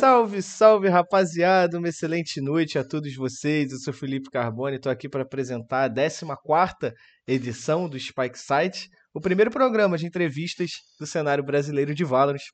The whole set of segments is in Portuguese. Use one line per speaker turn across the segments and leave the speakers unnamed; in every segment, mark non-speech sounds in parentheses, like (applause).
Salve, salve, rapaziada! Uma excelente noite a todos vocês. Eu sou Felipe Carbone, estou aqui para apresentar a 14 edição do Spike Site, o primeiro programa de entrevistas do cenário brasileiro de Valorant.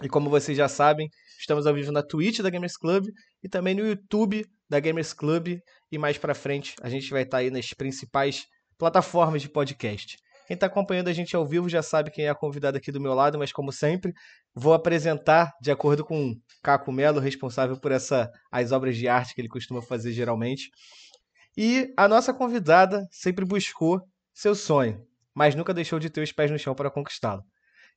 E como vocês já sabem, estamos ao vivo na Twitch da Gamers Club e também no YouTube da Gamers Club. E mais para frente a gente vai estar tá aí nas principais plataformas de podcast. Quem está acompanhando a gente ao vivo já sabe quem é a convidada aqui do meu lado, mas como sempre, vou apresentar de acordo com Caco Melo, responsável por essa as obras de arte que ele costuma fazer geralmente. E a nossa convidada sempre buscou seu sonho, mas nunca deixou de ter os pés no chão para conquistá-lo.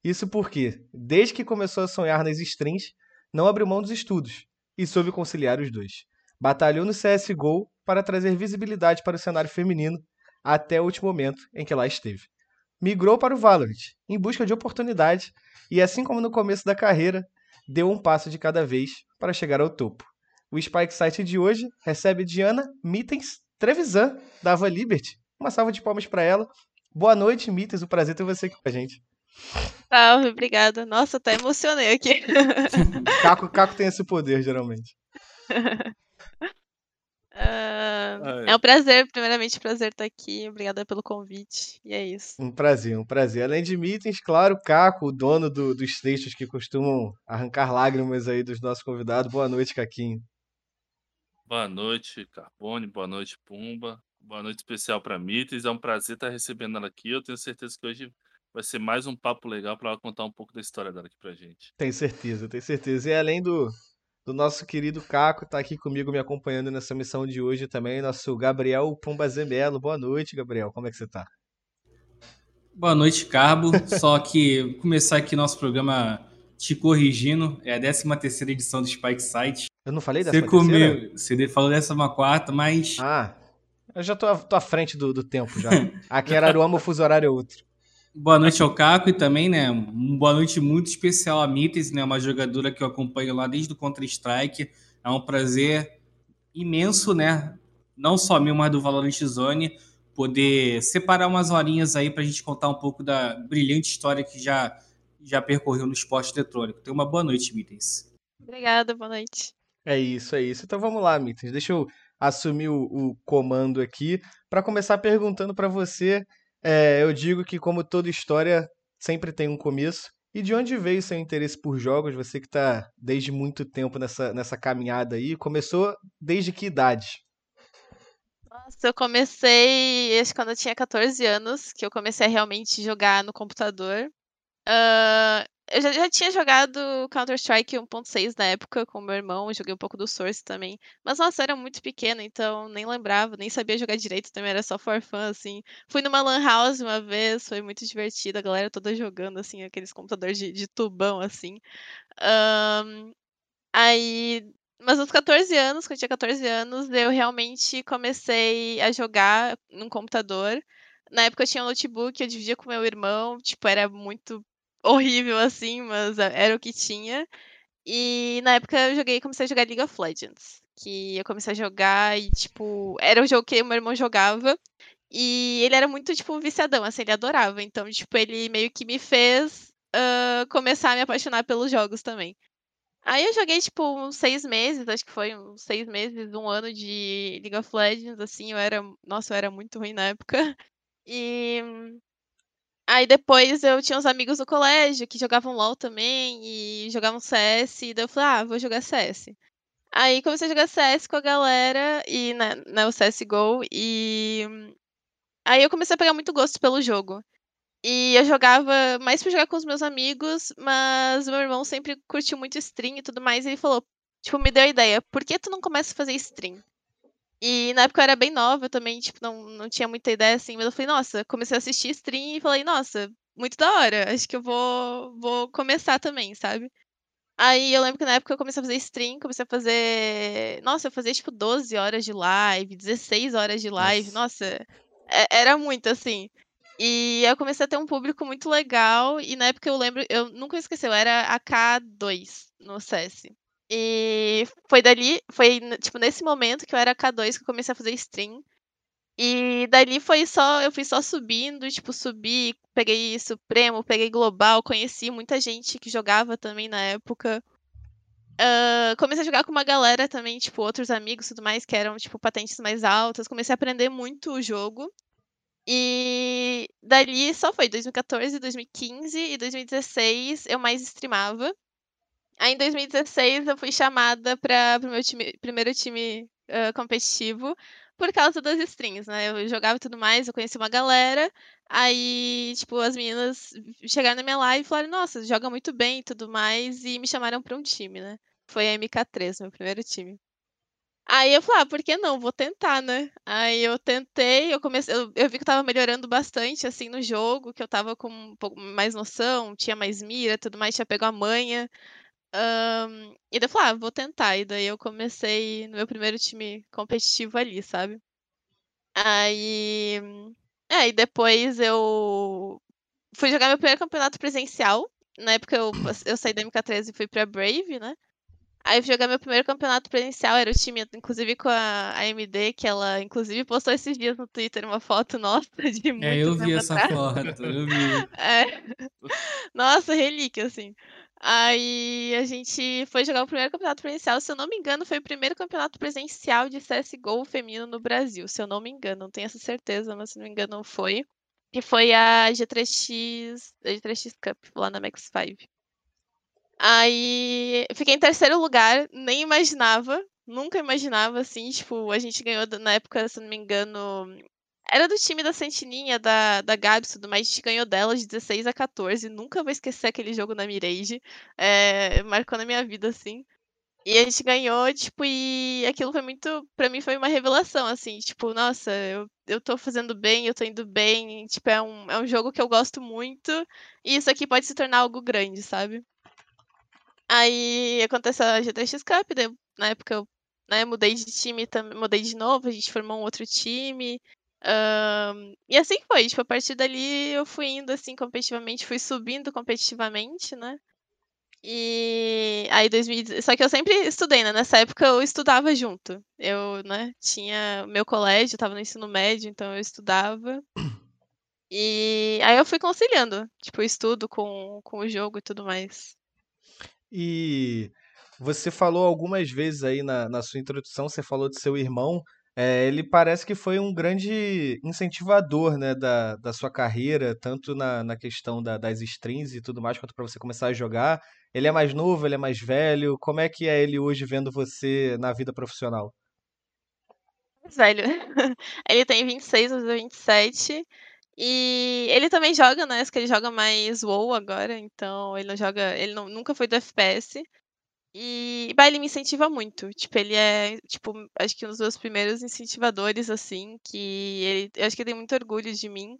Isso porque, desde que começou a sonhar nas strings, não abriu mão dos estudos e soube conciliar os dois. Batalhou no CSGO para trazer visibilidade para o cenário feminino até o último momento em que lá esteve migrou para o Valorant, em busca de oportunidade, e assim como no começo da carreira, deu um passo de cada vez para chegar ao topo. O Spike Site de hoje recebe Diana Mittens Trevisan, da Ava Liberty. Uma salva de palmas para ela. Boa noite, Mittens. O prazer ter você aqui com a gente.
Salve, obrigada. Nossa, até emocionei aqui. (laughs)
Caco, Caco tem esse poder, geralmente. (laughs)
Uh, é um prazer, primeiramente, prazer estar aqui. Obrigada pelo convite. E é isso.
Um prazer, um prazer. Além de meetings, claro, Caco, o dono do, dos textos que costumam arrancar lágrimas aí dos nossos convidados. Boa noite, Caquinho.
Boa noite, Carbone. Boa noite, Pumba. Boa noite especial para Mites. É um prazer estar recebendo ela aqui. Eu tenho certeza que hoje vai ser mais um papo legal para ela contar um pouco da história dela aqui pra gente.
Tenho certeza, tenho certeza. E além do, do nosso querido Caco, tá aqui comigo me acompanhando nessa missão de hoje também, nosso Gabriel Pumbazemelo. Boa noite, Gabriel. Como é que você tá?
Boa noite, Carbo. Só que começar aqui nosso programa te corrigindo, é a 13 terceira edição do Spike Site.
Eu não falei dessa Você comeu,
você falou dessa uma quarta, mas...
Ah, eu já tô, tô à frente do, do tempo já. (laughs) Aqui era Araruama, o fuso horário é outro.
Boa noite ao Caco e também, né, uma boa noite muito especial a Mites, né, uma jogadora que eu acompanho lá desde o Counter-Strike. É um prazer imenso, né, não só meu, mas do Valorant Zone, poder separar umas horinhas aí para a gente contar um pouco da brilhante história que já, já percorreu no esporte eletrônico. Tenha uma boa noite, Mites.
Obrigada, boa noite.
É isso, é isso. Então vamos lá, Mites. Deixa eu assumir o, o comando aqui para começar perguntando para você é, eu digo que, como toda história, sempre tem um começo. E de onde veio seu interesse por jogos? Você que está desde muito tempo nessa, nessa caminhada aí, começou desde que idade?
Nossa, eu comecei, acho que quando eu tinha 14 anos, que eu comecei a realmente jogar no computador. Uh, eu já, já tinha jogado Counter-Strike 1.6 na época com meu irmão, joguei um pouco do Source também. Mas nossa, era muito pequena, então nem lembrava, nem sabia jogar direito também, era só for fun, assim. Fui numa lan house uma vez, foi muito divertido, a galera toda jogando, assim, aqueles computadores de, de tubão, assim. Um, aí. Mas aos 14 anos, quando eu tinha 14 anos, eu realmente comecei a jogar num computador. Na época eu tinha um notebook, eu dividia com meu irmão, tipo, era muito horrível assim, mas era o que tinha. E na época eu joguei, comecei a jogar League of Legends. Que eu comecei a jogar e, tipo, era o jogo que meu irmão jogava. E ele era muito, tipo, viciadão, assim, ele adorava. Então, tipo, ele meio que me fez uh, começar a me apaixonar pelos jogos também. Aí eu joguei, tipo, uns seis meses, acho que foi uns seis meses, um ano de League of Legends, assim, eu era. Nossa, eu era muito ruim na época. E Aí depois eu tinha uns amigos no colégio que jogavam LOL também e jogavam CS, e daí eu falei, ah, vou jogar CS. Aí comecei a jogar CS com a galera e né, né, o CSGO e aí eu comecei a pegar muito gosto pelo jogo. E eu jogava mais pra jogar com os meus amigos, mas meu irmão sempre curtiu muito stream e tudo mais, e ele falou, tipo, me deu a ideia, por que tu não começa a fazer stream? E na época eu era bem nova, eu também, tipo, não, não tinha muita ideia assim, mas eu falei, nossa, comecei a assistir stream e falei, nossa, muito da hora, acho que eu vou, vou começar também, sabe? Aí eu lembro que na época eu comecei a fazer stream, comecei a fazer. Nossa, eu fazia tipo 12 horas de live, 16 horas de live, nossa, nossa é, era muito assim. E eu comecei a ter um público muito legal, e na época eu lembro, eu nunca esqueci, eu era a K2 no CS. E foi dali, foi tipo nesse momento que eu era K2 que eu comecei a fazer stream. E dali foi só, eu fui só subindo, tipo, subi, peguei Supremo, peguei Global, conheci muita gente que jogava também na época. Uh, comecei a jogar com uma galera também, tipo, outros amigos e tudo mais, que eram, tipo, patentes mais altas. Comecei a aprender muito o jogo. E dali só foi 2014, 2015 e 2016 eu mais streamava. Aí em 2016 eu fui chamada para o meu time, primeiro time uh, competitivo por causa das strings, né? Eu jogava e tudo mais, eu conheci uma galera. Aí, tipo, as meninas chegaram na minha live e falaram: Nossa, joga muito bem e tudo mais. E me chamaram para um time, né? Foi a MK3, meu primeiro time. Aí eu falei, ah, por que não? Vou tentar, né? Aí eu tentei, eu comecei, eu, eu vi que eu tava melhorando bastante, assim, no jogo, que eu tava com um pouco mais noção, tinha mais mira, tudo mais, tinha pego a manha. Um, e daí eu falei, ah, vou tentar. E daí eu comecei no meu primeiro time competitivo ali, sabe? Aí. É, e depois eu fui jogar meu primeiro campeonato presencial. Na época eu, eu saí da MK13 e fui pra Brave, né? Aí eu fui jogar meu primeiro campeonato presencial, era o time, inclusive com a AMD, que ela inclusive postou esses dias no Twitter uma foto (laughs) nossa de muito
É, eu vi essa
atrás.
foto, eu vi. (laughs)
É. Nossa, relíquia, assim. Aí a gente foi jogar o primeiro campeonato presencial. Se eu não me engano, foi o primeiro campeonato presencial de CSGO feminino no Brasil. Se eu não me engano, não tenho essa certeza, mas se não me engano foi. Que foi a G3X, a G3X Cup, lá na Max 5. Aí fiquei em terceiro lugar, nem imaginava, nunca imaginava, assim, tipo, a gente ganhou na época, se não me engano, era do time da Sentininha, da, da Gabs e tudo mais. A gente ganhou dela de 16 a 14. Nunca vou esquecer aquele jogo na Mirage. É, marcou na minha vida, assim. E a gente ganhou, tipo, e aquilo foi muito. Pra mim foi uma revelação, assim. Tipo, nossa, eu, eu tô fazendo bem, eu tô indo bem. Tipo, é um, é um jogo que eu gosto muito. E isso aqui pode se tornar algo grande, sabe? Aí aconteceu a G3X Cup, daí, na época eu né, mudei de time, mudei de novo, a gente formou um outro time. Um, e assim foi, tipo, a partir dali eu fui indo assim competitivamente, fui subindo competitivamente, né? E aí 2000, só que eu sempre estudei, né? Nessa época eu estudava junto. Eu, né, tinha meu colégio, tava no ensino médio, então eu estudava. E aí eu fui conciliando, tipo, o estudo com, com o jogo e tudo mais.
E você falou algumas vezes aí na, na sua introdução, você falou de seu irmão. É, ele parece que foi um grande incentivador, né, da, da sua carreira, tanto na, na questão da- das strings e tudo mais, quanto para você começar a jogar. Ele é mais novo, ele é mais velho. Como é que é ele hoje vendo você na vida profissional?
Velho. (laughs) Ele tem 26, eu 27. E ele também joga, né? Acho que ele joga mais WoW agora, então ele não joga. Ele não, nunca foi do FPS. E, bah, ele me incentiva muito. Tipo, ele é, tipo, acho que um dos meus primeiros incentivadores, assim, que ele, eu acho que ele tem muito orgulho de mim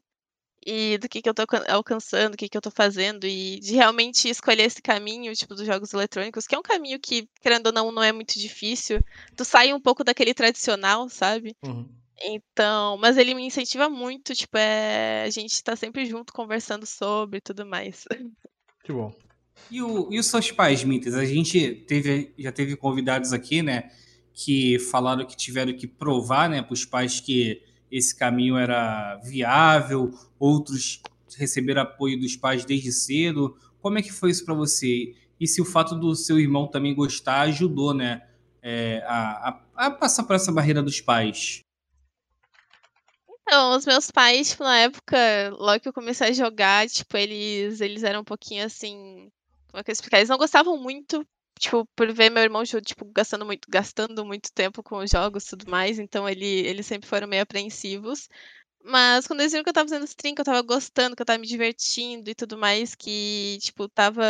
e do que, que eu tô alcançando, o que, que eu tô fazendo, e de realmente escolher esse caminho, tipo, dos jogos eletrônicos, que é um caminho que, querendo ou não, não é muito difícil. Tu sai um pouco daquele tradicional, sabe?
Uhum.
Então, mas ele me incentiva muito, tipo, é, a gente tá sempre junto conversando sobre e tudo mais.
Que bom.
E, o, e os seus pais, Mitas? A gente teve, já teve convidados aqui, né? Que falaram que tiveram que provar, né, para os pais que esse caminho era viável, outros receberam apoio dos pais desde cedo. Como é que foi isso para você? E se o fato do seu irmão também gostar ajudou, né, é, a, a, a, passar por essa barreira dos pais?
Então, os meus pais, na época, logo que eu comecei a jogar, tipo, eles, eles eram um pouquinho assim como é que eu explicar? Eles não gostavam muito, tipo, por ver meu irmão, tipo, gastando muito, gastando muito tempo com os jogos e tudo mais, então ele, eles sempre foram meio apreensivos. Mas quando eles viram que eu tava fazendo stream, que eu tava gostando, que eu tava me divertindo e tudo mais, que, tipo, tava.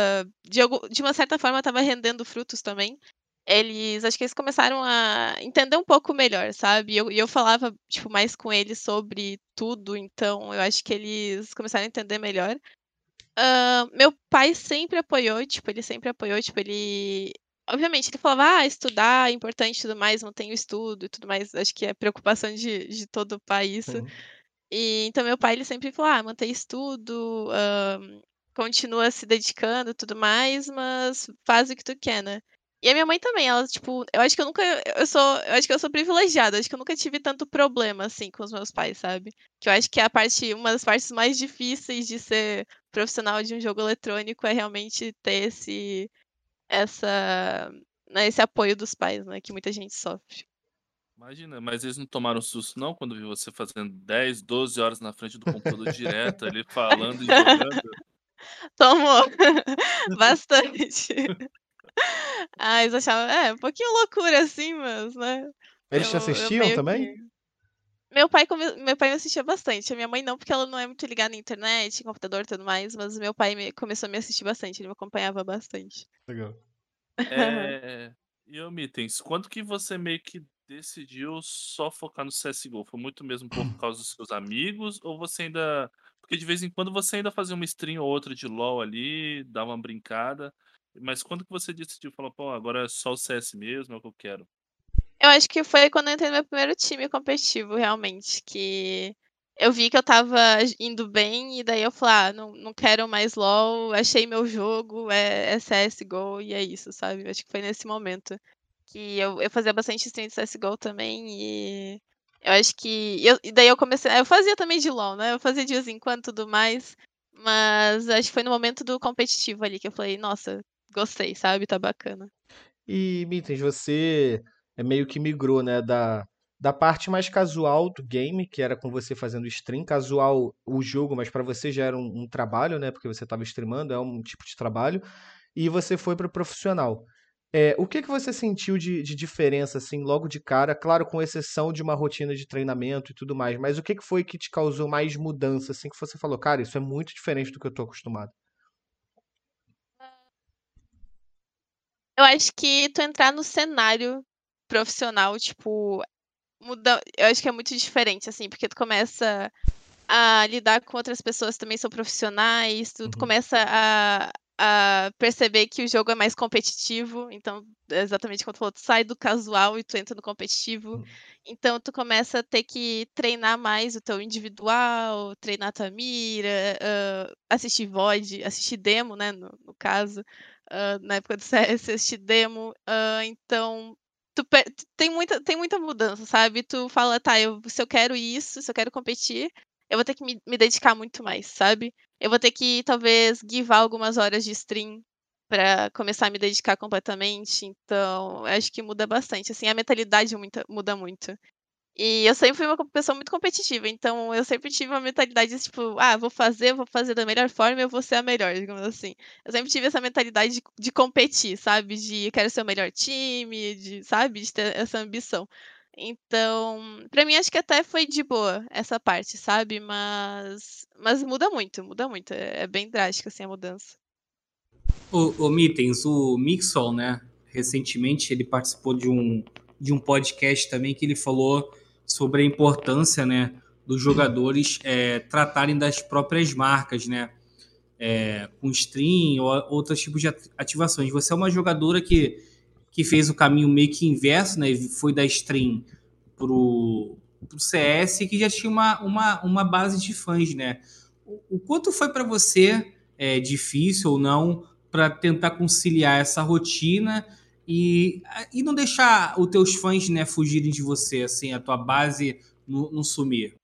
De, algum, de uma certa forma, tava rendendo frutos também. Eles. Acho que eles começaram a entender um pouco melhor, sabe? E eu, eu falava, tipo, mais com eles sobre tudo, então eu acho que eles começaram a entender melhor. Uh, meu pai sempre apoiou, tipo, ele sempre apoiou, tipo, ele. Obviamente, ele falava, ah, estudar é importante e tudo mais, mantém o estudo e tudo mais. Acho que é preocupação de, de todo o país. Uhum. E, então, meu pai, ele sempre falou, ah, mantém estudo, uh, continua se dedicando e tudo mais, mas faz o que tu quer, né? E a minha mãe também, ela, tipo, eu acho que eu nunca. Eu sou. Eu acho que eu sou privilegiada. Acho que eu nunca tive tanto problema, assim, com os meus pais, sabe? Que eu acho que a parte. Uma das partes mais difíceis de ser profissional de um jogo eletrônico é realmente ter esse. Essa. né, esse apoio dos pais, né, que muita gente sofre.
Imagina, mas eles não tomaram susto não quando viu você fazendo 10, 12 horas na frente do computador direto ali falando e jogando? (laughs)
Tomou. (laughs) Bastante. Ah, eles achavam é, um pouquinho loucura assim, mas, né.
Eles te
Eu eu
assistiam também?
que meu pai come meu pai me assistia bastante, a minha mãe não, porque ela não é muito ligada em internet, computador e tudo mais, mas meu pai me começou a me assistir bastante, ele me acompanhava bastante.
Legal. (laughs)
Eh, e Mitens, quando que você meio que decidiu só focar no CSGO? Foi muito mesmo por (clears throat) causa dos seus amigos ou você ainda porque de vez em quando você ainda fazia uma stream ou outra de LoL ali, dava uma brincada, mas quando que você decidiu falar: "Pô, agora é só o CS mesmo, é o que eu quero"?
Eu acho que foi quando eu entrei no meu primeiro time competitivo realmente, que eu vi que eu estava indo bem e daí eu falei: "Ah, não não quero mais LoL, achei meu jogo, é é CSGO e é isso", sabe. Eu acho que foi nesse momento que eu eu fazia bastante stream de CSGO também e eu acho que eu e daí eu comecei eu fazia também de LoL, né, eu fazia de vez em quando tudo mais, mas acho que foi no momento do competitivo ali que eu falei: "Nossa, gostei", sabe, tá bacana.
E Mitens, você é meio que migrou, né, da da parte mais casual do game, que era com você fazendo stream, casual o jogo, mas pra você já era um um trabalho, né, porque você estava streamando, é um tipo de trabalho, e você foi para profissional. Eh, o que que você sentiu de de diferença, assim, logo de cara, claro, com exceção de uma rotina de treinamento e tudo mais, mas o que que foi que te causou mais mudança, assim, que você falou: "Cara, isso é muito diferente do que eu tô acostumado"?
Eu acho que tu entrar no cenário profissional, tipo, muda eu acho que é muito diferente, assim, porque tu começa a lidar com outras pessoas que também são profissionais, tu
Uhum.
começa a a perceber que o jogo é mais competitivo, então, é exatamente como tu falou, tu sai do casual e tu entra no competitivo,
Hum.
então tu começa a ter que treinar mais o teu individual, treinar a tua mira, hã, assistir VOD, assistir demo, né, no no caso, hã, na época do (laughs) CS, assistir demo, hã, então tu tem muita tem muita mudança, sabe, tu fala: "Tá, eu se eu quero isso, se eu quero competir, eu vou ter que me me dedicar muito mais", sabe. Eu vou ter que talvez givar algumas horas de stream pra começar a me dedicar completamente, então acho que muda bastante, assim, a mentalidade muita muda muito. E eu sempre fui uma pessoa muito competitiva, então eu sempre tive uma mentalidade, tipo: "Ah, vou fazer, vou fazer da melhor forma eu vou ser a melhor", digamos assim. Eu sempre tive essa mentalidade de de competir, sabe, de quero ser o melhor time, de sabe, de ter essa ambição. Então, pra mim acho que até foi de boa essa parte, sabe, mas mas muda muito, muda muito, é é bem drástica, assim, a mudança.
Ô ô Mitens, o Mixwell, né, recentemente ele participou de um de um podcast também que ele falou sobre a importância, né, dos jogadores, eh, tratarem das próprias marcas, né, eh, com stream ou outros tipos de ati ativações. Você é uma jogadora que que fez o caminho meio que inverso, né, foi da stream para o para o CS, que já tinha uma uma uma base de fãs, né. O o quanto foi pra você, eh, difícil ou não, pra tentar conciliar essa rotina e e não deixar o teus fãs, né, fugirem de você, assim, a tua base não sumir?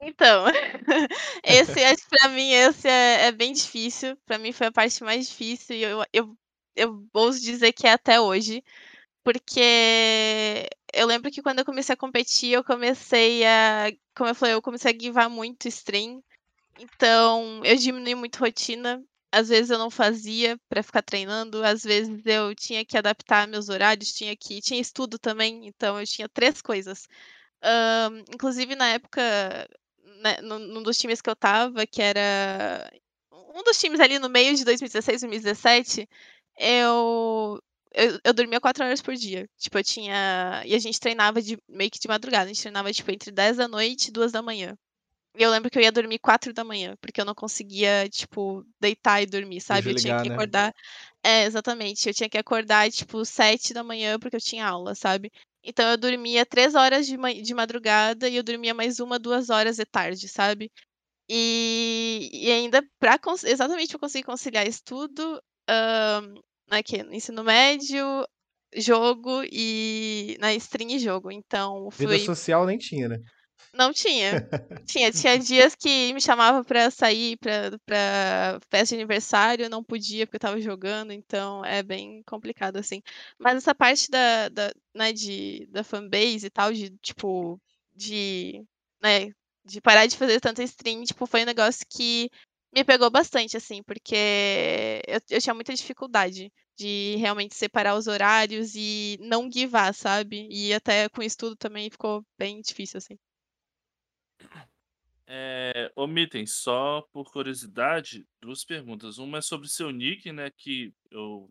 Então, (laughs) esse acho pra mim esse é é bem difícil, pra mim foi a parte mais difícil e eu eu eu ouso dizer que é até hoje, porque eu lembro que quando eu comecei a competir, eu comecei a como eu falei, eu comecei a givar muito stream, então eu diminui muito rotina, às vezes eu não fazia pra ficar treinando, às vezes eu tinha que adaptar meus horários, tinha que tinha estudo também, então eu tinha 3 coisas. Hã, inclusive na época, né, num dos times que eu estava, que era um dos times ali no meio de 2016, 2017, eu eu eu dormia 4 horas por dia, tipo eu tinha e a gente treinava de meio que de madrugada, a gente treinava tipo entre 10h e 2h. E eu lembro que eu ia dormir 4h, porque eu não conseguia, tipo, deitar e dormir, sabe, eu tinha
Desligar,
que
né.
acordar é, exatamente, eu tinha que acordar tipo 7h, porque eu tinha aula, sabe. Então eu dormia 3 horas de man de madrugada e eu dormia mais 1, 2 horas de tarde, sabe. E e ainda pra consi exatamente pra conseguir conciliar estudo, hã, aqui, ensino médio, jogo e na stream e jogo, então
Vida social nem tinha, né.
Não tinha. Tinha, tinha dias que me chamava pra sair pra, pra festa de aniversário, não podia porque eu tava jogando, então é bem complicado, assim. Mas essa parte da, da, né, de, da fanbase e tal, de, tipo, de, né, de parar de fazer tanta stream, tipo, foi um negócio que me pegou bastante, assim, porque eu, eu tinha muita dificuldade de realmente separar os horários e não guivar, sabe? E até com estudo também ficou bem difícil, assim.
É, omitem, só por curiosidade, duas perguntas. Uma é sobre seu nick, né? Que eu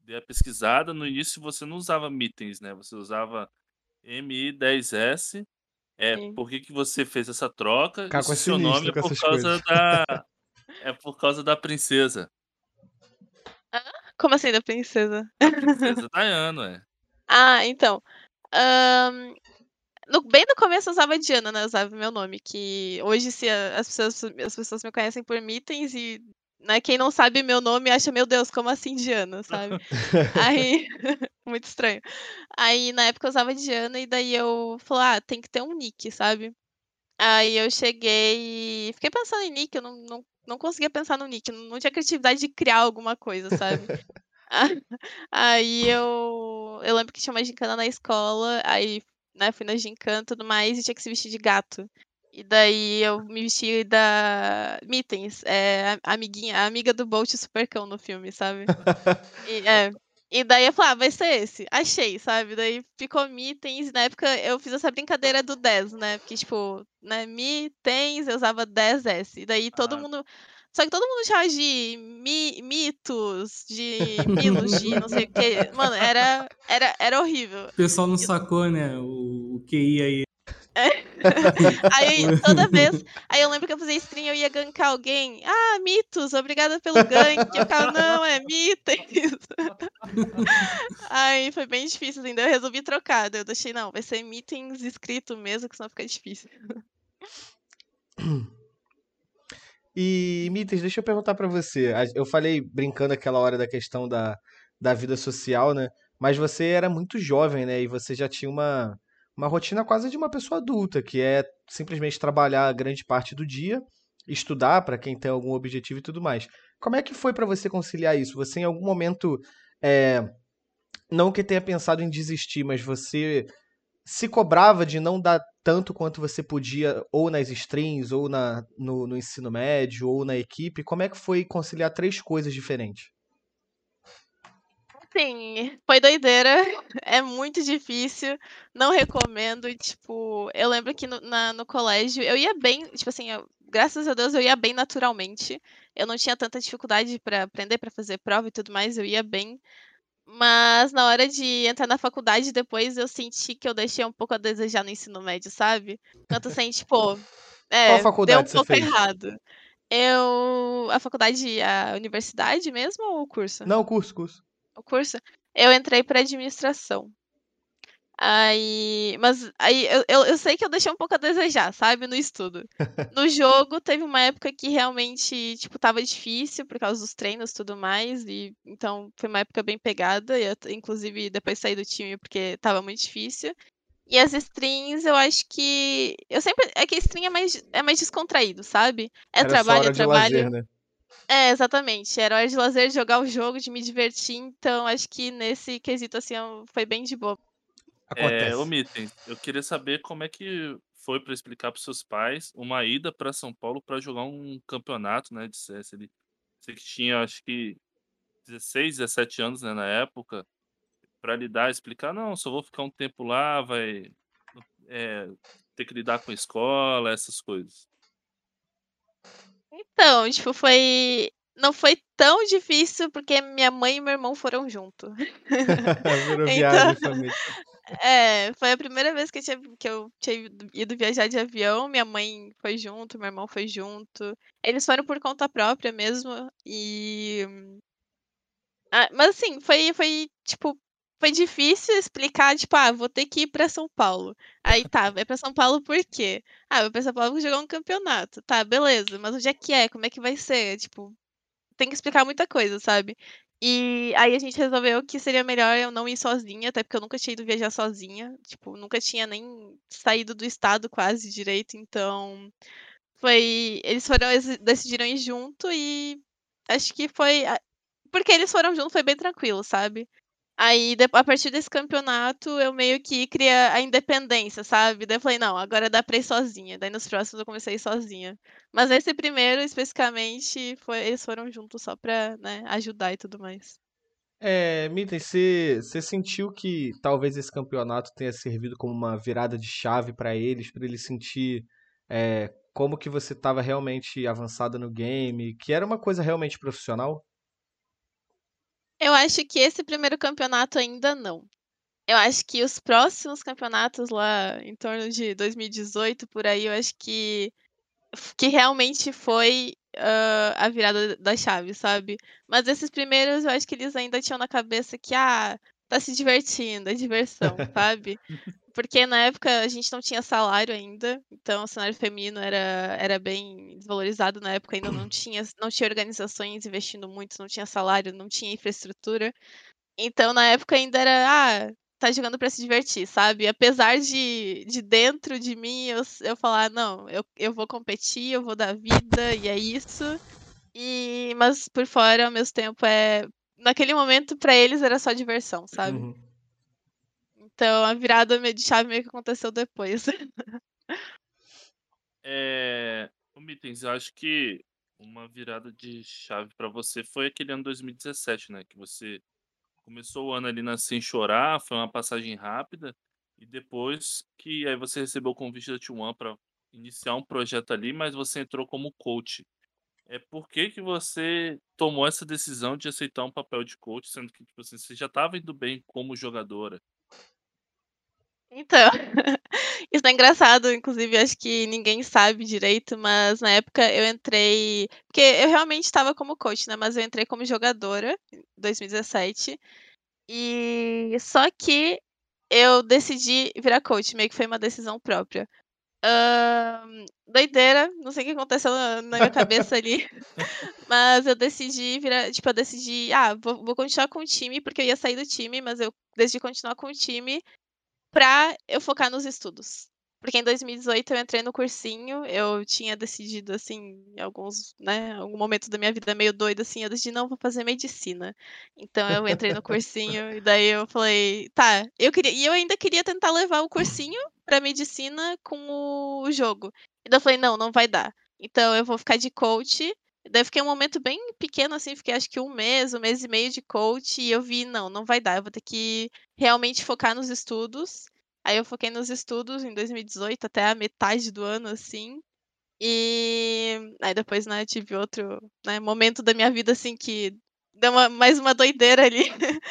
dei a pesquisada. No início você não usava Mittens, né? Você usava MI10S. É,
Sim.
por que, que você fez essa troca?
Caco é
se seu nome é por causa
coisas.
da. (laughs) É por causa da princesa.
Como assim, da princesa?
A princesa Diana, é. (laughs)
Ah, então. ahn, no- bem no começo eu usava Diana, né? Eu usava meu nome. Que hoje, se a- as pessoas, as pessoas me conhecem por Mittens e né, quem não sabe meu nome acha, meu Deus, como assim Diana, sabe? (laughs) Aí. (laughs) Muito estranho. Aí na época eu usava Diana e daí eu falei, ah, tem que ter um nick, sabe? Aí eu cheguei e fiquei pensando em nick, eu não, não, não conseguia pensar no nick, não tinha criatividade de criar alguma coisa, sabe? (laughs) Aí eu, eu lembro que tinha uma gincana na escola, aí né, fui na gincana e tudo mais e tinha que se vestir de gato. E daí eu me vesti da Mittens, é, a amiguinha, a amiga do Bolt Supercão no filme, sabe? E, (laughs) é. E daí eu falei, ah, vai ser esse. Achei, sabe? Daí ficou Mittens. Na época eu fiz essa brincadeira do 10, né? Porque, tipo, né, Mittens, eu usava 10S. E daí todo
Ah.
mundo. Só que todo mundo chamava de mi, mitos, de (laughs) milos, de não sei o quê. Mano, era, era, era horrível.
O pessoal não sacou, né? O, o QI aí. (laughs)
Aí toda vez. Aí eu lembro que eu fazia stream, eu ia gankar alguém. Ah, mitos, obrigada pelo gank. Eu ficava, não, é mitos. (laughs) Aí foi bem difícil, assim. Daí eu resolvi trocar. Daí eu deixei, não, vai ser meetings escrito mesmo, que senão fica difícil. (clears throat)
E, Mites, deixa eu perguntar pra você. A- Eu falei brincando aquela hora da questão da, da vida social, né? Mas você era muito jovem, né? E você já tinha uma, uma rotina quase de uma pessoa adulta, que é simplesmente trabalhar grande parte do dia, estudar pra quem tem algum objetivo e tudo mais. Como é que foi pra você conciliar isso? Você em algum momento, é, não que tenha pensado em desistir, mas você se cobrava de não dar tanto quanto você podia, ou nas streams, ou na, no, no ensino médio, ou na equipe? Como é que foi conciliar três coisas diferentes?
Sim, foi doideira. (laughs) É muito difícil. Não recomendo. Tipo, eu lembro que no, na- no colégio eu ia bem. Tipo assim, eu- graças a Deus eu ia bem naturalmente. Eu não tinha tanta dificuldade pra aprender, pra fazer prova e tudo mais. Eu ia bem. Mas na hora de entrar na faculdade depois eu senti que eu deixei um pouco a desejar no ensino médio, sabe? Tu sente, pô, é,
Qual
deu
faculdade
um
você
pouco
fez?
errado. Eu. A faculdade, a universidade mesmo ou o curso?
Não, curso, curso.
O curso? Eu entrei pra administração. Aí. Mas aí eu, eu, eu sei que eu deixei um pouco a desejar, sabe? No estudo. (laughs) No jogo, teve uma época que realmente, tipo, tava difícil por causa dos treinos e tudo mais. E então foi uma época bem pegada. E eu, inclusive, depois saí do time porque tava muito difícil. E as streams, eu acho que. Eu sempre. É que stream é mais, é mais descontraído, sabe? É
Era
trabalho, é
de
trabalho.
lazer, né?
É, exatamente. Era hora de lazer, de jogar o jogo, de me divertir. Então, acho que nesse quesito, assim, foi bem de boa.
Acontece.
É, omitem. Eu queria saber como é que foi para explicar para seus pais uma ida para São Paulo para jogar um campeonato, né, de CS ali. Você que tinha, acho que 16, 17 anos, né, na época, para lidar, explicar, não, só vou ficar um tempo lá, vai é, ter que lidar com a escola, essas coisas.
Então, tipo, foi. Não foi tão difícil porque minha mãe e meu irmão foram junto. (laughs)
Virou (laughs)
Então. É, foi a primeira vez que eu tinha, que eu tinha ido- viajar de avião. Minha mãe foi junto, meu irmão foi junto. Eles foram por conta própria mesmo. E. Ah, mas assim, foi, foi, tipo, foi difícil explicar, tipo, ah, vou ter que ir pra São Paulo. Aí tá, vai pra São Paulo por quê? Ah, vou pra São Paulo jogar um campeonato. Tá, beleza, mas onde é que é? Como é que vai ser? Tipo, tem que explicar muita coisa, sabe? E aí a gente resolveu que seria melhor eu não ir sozinha, até porque eu nunca tinha ido viajar sozinha. Tipo, nunca tinha nem saído do estado quase direito, então foi. Eles foram, eles decidiram ir junto e acho que foi. Porque eles foram junto, foi bem tranquilo, sabe? Aí, a partir desse campeonato, eu meio que cria a independência, sabe? Daí eu falei, não, agora dá pra ir sozinha. Daí nos próximos eu comecei sozinha. Mas nesse primeiro, especificamente, foi, eles foram juntos só pra né, ajudar e tudo mais.
É, Mitten, você, você sentiu que talvez esse campeonato tenha servido como uma virada de chave para eles, para eles sentir é, como que você estava realmente avançada no game, que era uma coisa realmente profissional?
Eu acho que esse primeiro campeonato ainda não. Eu acho que os próximos campeonatos lá em torno de 2018 por aí, eu acho que que realmente foi uh, a virada da chave, sabe? Mas esses primeiros, eu acho que eles ainda tinham na cabeça que ah, tá se divertindo, é diversão, (laughs) sabe? Porque na época a gente não tinha salário ainda, então o cenário feminino era, era bem desvalorizado na época, ainda não tinha, não tinha organizações investindo muito, não tinha salário, não tinha infraestrutura. Então na época ainda era, ah, tá jogando para se divertir, sabe? Apesar de, de dentro de mim eu, eu falar, não, eu, eu vou competir, eu vou dar vida, e é isso. E, mas por fora, ao mesmo tempo, é. Naquele momento, para eles era só diversão, sabe? Uhum. Então a virada de chave meio que aconteceu depois. (laughs)
é. O Mitens, eu acho que uma virada de chave para você foi aquele ano 2017, né? Que você começou o ano ali na Sem Chorar, foi uma passagem rápida, e depois que aí você recebeu o convite da T1 para iniciar um projeto ali, mas você entrou como coach. É por que, que você tomou essa decisão de aceitar um papel de coach, sendo que tipo assim, você já estava indo bem como jogadora?
Então, (laughs) isso é engraçado, inclusive acho que ninguém sabe direito, mas na época eu entrei, porque eu realmente estava como coach, né, mas eu entrei como jogadora em 2017. E só que eu decidi virar coach, meio que foi uma decisão própria. Uh, doideira, não sei o que aconteceu na, na minha cabeça ali. (laughs) mas eu decidi virar, tipo, eu decidi, ah, vou, vou continuar com o time, porque eu ia sair do time, mas eu decidi continuar com o time pra eu focar nos estudos. Porque em 2018 eu entrei no cursinho, eu tinha decidido, assim, alguns, né, algum momento da minha vida meio doida, assim, eu decidi, não, vou fazer medicina. Então eu entrei no cursinho, e daí eu falei, tá, eu queria, e eu ainda queria tentar levar o cursinho pra medicina com o jogo. E daí eu falei, não, não vai dar. Então eu vou ficar de coach, Daí fiquei um momento bem pequeno, assim, fiquei acho que um mês, um mês e meio de coach, e eu vi, não, não vai dar, eu vou ter que realmente focar nos estudos. Aí eu foquei nos estudos em 2018, até a metade do ano, assim. E aí depois, né, tive outro né, momento da minha vida, assim, que deu uma, mais uma doideira ali. (laughs)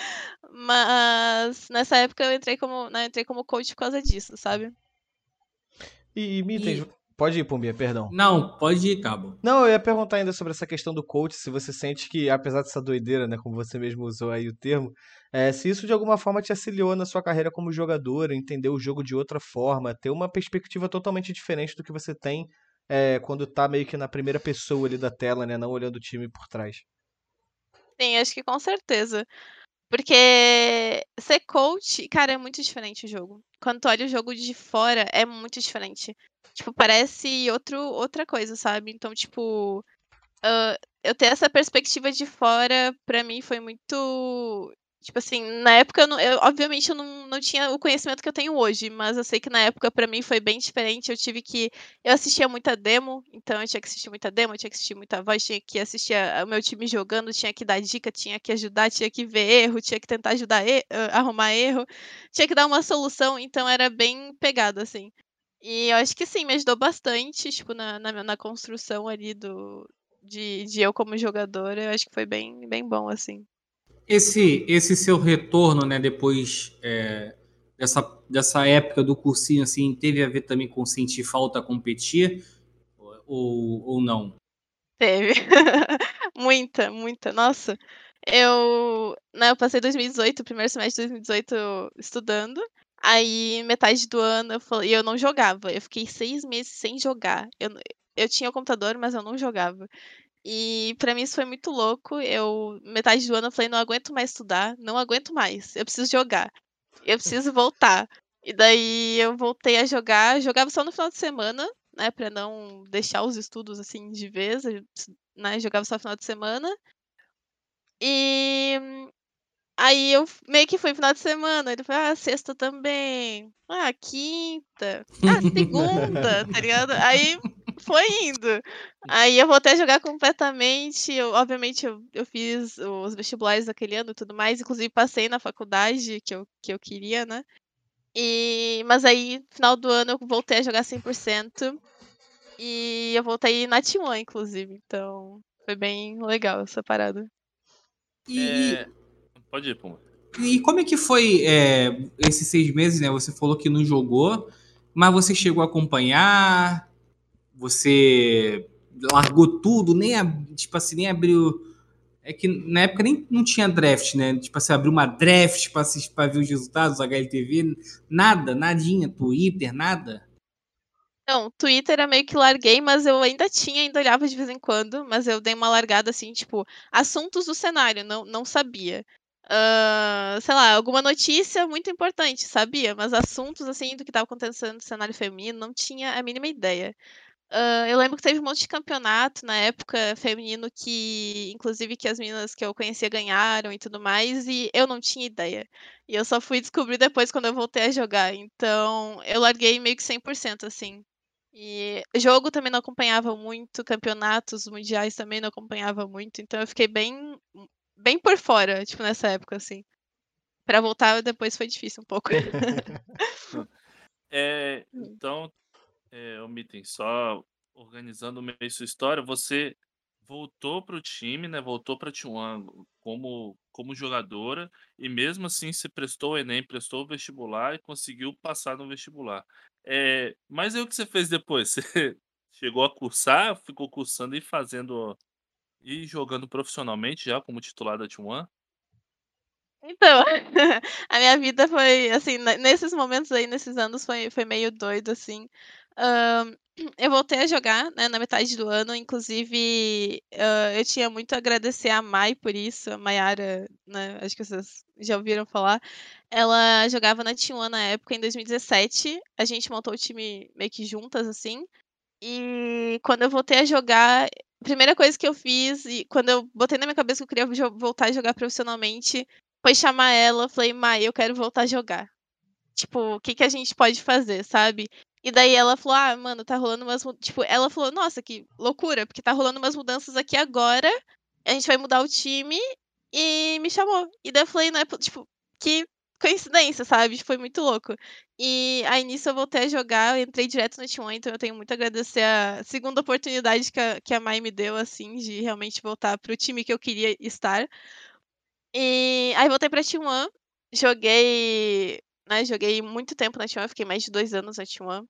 Mas nessa época eu entrei como, né, entrei como coach por causa disso, sabe?
E, e Mitten, Pode ir, Pumbia, perdão.
Não, pode ir, Cabo.
Não, eu ia perguntar ainda sobre essa questão do coach, se você sente que, apesar dessa doideira, né, como você mesmo usou aí o termo, é, se isso de alguma forma te auxiliou na sua carreira como jogador, entender o jogo de outra forma, ter uma perspectiva totalmente diferente do que você tem é, quando tá meio que na primeira pessoa ali da tela, né, não olhando o time por trás.
Sim, acho que com certeza. Porque ser coach, cara, é muito diferente o jogo. Quando tu olha o jogo de fora, é muito diferente. Tipo, parece outro, outra coisa, sabe? Então, tipo, uh, eu ter essa perspectiva de fora, pra mim, foi muito. Tipo assim, na época, eu, não, eu obviamente, eu não, não tinha o conhecimento que eu tenho hoje, mas eu sei que na época, para mim, foi bem diferente. Eu tive que. Eu assistia muita demo, então eu tinha que assistir muita demo, eu tinha que assistir muita voz, tinha que assistir o meu time jogando, tinha que dar dica, tinha que ajudar, tinha que ver erro, tinha que tentar ajudar, e, uh, arrumar erro, tinha que dar uma solução, então era bem pegado, assim. E eu acho que sim, me ajudou bastante, tipo, na, na, na construção ali do, de, de, eu como jogadora. Eu acho que foi bem, bem bom, assim.
Esse, esse seu retorno, né, depois é, dessa, dessa época do cursinho, assim, teve a ver também com sentir falta a competir ou, ou não?
Teve. (laughs) muita, muita. Nossa, eu, né, eu passei 2018, o primeiro semestre de 2018 estudando. Aí, metade do ano, eu falei, eu não jogava. Eu fiquei seis meses sem jogar. Eu, eu tinha o computador, mas eu não jogava. E pra mim isso foi muito louco. Eu, metade do ano, eu falei: não aguento mais estudar, não aguento mais, eu preciso jogar, eu preciso voltar. E daí eu voltei a jogar, jogava só no final de semana, né, pra não deixar os estudos assim de vez, né, jogava só no final de semana. E aí eu meio que fui final de semana, ele falou: "Ah, sexta também. Ah, quinta. Ah, segunda", (laughs) tá ligado? Aí foi indo. Aí eu voltei a jogar completamente, eu obviamente eu eu fiz os vestibulares daquele ano e tudo mais, inclusive passei na faculdade que eu que eu queria, né. E mas aí, final do ano, eu voltei a jogar 100%, e eu voltei na T1 inclusive, então foi bem legal essa parada.
E,
É, Pode ir, Puma.
e como é que foi é, esses seis meses, né? Você falou que não jogou, mas você chegou a acompanhar, você largou tudo, nem, tipo assim, nem abriu... É que na época nem não tinha draft, né? Tipo assim, abriu uma draft pra, assistir, pra ver os resultados, HLTV, nada, nadinha, Twitter, nada.
Não, Twitter eu meio que larguei, mas eu ainda tinha, ainda olhava de vez em quando, mas eu dei uma largada assim, tipo, assuntos do cenário, não, não sabia. Hã, sei lá, alguma notícia muito importante, sabia, mas assuntos assim do que estava acontecendo no cenário feminino, não tinha a mínima ideia. Hã, eu lembro que teve um monte de campeonato na época feminino que, inclusive, que as meninas que eu conhecia ganharam e tudo mais, e eu não tinha ideia. E eu só fui descobrir depois quando eu voltei a jogar, então eu larguei meio que 100% assim. E jogo também não acompanhava muito, campeonatos mundiais também não acompanhava muito, então eu fiquei bem bem por fora, tipo, nessa época, assim. Pra voltar depois foi difícil um pouco. (laughs)
É,
Hum.
então, é, Mitten, só organizando meio sua história, você voltou para o time, né? Voltou para T1 como, como jogadora, e mesmo assim você prestou o Enem, prestou o vestibular e conseguiu passar no vestibular. É, mas aí o que você fez depois? (laughs) Você chegou a cursar, ficou cursando e fazendo e jogando profissionalmente já como titular da T1?
Então, (laughs) a minha vida foi, assim, ne nesses momentos aí, nesses anos, foi foi meio doido, assim. Hã, (clears throat) eu voltei a jogar, né, na metade do ano, inclusive, hã, eu tinha muito a agradecer a Mai por isso, a Maiara, né, acho que vocês já ouviram falar. Ela jogava na T1 na época, em 2017, a gente montou o time meio que juntas, assim, e quando eu voltei a jogar, primeira coisa que eu fiz e quando eu botei na minha cabeça que eu queria voltar a jogar profissionalmente, foi chamar ela, falei: "Mai, eu quero voltar a jogar. Tipo, o que que a gente pode fazer", sabe. E daí ela falou: "Ah, mano, tá rolando umas mu" tipo, ela falou: "Nossa, que loucura, porque tá rolando umas mudanças aqui agora, a gente vai mudar o time", e me chamou. E daí eu falei, né, tipo, que coincidência, sabe, foi muito louco. E aí nisso eu voltei a jogar, eu entrei direto no T1, então eu tenho muito a agradecer a segunda oportunidade que a que a Mai me deu, assim, de realmente voltar para o time que eu queria estar. E aí voltei pra T1, joguei, né, joguei muito tempo na T1, fiquei mais de 2 anos na T1.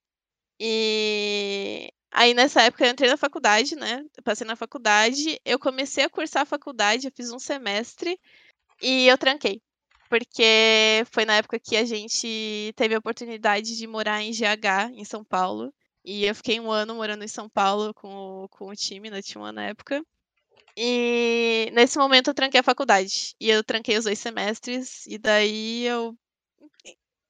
E aí nessa época eu entrei na faculdade, né, passei na faculdade, eu comecei a cursar a faculdade, eu fiz um semestre e eu tranquei. Porque foi na época que a gente teve a oportunidade de morar em GH, em São Paulo, e eu fiquei 1 ano morando em São Paulo com o com o time da T1 na época. E nesse momento eu tranquei a faculdade, e eu tranquei os 2 semestres, e daí eu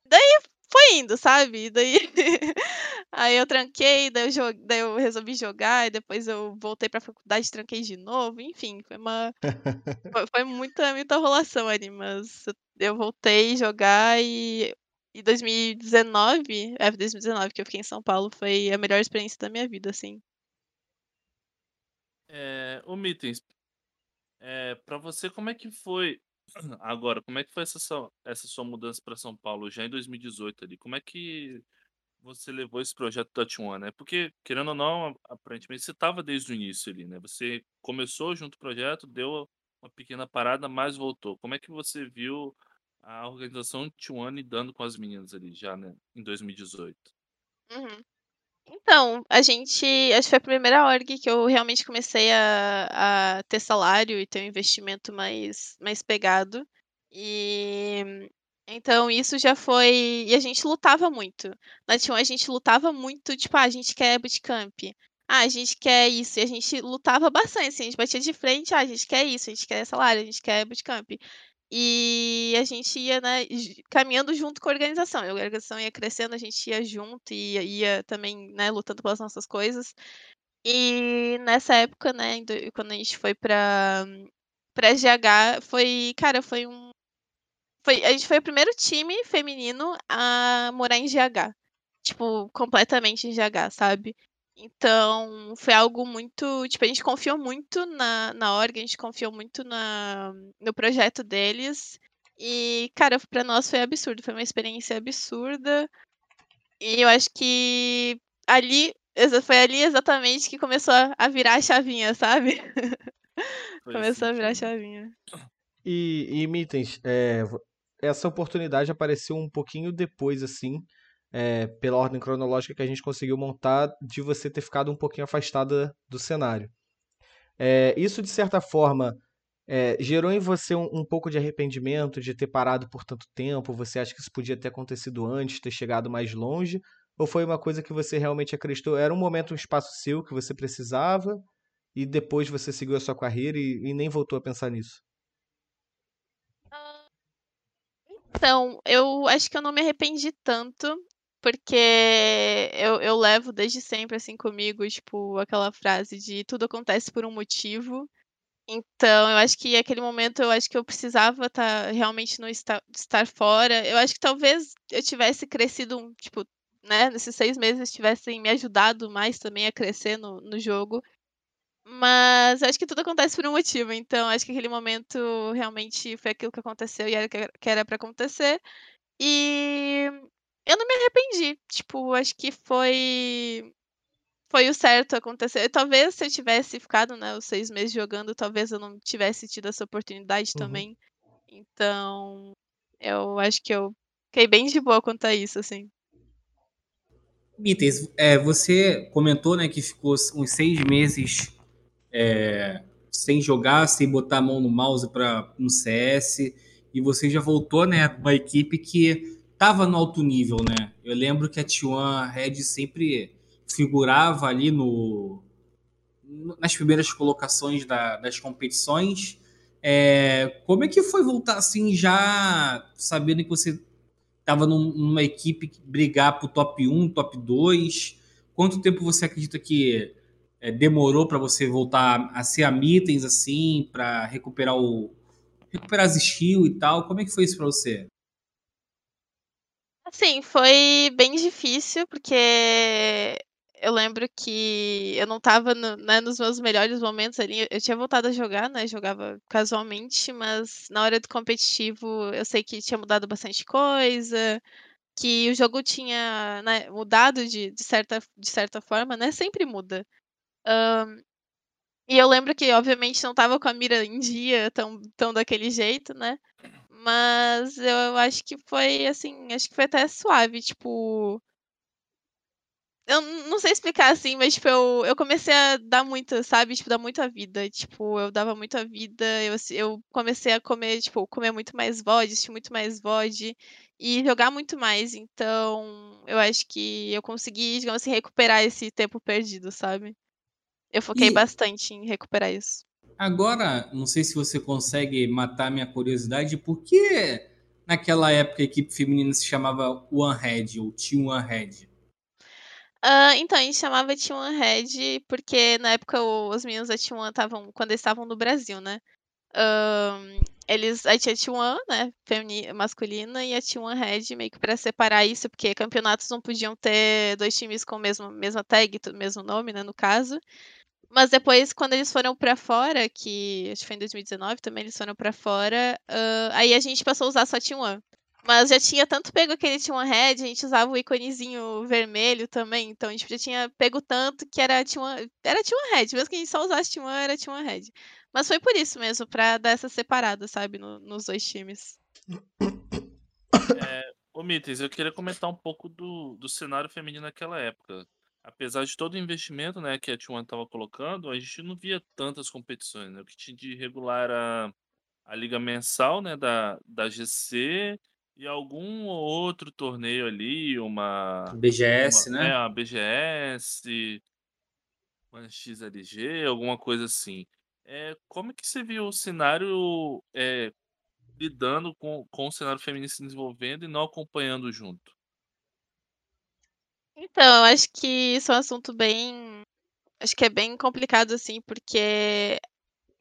daí foi indo, sabe. E daí (laughs) aí eu tranquei, daí eu jo daí eu resolvi jogar e depois eu voltei pra faculdade, tranquei de novo, enfim, foi uma (laughs) foi foi muita muita enrolação ali, mas eu voltei jogar e e 2019 é, 2019 que eu fiquei em São Paulo, foi a melhor experiência da minha vida, assim.
Eh, ô Mittens, eh, pra você como é que foi (clears throat) agora, como é que foi essa sua essa sua mudança pra São Paulo já em 2018 ali, como é que você levou esse projeto da T1, né, porque querendo ou não, aparentemente você estava desde o início ali, né, você começou junto o projeto, deu uma pequena parada, mas voltou. Como é que você viu a organização T1 lidando com as meninas ali já, né, em 2018?
Uhum. Então, a gente acho que foi a primeira org que eu realmente comecei a a ter salário e ter um investimento mais mais pegado. E, então isso já foi e a gente lutava muito. Na T1 a gente lutava muito, tipo: "Ah, a gente quer bootcamp. ah, a gente quer isso. E a gente lutava bastante, assim, a gente batia de frente, ah, a gente quer isso, a gente quer salário, a gente quer bootcamp. E a gente ia, né, caminhando junto com a organização. A organização ia crescendo, a gente ia junto e ia, ia também, né, lutando pelas nossas coisas. E nessa época, né, quando a gente foi pra, pra GH, foi, cara, foi um. Foi, a gente foi o primeiro time feminino a morar em GH. Tipo, completamente em GH, sabe? Então, foi algo muito. Tipo, a gente confiou muito na, na org, a gente confiou muito na, no projeto deles. E, cara, pra nós foi absurdo, foi uma experiência absurda. E eu acho que ali, foi ali exatamente que começou a virar a chavinha, sabe? (laughs) começou a virar a chavinha.
E, e Mittens, é, essa oportunidade apareceu um pouquinho depois, assim, é, pela ordem cronológica que a gente conseguiu montar, de você ter ficado um pouquinho afastada do cenário. É, isso, de certa forma, é, gerou em você um, um, pouco de arrependimento de ter parado por tanto tempo? Você acha que isso podia ter acontecido antes, ter chegado mais longe? Ou foi uma coisa que você realmente acreditou? Era um momento, um espaço seu que você precisava e depois você seguiu a sua carreira e, e nem voltou a pensar nisso?
Então, eu acho que eu não me arrependi tanto porque eu, eu levo desde sempre assim comigo, tipo, aquela frase de tudo acontece por um motivo. Então, eu acho que aquele momento eu acho que eu precisava tá, realmente não estar, estar fora. Eu acho que talvez eu tivesse crescido, tipo, né, nesses seis meses tivessem me ajudado mais também a crescer no, no jogo. Mas acho que tudo acontece por um motivo. Então, acho que aquele momento realmente foi aquilo que aconteceu e era que era para acontecer. E eu não me arrependi, tipo, acho que foi foi o certo acontecer. Talvez se eu tivesse ficado, né, os seis meses jogando, talvez eu não tivesse tido essa oportunidade uhum. também. Então, eu acho que eu fiquei bem de boa quanto a isso, assim.
Mites, é, você comentou, né, que ficou uns seis meses é, sem jogar, sem botar a mão no mouse para um CS, e você já voltou, né, uma equipe que estava no alto nível, né? Eu lembro que a T1 Red sempre figurava ali no nas primeiras colocações da, das competições. É, como é que foi voltar assim já sabendo que você estava num, numa equipe brigar para o top 1, top 2? Quanto tempo você acredita que é, demorou para você voltar a ser a Mittens assim, para recuperar o recuperar as skills e tal? Como é que foi isso para você?
Sim, foi bem difícil, porque eu lembro que eu não estava no, né, nos meus melhores momentos ali. Eu tinha voltado a jogar, né? Jogava casualmente, mas na hora do competitivo eu sei que tinha mudado bastante coisa, que o jogo tinha né, mudado de, de, certa, de certa forma, né? Sempre muda. Um, e eu lembro que, obviamente, não estava com a mira em dia tão, tão daquele jeito, né? Mas eu acho que foi, assim, acho que foi até suave, tipo. Eu não sei explicar assim, mas tipo, eu, eu comecei a dar muito, sabe? Tipo, dar muita vida. Tipo, eu dava muita vida. Eu, eu comecei a comer, tipo, comer muito mais VOD, assistir muito mais VOD e jogar muito mais. Então, eu acho que eu consegui, digamos assim, recuperar esse tempo perdido, sabe? Eu foquei e... bastante em recuperar isso.
Agora, não sei se você consegue matar minha curiosidade, por que naquela época a equipe feminina se chamava One Head ou Team One Head?
Uh, então, a gente chamava Team One Head porque na época os meninos da Team One estavam, quando eles estavam no Brasil, né? Eles, aí tinha a Team One, né, feminina, masculina, e a Team One Red, meio que pra separar isso, porque campeonatos não podiam ter dois times com a mesma, mesma tag, mesmo nome, né, no caso. Mas depois, quando eles foram para fora, que acho que foi em 2019 também, eles foram para fora, uh, aí a gente passou a usar só Team One. Mas já tinha tanto pego aquele Team One Red, a gente usava o iconezinho vermelho também, então a gente já tinha pego tanto que era Team One, era Team One Red, mesmo que a gente só usasse Team One, era Team One Red. Mas foi por isso mesmo, pra dar essa separada, sabe, no, nos dois times. (coughs)
É, ô Mites, eu queria comentar um pouco do, do cenário feminino naquela época apesar de todo o investimento, né, que a T1 estava colocando, a gente não via tantas competições, né? O que tinha de regular era a liga mensal, né, da, da GC e algum ou outro torneio ali, uma
BGS,
uma,
né?
É, a BGS. uma XLG, alguma coisa assim. É, como é que você viu o cenário é, lidando com, com o cenário feminino se desenvolvendo e não acompanhando junto?
Então, acho que isso é um assunto bem. Acho que é bem complicado, assim, porque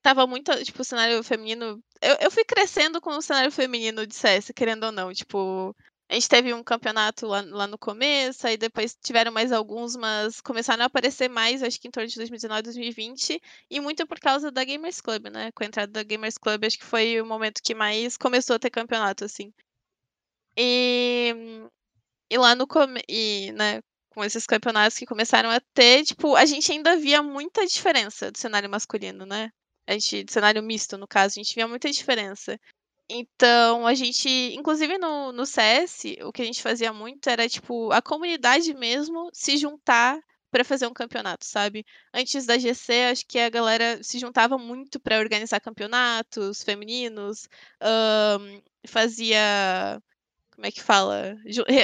tava muito, tipo, o cenário feminino. Eu, eu fui crescendo com o cenário feminino de CS, querendo ou não. Tipo, a gente teve um campeonato lá, lá no começo, aí depois tiveram mais alguns, mas começaram a aparecer mais, acho que em torno de 2019, 2020, e muito por causa da Gamers Club, né? Com a entrada da Gamers Club, acho que foi o momento que mais começou a ter campeonato, assim. E, e lá no come... e, né, com esses campeonatos que começaram a ter, tipo, a gente ainda via muita diferença do cenário masculino, né? A gente, do cenário misto, no caso, a gente via muita diferença. Então, a gente, inclusive no, no CS, o que a gente fazia muito era, tipo, a comunidade mesmo se juntar para fazer um campeonato, sabe? Antes da GC, acho que a galera se juntava muito para organizar campeonatos femininos, um, fazia. Como é que fala?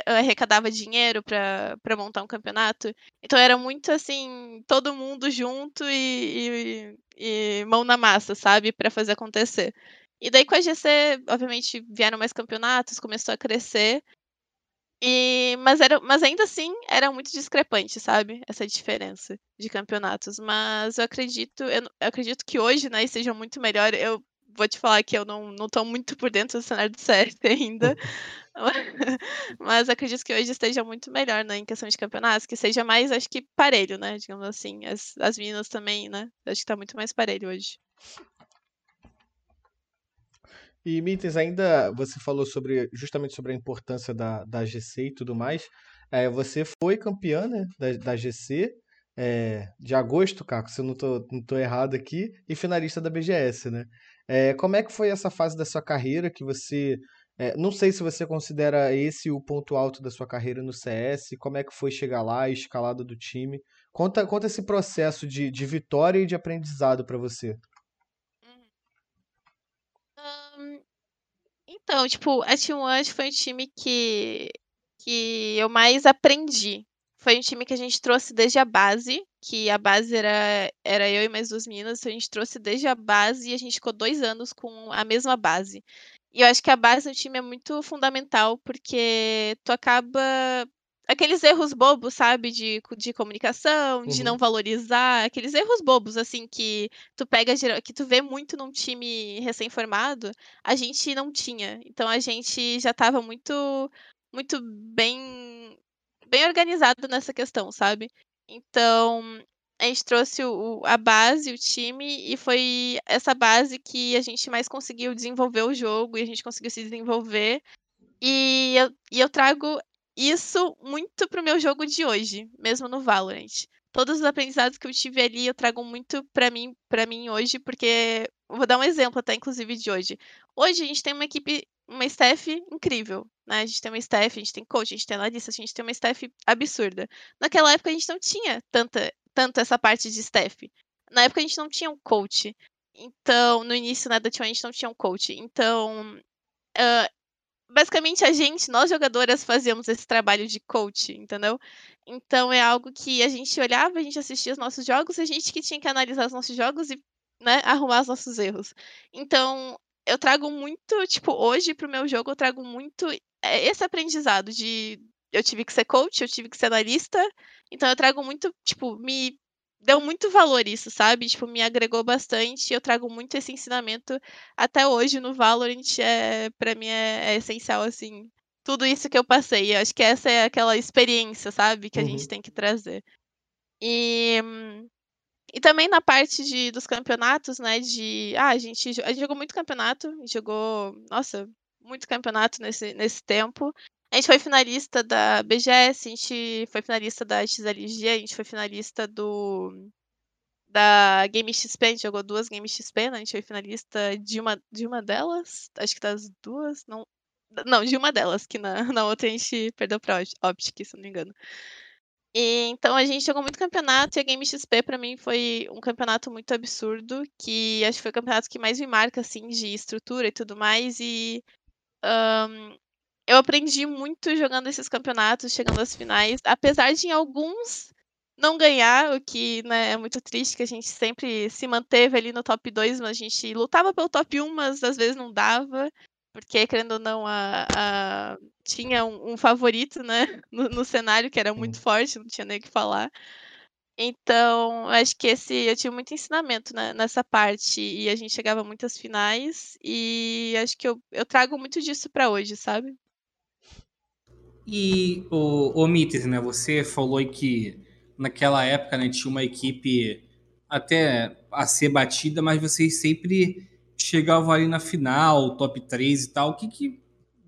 Arrecadava dinheiro para montar um campeonato. Então era muito assim, todo mundo junto e, e, e mão na massa, sabe? para fazer acontecer. E daí com a GC, obviamente, vieram mais campeonatos, começou a crescer. E, mas, era, mas ainda assim era muito discrepante, sabe? Essa diferença de campeonatos. Mas eu acredito, eu, eu acredito que hoje, né, seja muito melhor. Eu vou te falar que eu não, não tô muito por dentro do cenário do CS (laughs) ainda. (laughs) mas acredito que hoje esteja muito melhor, né, em questão de campeonatos, que seja mais, acho que, parelho, né? Digamos assim. As, as meninas também, né? Acho que tá muito mais parelho hoje.
E Mittens, ainda você falou sobre justamente sobre a importância da, da GC e tudo mais. É, você foi campeã né, da, da GC é, de agosto, Caco, se eu não tô, não tô errado aqui, e finalista da BGS, né? É, como é que foi essa fase da sua carreira que você. É, não sei se você considera esse o ponto alto da sua carreira no CS, como é que foi chegar lá, a escalada do time. Conta, conta esse processo de, de vitória e de aprendizado para você.
Então, tipo, a T1 foi um time que, que eu mais aprendi. Foi um time que a gente trouxe desde a base, que a base era, era eu e mais duas meninas, a gente trouxe desde a base e a gente ficou dois anos com a mesma base. E eu acho que a base do time é muito fundamental, porque tu acaba aqueles erros bobos, sabe, de, de comunicação, de não uhum. valorizar, aqueles erros bobos, assim, que tu pega, que tu vê muito num time recém-formado, a gente não tinha. Então a gente já estava muito, muito bem, bem organizado nessa questão, sabe? Então a gente trouxe o, a base, o time, e foi essa base que a gente mais conseguiu desenvolver o jogo e a gente conseguiu se desenvolver. E eu, e eu trago isso muito pro meu jogo de hoje, mesmo no Valorant. Todos os aprendizados que eu tive ali eu trago muito para mim, para mim hoje, porque vou dar um exemplo até inclusive de hoje. Hoje a gente tem uma equipe, uma staff incrível, né? A gente tem uma staff, a gente tem coach, a gente tem analista, a gente tem uma staff absurda. Naquela época a gente não tinha tanta tanto essa parte de staff. Na época a gente não tinha um coach. Então, no início né, da T1 a gente não tinha um coach. Então, uh, basicamente a gente, nós jogadoras, fazíamos esse trabalho de coach, entendeu? Então é algo que a gente olhava, a gente assistia os nossos jogos, a gente que tinha que analisar os nossos jogos e né, arrumar os nossos erros. Então eu trago muito, tipo, hoje pro meu jogo eu trago muito esse aprendizado de eu tive que ser coach, eu tive que ser analista, então eu trago muito, tipo, me deu muito valor isso, sabe? Tipo, me agregou bastante. Eu trago muito esse ensinamento até hoje no Valorant. É, para mim é, é, essencial, assim. Tudo isso que eu passei. Eu acho que essa é aquela experiência, sabe? Que a uhum. gente tem que trazer. E, e também na parte de, dos campeonatos, né? De. Ah, a gente, a gente jogou muito campeonato. Jogou. Nossa, muito campeonato nesse, nesse tempo. A gente foi finalista da BGS, a gente foi finalista da XLG, a gente foi finalista do da Game XP, a gente jogou duas Game XP, né? A gente foi finalista de uma, de uma delas, acho que das duas, não, não, de uma delas, que na, (laughs) na outra a gente perdeu pra Optic, se não me engano. E, então a gente jogou muito campeonato e a Game XP para mim foi um campeonato muito absurdo, que acho que foi o campeonato que mais me marca, assim, de estrutura e tudo mais, e um, eu aprendi muito jogando esses campeonatos, chegando às finais, apesar de em alguns não ganhar, o que né, é muito triste, que a gente sempre se manteve ali no top 2, mas a gente lutava pelo top 1, mas às vezes não dava, porque, querendo ou não, a, a... tinha um, um, favorito né, (laughs) no, no, cenário que era muito forte, não tinha nem o que falar. Então, acho que esse eu tive muito ensinamento né, nessa parte e a gente chegava a muitas finais e acho que eu, eu trago muito disso para hoje, sabe?
E o, o Mites, né? Você falou que naquela época né, tinha uma equipe até a ser batida, mas vocês sempre chegavam ali na final, top 3 e tal. O que, que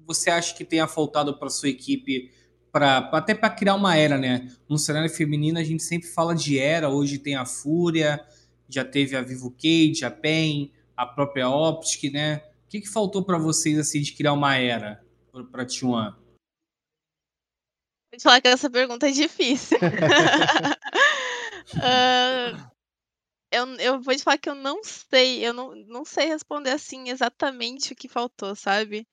você acha que tenha faltado para sua equipe para até para criar uma era, né? No cenário feminino a gente sempre fala de era, hoje tem a Fúria, já teve a Vivo Cage, a PEN, a própria Optic, né? O que, que faltou para vocês assim de criar uma era para T1?
Vou te falar que essa pergunta é difícil. uh, (laughs) eu, eu vou te falar que eu não sei, eu não, não sei responder assim exatamente o que faltou, sabe?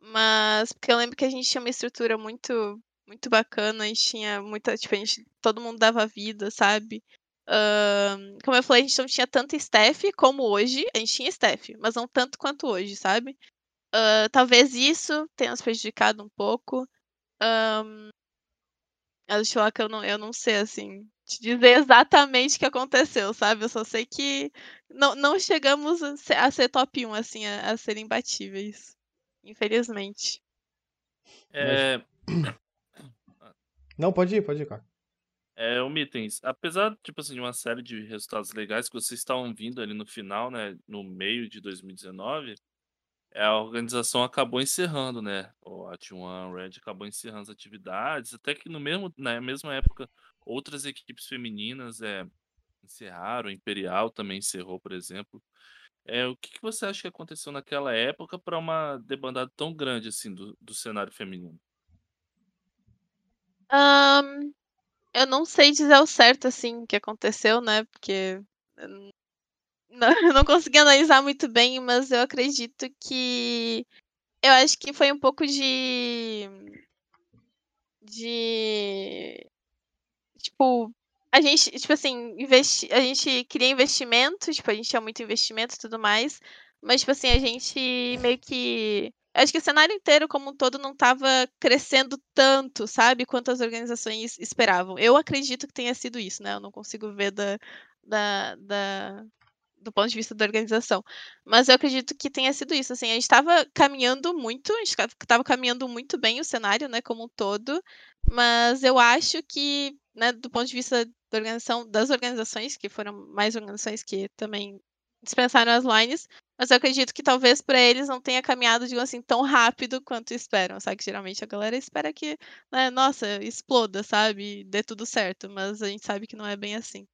Mas porque eu lembro que a gente tinha uma estrutura muito muito bacana, a gente tinha muita, tipo, a gente, todo mundo dava vida, sabe? Uh, como eu falei, a gente não tinha tanto staff como hoje. A gente tinha staff, mas não tanto quanto hoje, sabe? Uh, talvez isso tenha nos prejudicado um pouco. Um, eu falar que eu não, eu não sei, assim, te dizer exatamente o que aconteceu, sabe? Eu só sei que não, não chegamos a ser, a ser top 1, assim, a, a ser imbatíveis. Infelizmente.
É, (coughs)
não, pode ir, pode ir, cara.
É, o Mitens, apesar, tipo assim, de uma série de resultados legais que vocês estavam vindo ali no final, né, no meio de 2019, é, a organização acabou encerrando, né, o a T1 Red acabou encerrando as atividades, até que no mesmo, na mesma época, outras equipes femininas é, encerraram, Imperial também encerrou, por exemplo. É, o que, que você acha que aconteceu naquela época para uma debandada tão grande assim do, do cenário feminino?
eu não sei dizer ao certo, assim, o que aconteceu, né, porque eu (laughs) não não consegui analisar muito bem, mas eu acredito que eu acho que foi um pouco de de tipo, a gente, tipo assim, investi a gente queria investimento, tipo, a gente tinha muito investimento e tudo mais, mas, tipo assim, a gente meio que acho que o cenário inteiro, como um todo, não estava crescendo tanto, sabe? Quanto as organizações esperavam. Eu acredito que tenha sido isso, né? Eu não consigo ver da, da, da do ponto de vista da organização. Mas eu acredito que tenha sido isso. Assim, a gente estava caminhando muito, a gente estava caminhando muito bem o cenário, né, como um todo. Mas eu acho que, né, do ponto de vista da organização, das organizações, que foram mais organizações que também dispensaram as lines, mas eu acredito que talvez para eles não tenha caminhado, digamos assim, tão rápido quanto esperam, sabe? Que geralmente a galera espera que, né, nossa, exploda, sabe? Dê tudo certo, mas a gente sabe que não é bem assim.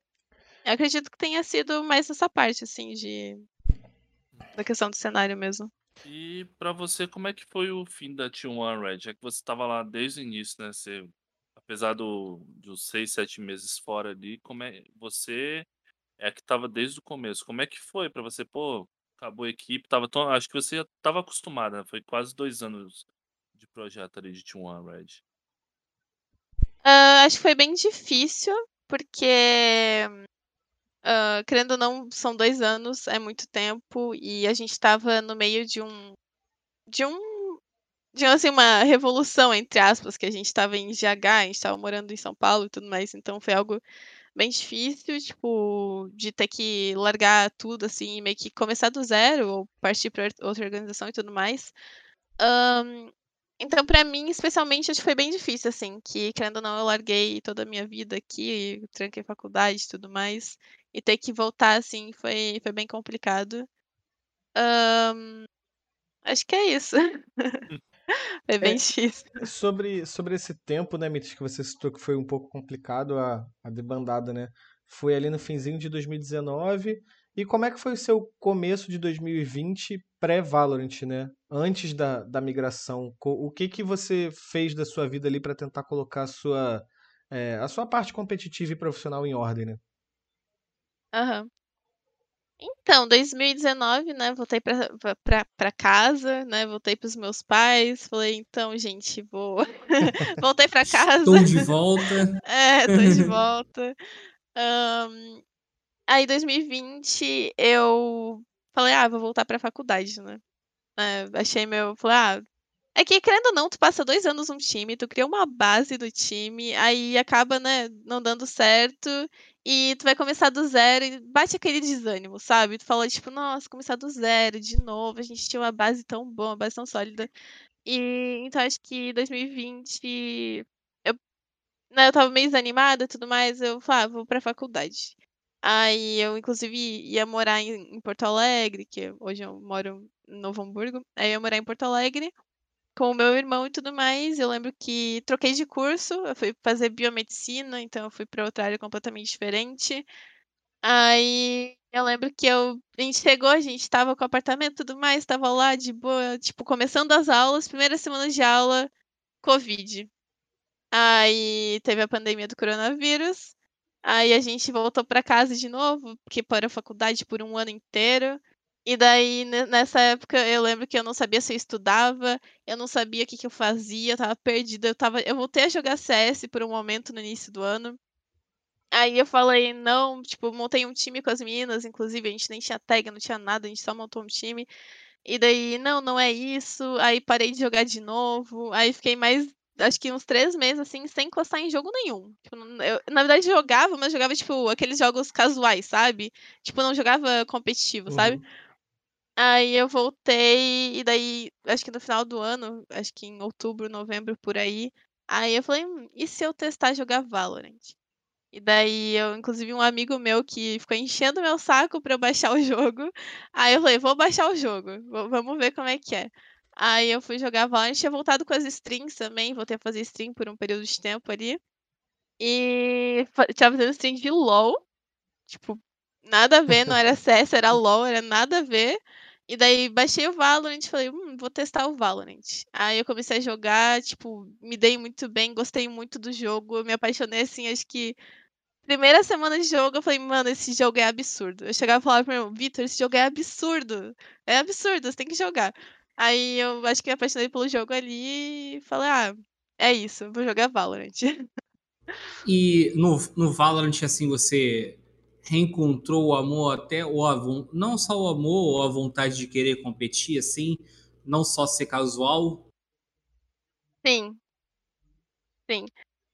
Eu acredito que tenha sido mais essa parte, assim, de. da questão do cenário mesmo.
E para você, como é que foi o fim da T1 Red? Já que você estava lá desde o início, né? Você, apesar do, dos seis, sete meses fora ali, como é você é que estava desde o começo. Como é que foi para você? Pô, acabou a equipe, tava tão, acho que você já estava acostumada, né? Foi quase dois anos de projeto ali de T1 Red.
Uh, acho que foi bem difícil, porque Uh, querendo ou não, são dois anos, é muito tempo, e a gente estava no meio de um. de um. De assim, uma revolução, entre aspas, que a gente estava em GH, a gente estava morando em São Paulo e tudo mais, então foi algo bem difícil, tipo, de ter que largar tudo, assim, meio que começar do zero, ou partir para outra organização e tudo mais. Um, então, para mim, especialmente, acho que foi bem difícil, assim, que, querendo ou não, eu larguei toda a minha vida aqui, tranquei faculdade e tudo mais, e ter que voltar, assim, foi, foi bem complicado. Um, acho que é isso. (laughs) foi (laughs) bem é, difícil.
Sobre, sobre esse tempo, né, Mitos, que você citou que foi um pouco complicado a, a debandada, né? Foi ali no finzinho de 2019. E como é que foi o seu começo de 2020 pré-Valorant, né? Antes da, da migração. O que que você fez da sua vida ali para tentar colocar a sua, é, a sua parte competitiva e profissional em ordem, né?
Aham. Então, 2019, né, voltei pra pra pra casa, né, voltei para os meus pais, falei: "Então, gente, vou (laughs) voltei pra casa".
Estou de volta. (laughs)
É, tô de (laughs) volta. Hã, aí 2020 eu falei: "Ah, vou voltar pra faculdade", né. Eh, achei meu falei: "Ah" é que querendo ou não, tu passa 2 anos num time, tu cria uma base do time, aí acaba, né, não dando certo, e tu vai começar do zero e bate aquele desânimo, sabe. Tu fala tipo: "Nossa, começar do zero de novo, a gente tinha uma base tão boa, uma base tão sólida". E então acho que 2020 eu né, eu estava meio desanimada e tudo mais, eu falei: "Ah, vou pra faculdade". Aí eu inclusive ia morar em em Porto Alegre, que hoje eu moro em Novo Hamburgo, aí eu ia morar em Porto Alegre, com o meu irmão e tudo mais, eu lembro que troquei de curso, eu fui fazer biomedicina, então eu fui pra outra área completamente diferente. Aí eu lembro que eu a gente chegou, a gente estava com o apartamento e tudo mais, estava lá de boa, tipo, começando as aulas, primeira semana de aula, covid. Aí teve a pandemia do coronavírus, aí a gente voltou pra casa de novo, porque parou a faculdade por 1 ano inteiro, e daí ne nessa época eu lembro que eu não sabia se eu estudava, eu não sabia o que que eu fazia, eu estava perdida, eu estava eu voltei a jogar CS por um momento no início do ano. Aí eu falei: "Não", tipo, montei um time com as meninas, inclusive a gente nem tinha tag, não tinha nada, a gente só montou um time, e daí: "Não, não é isso", aí parei de jogar de novo, aí fiquei mais acho que uns 3 meses, assim, sem encostar em jogo nenhum. Tipo, eu na verdade jogava, mas jogava, tipo, aqueles jogos casuais, sabe. Tipo, não jogava competitivo, sabe. Aí eu voltei, e daí acho que no final do ano, acho que em outubro, novembro, por aí, aí eu falei: "Hum, e se eu testar jogar Valorant?". E daí eu inclusive um amigo meu que ficou enchendo meu saco pra eu baixar o jogo, aí eu falei: "Vou baixar o jogo, va vamos ver como é que é". Aí eu fui jogar Valorant, tinha voltado com as streams também, voltei a fazer stream por um período de tempo ali, e fa estava fazendo stream de LOL, tipo, nada a ver, não era (laughs) CS, era LOL, era nada a ver, e daí baixei o Valorant e falei: "Hum, vou testar o Valorant". Aí eu comecei a jogar, tipo, me dei muito bem, gostei muito do jogo, me apaixonei, assim, acho que primeira semana de jogo eu falei: "Mano, esse jogo é absurdo". Eu chegava e falava para o meu "Vitor, esse jogo é absurdo, é absurdo, você tem que jogar". Aí eu acho que me apaixonei pelo jogo ali e falei: "Ah, é isso, vou jogar Valorant".
E no no Valorant, assim, você reencontrou o amor até ou a não só o amor ou a vontade de querer competir, assim, não só ser casual?
Sim. Sim.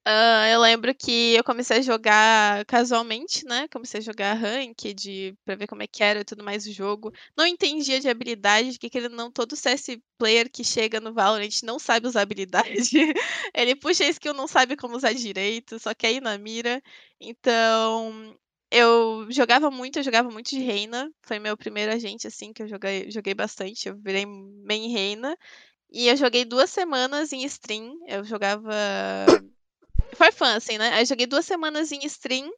Hã, eu lembro que eu comecei a jogar casualmente, né, comecei a jogar ranked pra ver como é que era e tudo mais o jogo. Não entendia de habilidade, que querendo não todo CS player que chega no Valorant não sabe usar habilidade. (laughs) Ele puxa a skill, não sabe como usar direito, só quer ir na mira. Então, eu jogava muito, eu jogava muito de Reina, foi meu primeiro agente, assim, que eu joguei joguei bastante, eu virei main Reina. E eu joguei 2 semanas em stream, eu jogava (coughs) for fun, assim, né. Aí joguei 2 semanas em stream,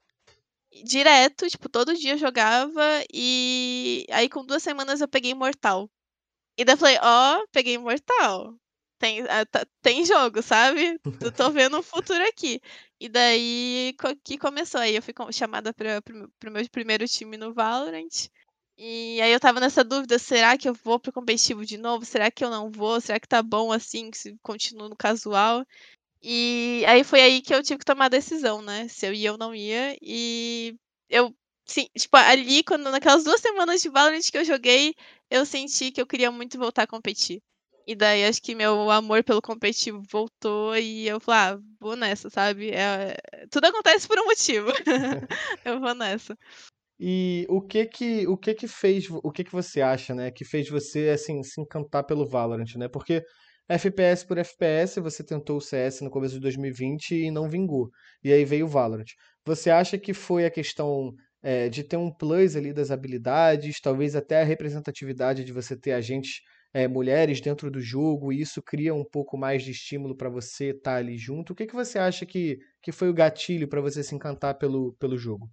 direto, tipo, todo dia eu jogava, e aí com 2 semanas eu peguei imortal. E daí eu falei: "Ó, peguei imortal, tem ah, tá tem jogo, sabe, eu tô (laughs) vendo um futuro aqui". E daí que começou, aí eu fui chamada para o meu primeiro time no Valorant, e aí eu estava nessa dúvida: "Será que eu vou para o competitivo de novo? Será que eu não vou? Será que tá bom assim, que se continuo no casual?". E aí foi aí que eu tive que tomar a decisão, né, se eu ia ou não ia, e eu sim, tipo, ali quando naquelas 2 semanas de Valorant que eu joguei, eu senti que eu queria muito voltar a competir. E daí acho que meu amor pelo competitivo voltou e eu falei: "Ah, vou nessa", sabe, eh, tudo acontece por um motivo. (laughs) Eu vou nessa.
E o que que o que que fez o que que você acha, né, que fez você, assim, se encantar pelo Valorant, né, porque FPS por FPS, você tentou o CS no começo de 2020 e não vingou, e aí veio o Valorant. Você acha que foi a questão, eh, de ter um plus ali das habilidades, talvez até a representatividade de você ter agentes, eh, mulheres dentro do jogo, e isso cria um pouco mais de estímulo pra você estar ali junto? O que que você acha que que foi o gatilho pra você se encantar pelo pelo jogo?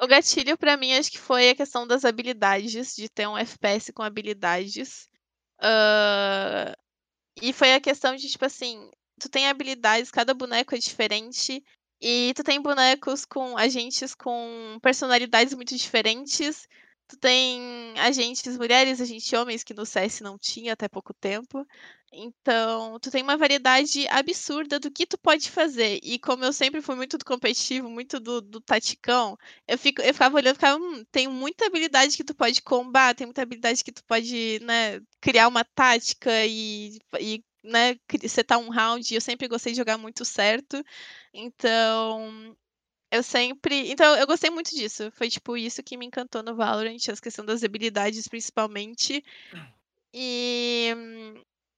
O gatilho pra mim acho que foi a questão das habilidades, de ter um FPS com habilidades. Hã, e foi a questão de, tipo assim, tu tem habilidades, cada boneco é diferente, E tu tem bonecos com agentes com personalidades muito diferentes. Tu tem agentes mulheres, agentes homens, que no CS não tinha até pouco tempo. Então, tu tem uma variedade absurda do que tu pode fazer. E como eu sempre fui muito do competitivo, muito do, do taticão, eu, fico, eu ficava olhando e ficava, hum, tem muita habilidade que tu pode combater, tem muita habilidade que tu pode, né, criar uma tática e, e né, setar um round. Eu sempre gostei de jogar muito certo. Então, eu sempre. Então, eu gostei muito disso. Foi, tipo, isso que me encantou no Valorant, a questão das habilidades, principalmente. E.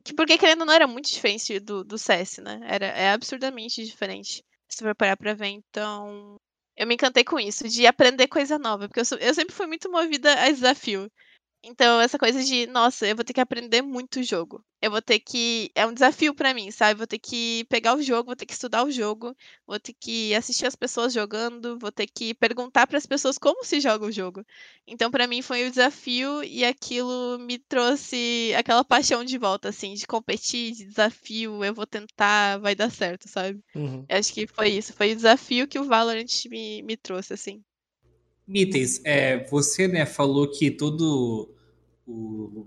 Que porque, querendo ou não, era muito diferente do, do CS, né? Era, é absurdamente diferente. Se for parar pra ver. Então. Eu me encantei com isso, de aprender coisa nova. Porque eu, sou, eu sempre fui muito movida a desafio. Então, essa coisa de, nossa, eu vou ter que aprender muito o jogo. Eu vou ter que. É um desafio para mim, sabe? Vou ter que pegar o jogo, vou ter que estudar o jogo, vou ter que assistir as pessoas jogando, vou ter que perguntar para as pessoas como se joga o jogo. Então, para mim, foi um desafio e aquilo me trouxe aquela paixão de volta, assim, de competir, de desafio. Eu vou tentar, vai dar certo, sabe?
Uhum.
Eu acho que foi isso. Foi o desafio que o Valorant me, me trouxe, assim.
Mitens, é, você né, falou que todo o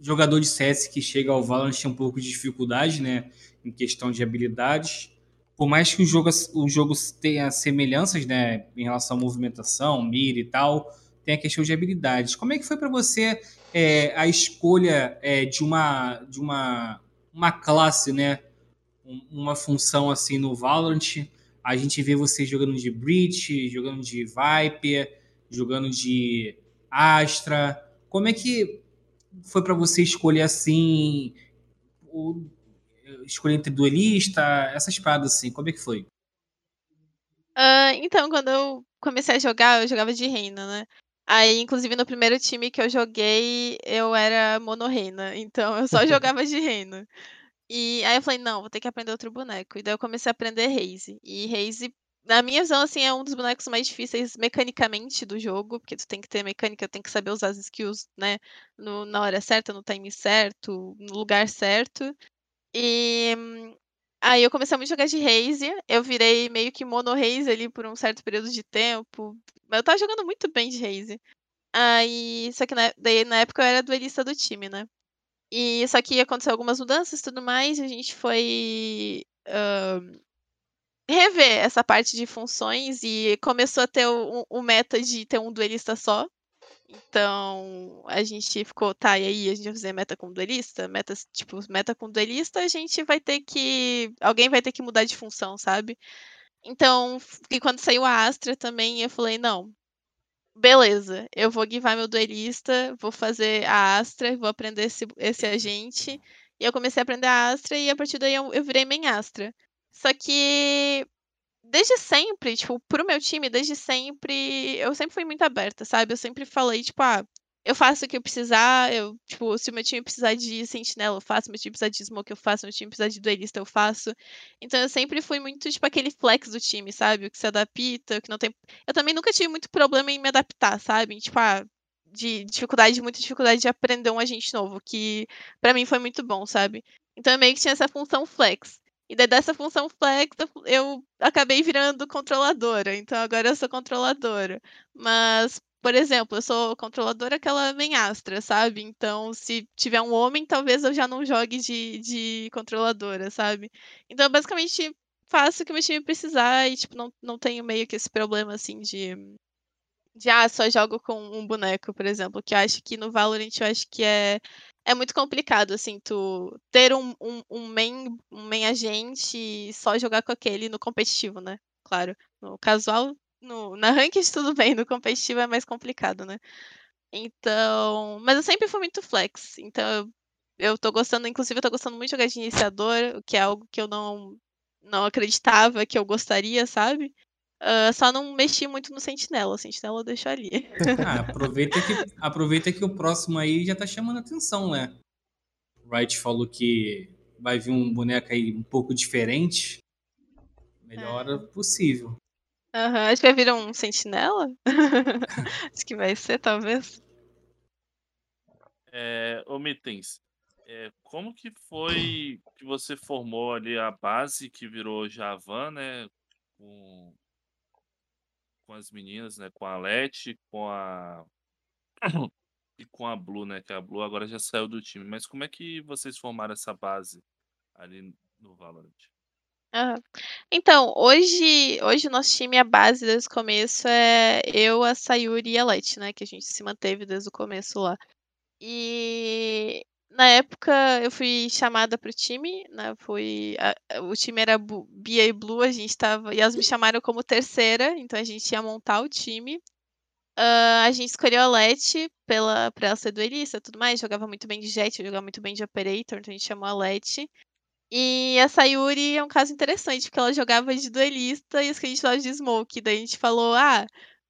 jogador de CS que chega ao Valorant tem um pouco de dificuldade né, em questão de habilidades. Por mais que o jogo, o jogo tenha semelhanças né, em relação à movimentação, mira e tal, tem a questão de habilidades. Como é que foi para você é, a escolha é, de uma de uma, uma classe, né, uma função assim no Valorant? A gente vê você jogando de Breach, jogando de Viper, jogando de Astra. Como é que foi para você escolher assim, o, escolher entre duelista, essas paradas assim? Como é que foi?
Uh, então, quando eu comecei a jogar, eu jogava de reina, né? Aí, inclusive, no primeiro time que eu joguei, eu era mono-reina. Então, eu só (laughs) jogava de reina. E aí eu falei, não, vou ter que aprender outro boneco. E daí eu comecei a aprender Raze. E Raze na minha visão, assim, é um dos bonecos mais difíceis mecanicamente do jogo, porque tu tem que ter mecânica, tem que saber usar as skills, né, no, na hora certa, no time certo, no lugar certo. E aí eu comecei a jogar de Raze, eu virei meio que mono Raze ali por um certo período de tempo. Eu tava jogando muito bem de Raze. Aí, só que na, daí, na época eu era duelista do time, né? E só que aconteceu algumas mudanças e tudo mais, a gente foi uh, rever essa parte de funções e começou a ter o, o meta de ter um duelista só. Então, a gente ficou, tá, e aí a gente vai fazer meta com duelista? Meta, tipo, meta com duelista, a gente vai ter que. Alguém vai ter que mudar de função, sabe? Então, e quando saiu a Astra também, eu falei, não. Beleza, eu vou guivar meu duelista, vou fazer a Astra, vou aprender esse, esse agente. E eu comecei a aprender a Astra e a partir daí eu, eu virei main Astra. Só que desde sempre, tipo, pro meu time, desde sempre, eu sempre fui muito aberta, sabe? Eu sempre falei, tipo, ah, eu faço o que eu precisar, eu, tipo, se o meu time precisar de sentinela, eu faço, meu time precisar de smoke, eu faço, meu time precisar de duelista, eu faço. Então eu sempre fui muito, tipo, aquele flex do time, sabe? O que se adapta, o que não tem. Eu também nunca tive muito problema em me adaptar, sabe? Tipo, ah, de dificuldade, muita dificuldade de aprender um agente novo, que para mim foi muito bom, sabe? Então eu meio que tinha essa função flex. E daí dessa função flex eu acabei virando controladora. Então agora eu sou controladora. Mas, por exemplo, eu sou controladora aquela menastra, sabe? Então, se tiver um homem, talvez eu já não jogue de, de controladora, sabe? Então, eu basicamente faço o que o meu time precisar e, tipo, não, não tenho meio que esse problema, assim, de de ah, só jogo com um boneco, por exemplo, que eu acho que no Valorant eu acho que é é muito complicado, assim, tu ter um, um, um, main, um main agente e só jogar com aquele no competitivo, né? Claro. No casual, no, na ranked tudo bem, no competitivo é mais complicado, né? Então. Mas eu sempre fui muito flex. Então eu, eu tô gostando, inclusive eu tô gostando muito de jogar de iniciador, o que é algo que eu não, não acreditava que eu gostaria, sabe? Uh, só não mexi muito no Sentinela. O Sentinela eu deixo ali. (laughs)
Ah, (laughs) aproveita, que, aproveita que o próximo aí já tá chamando atenção, né? O Wright falou que vai vir um boneco aí um pouco diferente. Melhor é. possível.
Uhum, acho que vai vir um Sentinela. (laughs) acho que vai ser, talvez.
É, ô Mitens, é, como que foi que você formou ali a base que virou Javan, né? com, com as meninas, né? Com a Leti, com a. (coughs) e com a Blue, né? Que a Blue agora já saiu do time. Mas como é que vocês formaram essa base ali no Valorant?
Aham. Então, hoje hoje o nosso time, a base desde o começo é eu, a Sayuri e a Leti, né, que a gente se manteve desde o começo lá. E na época eu fui chamada para o time, né, fui a o time era Bia e Blue, a gente estava e elas me chamaram como terceira, então a gente ia montar o time. Hã, a gente escolheu a Leti pela pra ela ser duelista e tudo mais, jogava muito bem de Jett, jogava muito bem de Operator, então a gente chamou a Leti. E a Sayuri é um caso interessante, porque ela jogava de duelista e a gente falava de smoke. Daí a gente falou: "Ah,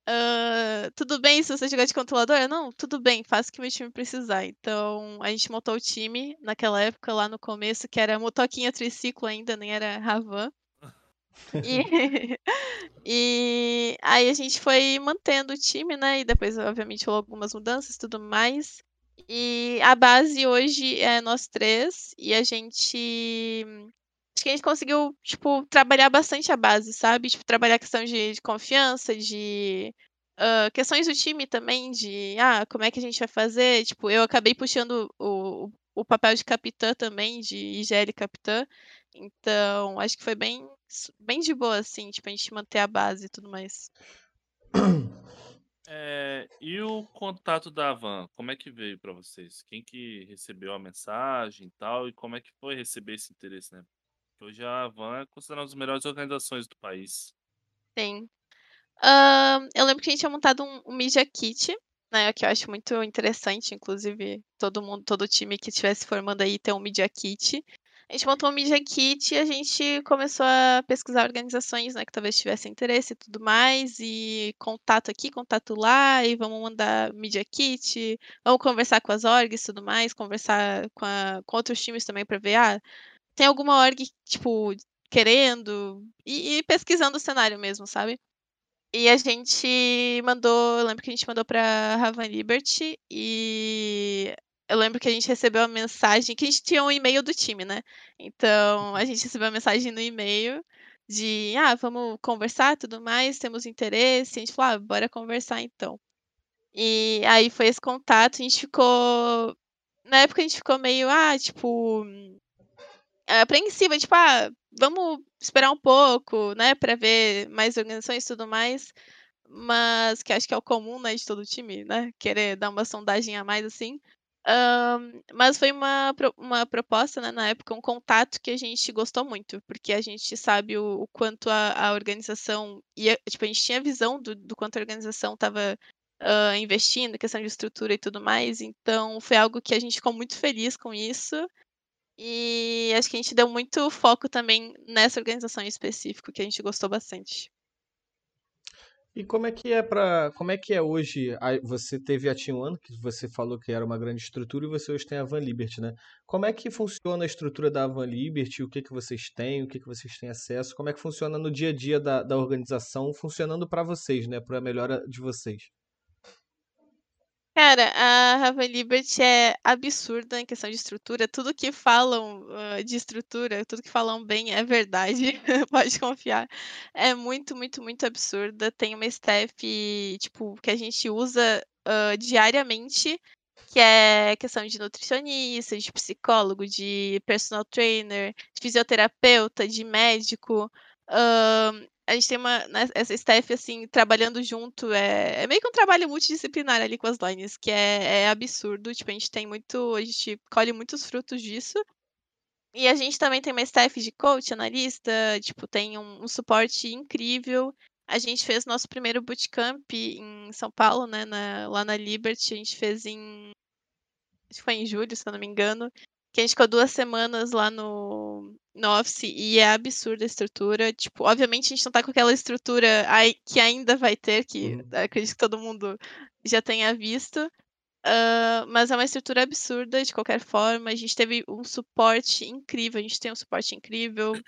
hã, tudo bem se você jogar de controlador?" "Não, tudo bem, faço o que meu time precisar". Então a gente montou o time naquela época, lá no começo, que era Motoquinha Triciclo ainda, nem era Ravan. E (laughs) e aí a gente foi mantendo o time, né, e depois obviamente rolou algumas mudanças e tudo mais. E a base hoje é nós 3 e a gente acho que a gente conseguiu, tipo, trabalhar bastante a base, sabe, tipo, trabalhar a questão de de confiança, de, hã, questões do time também, de: "Ah, como é que a gente vai fazer?". Tipo, eu acabei puxando o o papel de capitã também, de IGL capitã, então acho que foi bem bem de boa, assim, tipo, a gente manter a base e tudo mais.
Eh, (coughs) e o contato da Van, como é que veio pra vocês? Quem que recebeu a mensagem e tal, e como é que foi receber esse interesse, né? Hoje a Van é considerada uma das melhores organizações do país.
Sim. Hã, eu lembro que a gente tinha montado um um Media Kit, né, que eu acho muito interessante, inclusive todo mundo todo time que estiver se formando aí ter um Media Kit. A gente montou um Media Kit e a gente começou a pesquisar organizações, né, que talvez tivessem interesse e tudo mais, e contato aqui, contato lá, e vamos mandar Media Kit, vamos conversar com as orgs e tudo mais, conversar com a com outros times também pra ver: "Ah, tem alguma org, tipo, querendo?". E e pesquisando o cenário mesmo, sabe. E a gente mandou eu lembro que a gente mandou pra Raven Liberty, e eu lembro que a gente recebeu a mensagem que a gente tinha um e-mail do time, né, então a gente recebeu a mensagem no e-mail de: "Ah, vamos conversar, tudo mais, temos interesse", a gente falou: "Ah, bora conversar então". E aí foi esse contato, a gente ficou na época a gente ficou meio, ah, tipo, apreensiva, tipo: "Ah, vamos esperar um pouco, né, pra ver mais organizações e tudo mais", mas que acho que é o comum, né, de todo time, né, querer dar uma sondagem a mais, assim. Hã, mas foi uma uma proposta, né, na época, um contato que a gente gostou muito, porque a gente sabe o o quanto a a organização ia tipo, a gente tinha visão do do quanto a organização estava, hã, investindo, questão de estrutura e tudo mais, então foi algo que a gente ficou muito feliz com isso, e acho que a gente deu muito foco também nessa organização em específico, que a gente gostou bastante.
E como é que é pra como é que é hoje a você teve a T1, que você falou que era uma grande estrutura, e você hoje tem a Van Liberty, né. Como é que funciona a estrutura da Van Liberty? O que que vocês têm? O que que vocês têm acesso? Como é que funciona no dia a dia da da organização, funcionando pra vocês, né, pra melhora de vocês?
Cara, a Raven Liberty é absurda em questão de estrutura, tudo que falam, hã, de estrutura, tudo que falam bem é verdade, (laughs) pode confiar. É muito, muito, muito absurda, tem uma staff, tipo, que a gente usa, hã, diariamente, que é questão de nutricionista, de psicólogo, de personal trainer, de fisioterapeuta, de médico. Hã, a gente tem uma né, essa staff, assim, trabalhando junto, é é meio que um trabalho multidisciplinar ali com as lines, que é é absurdo, tipo, a gente tem muito a gente colhe muitos frutos disso. E a gente também tem uma staff de coach, analista, tipo, tem um um suporte incrível. A gente fez nosso primeiro bootcamp em São Paulo, né, na lá na Liberty, a gente fez em acho que foi em julho, se eu não me engano, que a gente ficou 2 semanas lá no no office e é absurda a estrutura, tipo, obviamente a gente não tá com aquela estrutura ai que ainda vai ter, que
Uhum.
acredito que todo mundo já tenha visto, hã, mas é uma estrutura absurda de qualquer forma, a gente teve um suporte incrível, a gente tem um suporte incrível.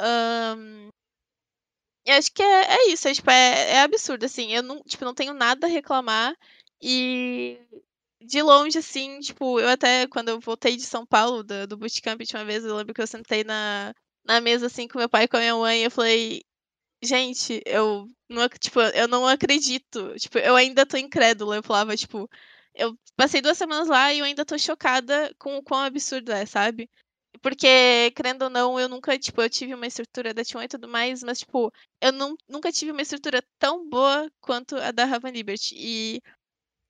Hã e acho que é é isso, é tipo, é é absurdo, assim, eu não tipo, não tenho nada a reclamar, e de longe, assim, tipo, eu até quando eu voltei de São Paulo da do bootcamp a última vez, eu lembro que eu sentei na na mesa, assim, com meu pai e com a minha mãe, eu falei: gente, eu não, tipo, eu não acredito. Tipo, eu ainda tô incrédula. Eu falava, tipo, eu passei duas semanas lá e eu ainda tô chocada com o quão absurdo é, sabe? Porque, querendo ou não, eu nunca, tipo, eu tive uma estrutura da T1 e tudo mais, mas, tipo, eu não, nunca tive uma estrutura tão boa quanto a da Raven Liberty. E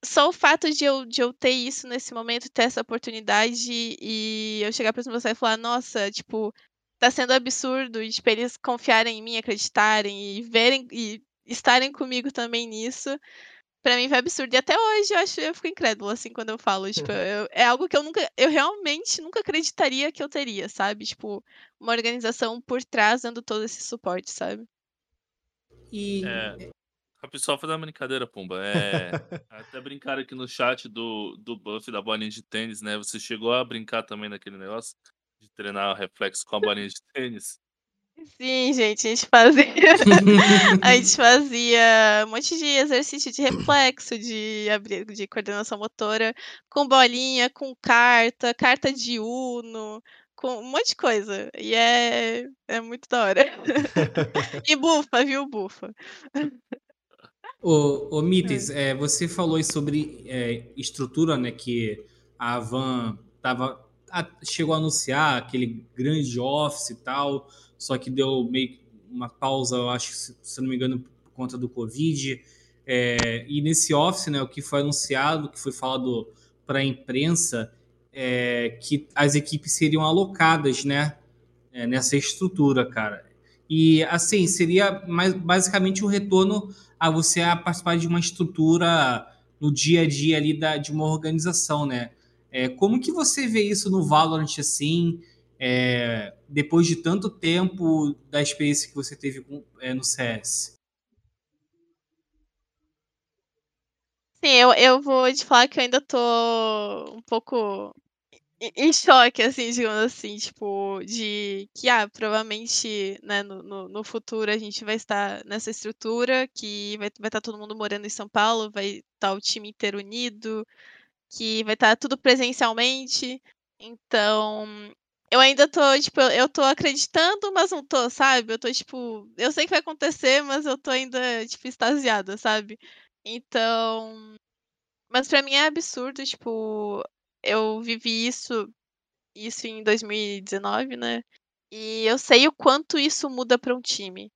só o fato de eu, de eu ter isso nesse momento, ter essa oportunidade e eu chegar pra você e falar, nossa, tipo, tá sendo absurdo, e tipo, eles confiarem em mim, acreditarem e verem e estarem comigo também nisso, pra mim foi absurdo. E até hoje eu acho, eu fico incrédula, assim, quando eu falo, tipo, (laughs) eu, é algo que eu nunca, eu realmente nunca acreditaria que eu teria, sabe? Tipo, uma organização por trás dando todo esse suporte, sabe?
E
É, a pessoa faz uma brincadeira, Pumba. É, (laughs) até brincaram aqui no chat do, do buff da bolinha de tênis, né? Você chegou a brincar também naquele negócio de treinar o reflexo com a bolinha de tênis?
Sim, gente, a gente fazia. (laughs) a gente fazia um monte de exercício de reflexo, de, de coordenação motora, com bolinha, com carta, carta de Uno, com um monte de coisa. E é, é muito da hora. (laughs) E bufa, viu? Bufa.
Ô, ô Mites, é, você falou sobre é, estrutura, né? Que a Van tava, a- chegou a anunciar aquele grande office e tal, só que deu meio uma pausa, eu acho, se, se não me engano, por conta do Covid. É, e nesse office, né, o que foi anunciado, que foi falado para a imprensa, é que as equipes seriam alocadas, né, é, nessa estrutura, cara. E assim, seria mais, basicamente um retorno a você a participar de uma estrutura no dia a dia ali da, de uma organização, né? É, como que você vê isso no Valorant assim, é, depois de tanto tempo da experiência que você teve com- é, no CS?
Sim, eu, eu vou te falar que eu ainda tô um pouco em choque, assim, digamos assim, tipo, de que, ah, provavelmente, né, no, no, no futuro a gente vai estar nessa estrutura, que vai vai estar todo mundo morando em São Paulo, vai estar o time inteiro unido, que vai estar tudo presencialmente. Então, eu ainda tô, tipo, eu tô acreditando, mas não tô, sabe? Eu tô, tipo, eu sei que vai acontecer, mas eu tô ainda, tipo, extasiada, sabe? Então, mas pra mim é absurdo, tipo, eu vivi isso, isso em 2019, né? E eu sei o quanto isso muda pra um time.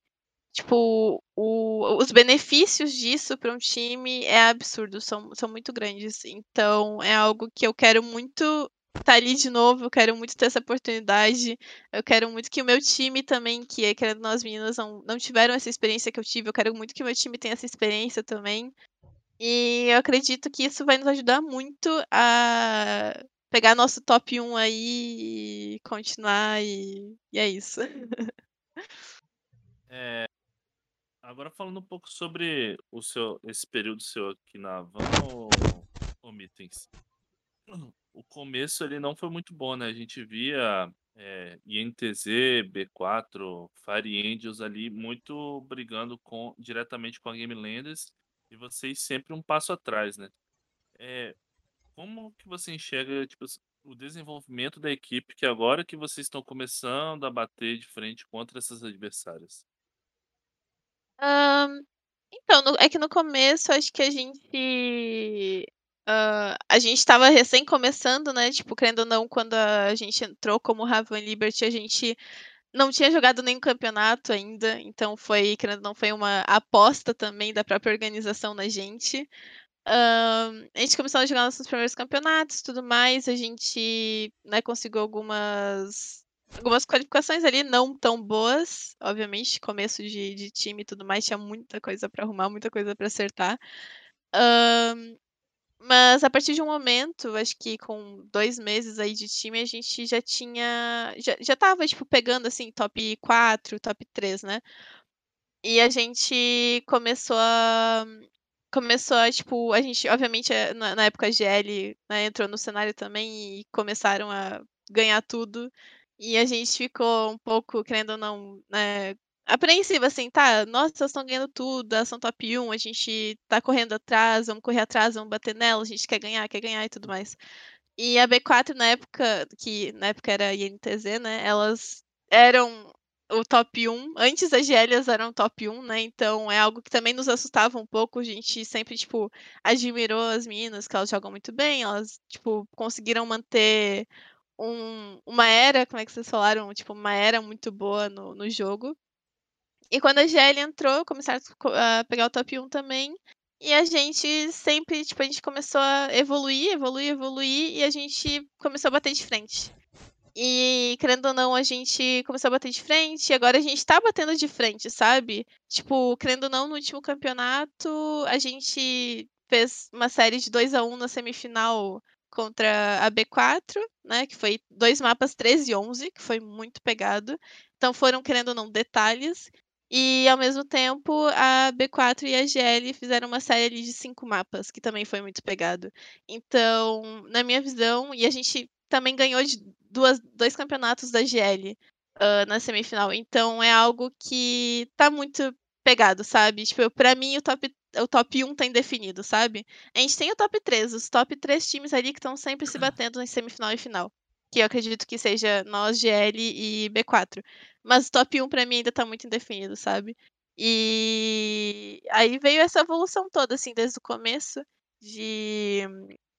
Tipo, o, os benefícios disso para um time é absurdo, são, são muito grandes. Então, é algo que eu quero muito estar ali de novo, eu quero muito ter essa oportunidade. Eu quero muito que o meu time também, que é querendo nós meninas, não, não tiveram essa experiência que eu tive, eu quero muito que o meu time tenha essa experiência também. E eu acredito que isso vai nos ajudar muito a pegar nosso top 1 aí e continuar, e, e é isso. (laughs)
É, agora falando um pouco sobre o seu, esse período seu aqui na Van, ô, ô Mittens. O começo ele não foi muito bom, né? A gente via é, INTZ, B4, Fire Angels ali muito brigando com, diretamente com a Game Landers e vocês sempre um passo atrás, né? É, como que você enxerga tipo, o desenvolvimento da equipe que agora que vocês estão começando a bater de frente contra essas adversárias?
Hã, então, no é que no começo acho que a gente, hã, a gente estava recém começando, né, tipo, querendo ou não, quando a gente entrou como Raven Liberty, a gente não tinha jogado nenhum campeonato ainda, então foi, não, foi uma aposta também da própria organização na gente. A gente começou a jogar nossos primeiros campeonatos, tudo mais, a gente, né, conseguiu algumas algumas qualificações ali não tão boas, obviamente, começo de de time e tudo mais, tinha muita coisa pra arrumar, muita coisa pra acertar. Mas a partir de um momento, acho que com 2 meses aí de time, a gente já tinha já já estava, tipo, pegando, assim, top 4, top 3, né. E a gente começou a começou a, tipo, a gente obviamente, eh, na na época a GL, né, entrou no cenário também e começaram a ganhar tudo, e a gente ficou um pouco, querendo ou não, né, apreensiva, assim: "Tá, nossa, elas estão ganhando tudo, elas são top 1, a gente tá correndo atrás, vamos correr atrás, vamos bater nela, a gente quer ganhar, quer ganhar e tudo mais". E a B4 na época, que na época era INTZ, né, elas eram o top 1. Antes as GLs eram top 1, né? Então é algo que também nos assustava um pouco. A gente sempre, tipo, admirou as meninas, que elas jogam muito bem. Elas, tipo, conseguiram manter um, uma era, como é que vocês falaram? Tipo, uma era muito boa no, no jogo. E quando a GL entrou, começaram a pegar o top 1 também. E a gente sempre, tipo, a gente começou a evoluir, evoluir, evoluir, e a gente começou a bater de frente. E, querendo ou não, a gente começou a bater de frente, e agora a gente tá batendo de frente, sabe? Tipo, querendo ou não, no último campeonato, a gente fez uma série de 2 a 1 na semifinal contra a B4, né? Que foi dois mapas 13 e 11, que foi muito pegado. Então foram, querendo ou não, detalhes. E ao mesmo tempo, a B4 e a GL fizeram uma série de cinco mapas, que também foi muito pegado. Então, na minha visão, e a gente também ganhou de duas, dois campeonatos da GL uh, na semifinal. Então é algo que tá muito pegado, sabe? Tipo, pra mim o top, o top 1 tá indefinido, sabe? A gente tem o top 3, os top 3 times ali que estão sempre se batendo em semifinal e final. Que eu acredito que seja nós, GL e B4. Mas o top 1 pra mim ainda tá muito indefinido, sabe? E aí veio essa evolução toda, assim, desde o começo, de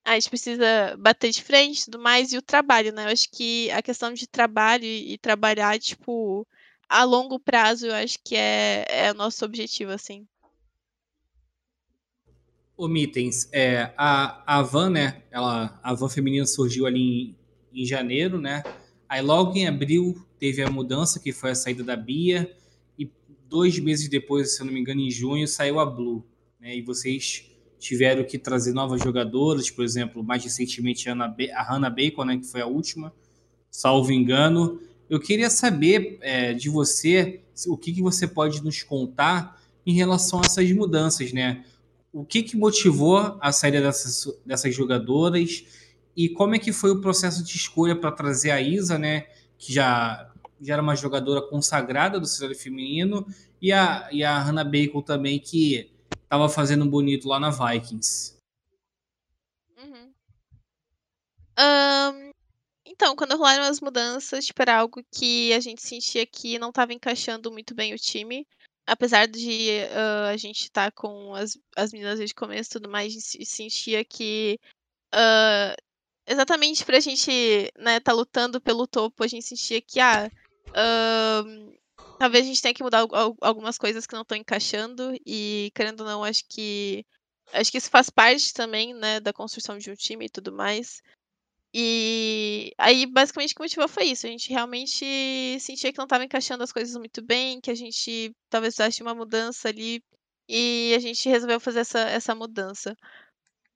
a gente precisa bater de frente e tudo mais, e o trabalho, né? Eu acho que a questão de trabalho e, trabalhar, tipo, a longo prazo, eu acho que é, é o nosso objetivo, assim.
O Mitens, é, a, a Van, né? Ela, a Van feminina surgiu ali em, em janeiro, né? Aí logo em abril teve a mudança, que foi a saída da Bia, e dois meses depois, se eu não me engano, em junho, saiu a Blue. Né? E vocês tiveram que trazer novas jogadoras, por exemplo, mais recentemente a, Hannah Bacon, né, que foi a última, salvo engano. Eu queria saber é, de você o que, que você pode nos contar em relação a essas mudanças, né? O que, que motivou a saída dessas, dessas jogadoras e como é que foi o processo de escolha para trazer a Isa, né? Que já, já era uma jogadora consagrada do cenário feminino, e a, e a Hannah Bacon também, que tava fazendo bonito lá na Vikings.
Uhum. Um, então, quando rolaram as mudanças, tipo, era algo que a gente sentia que não estava encaixando muito bem o time. Apesar de uh, a gente estar tá com as, as meninas desde o começo e tudo mais, a gente sentia que uh, exatamente pra gente né, tá lutando pelo topo, a gente sentia que ah, uh, Talvez a gente tenha que mudar algumas coisas que não estão encaixando e, querendo ou não, acho que acho que isso faz parte também, né, da construção de um time e tudo mais. E aí, basicamente, o que motivou foi isso. A gente realmente sentia que não estava encaixando as coisas muito bem, que a gente talvez precisasse uma mudança ali. E a gente resolveu fazer essa, essa mudança.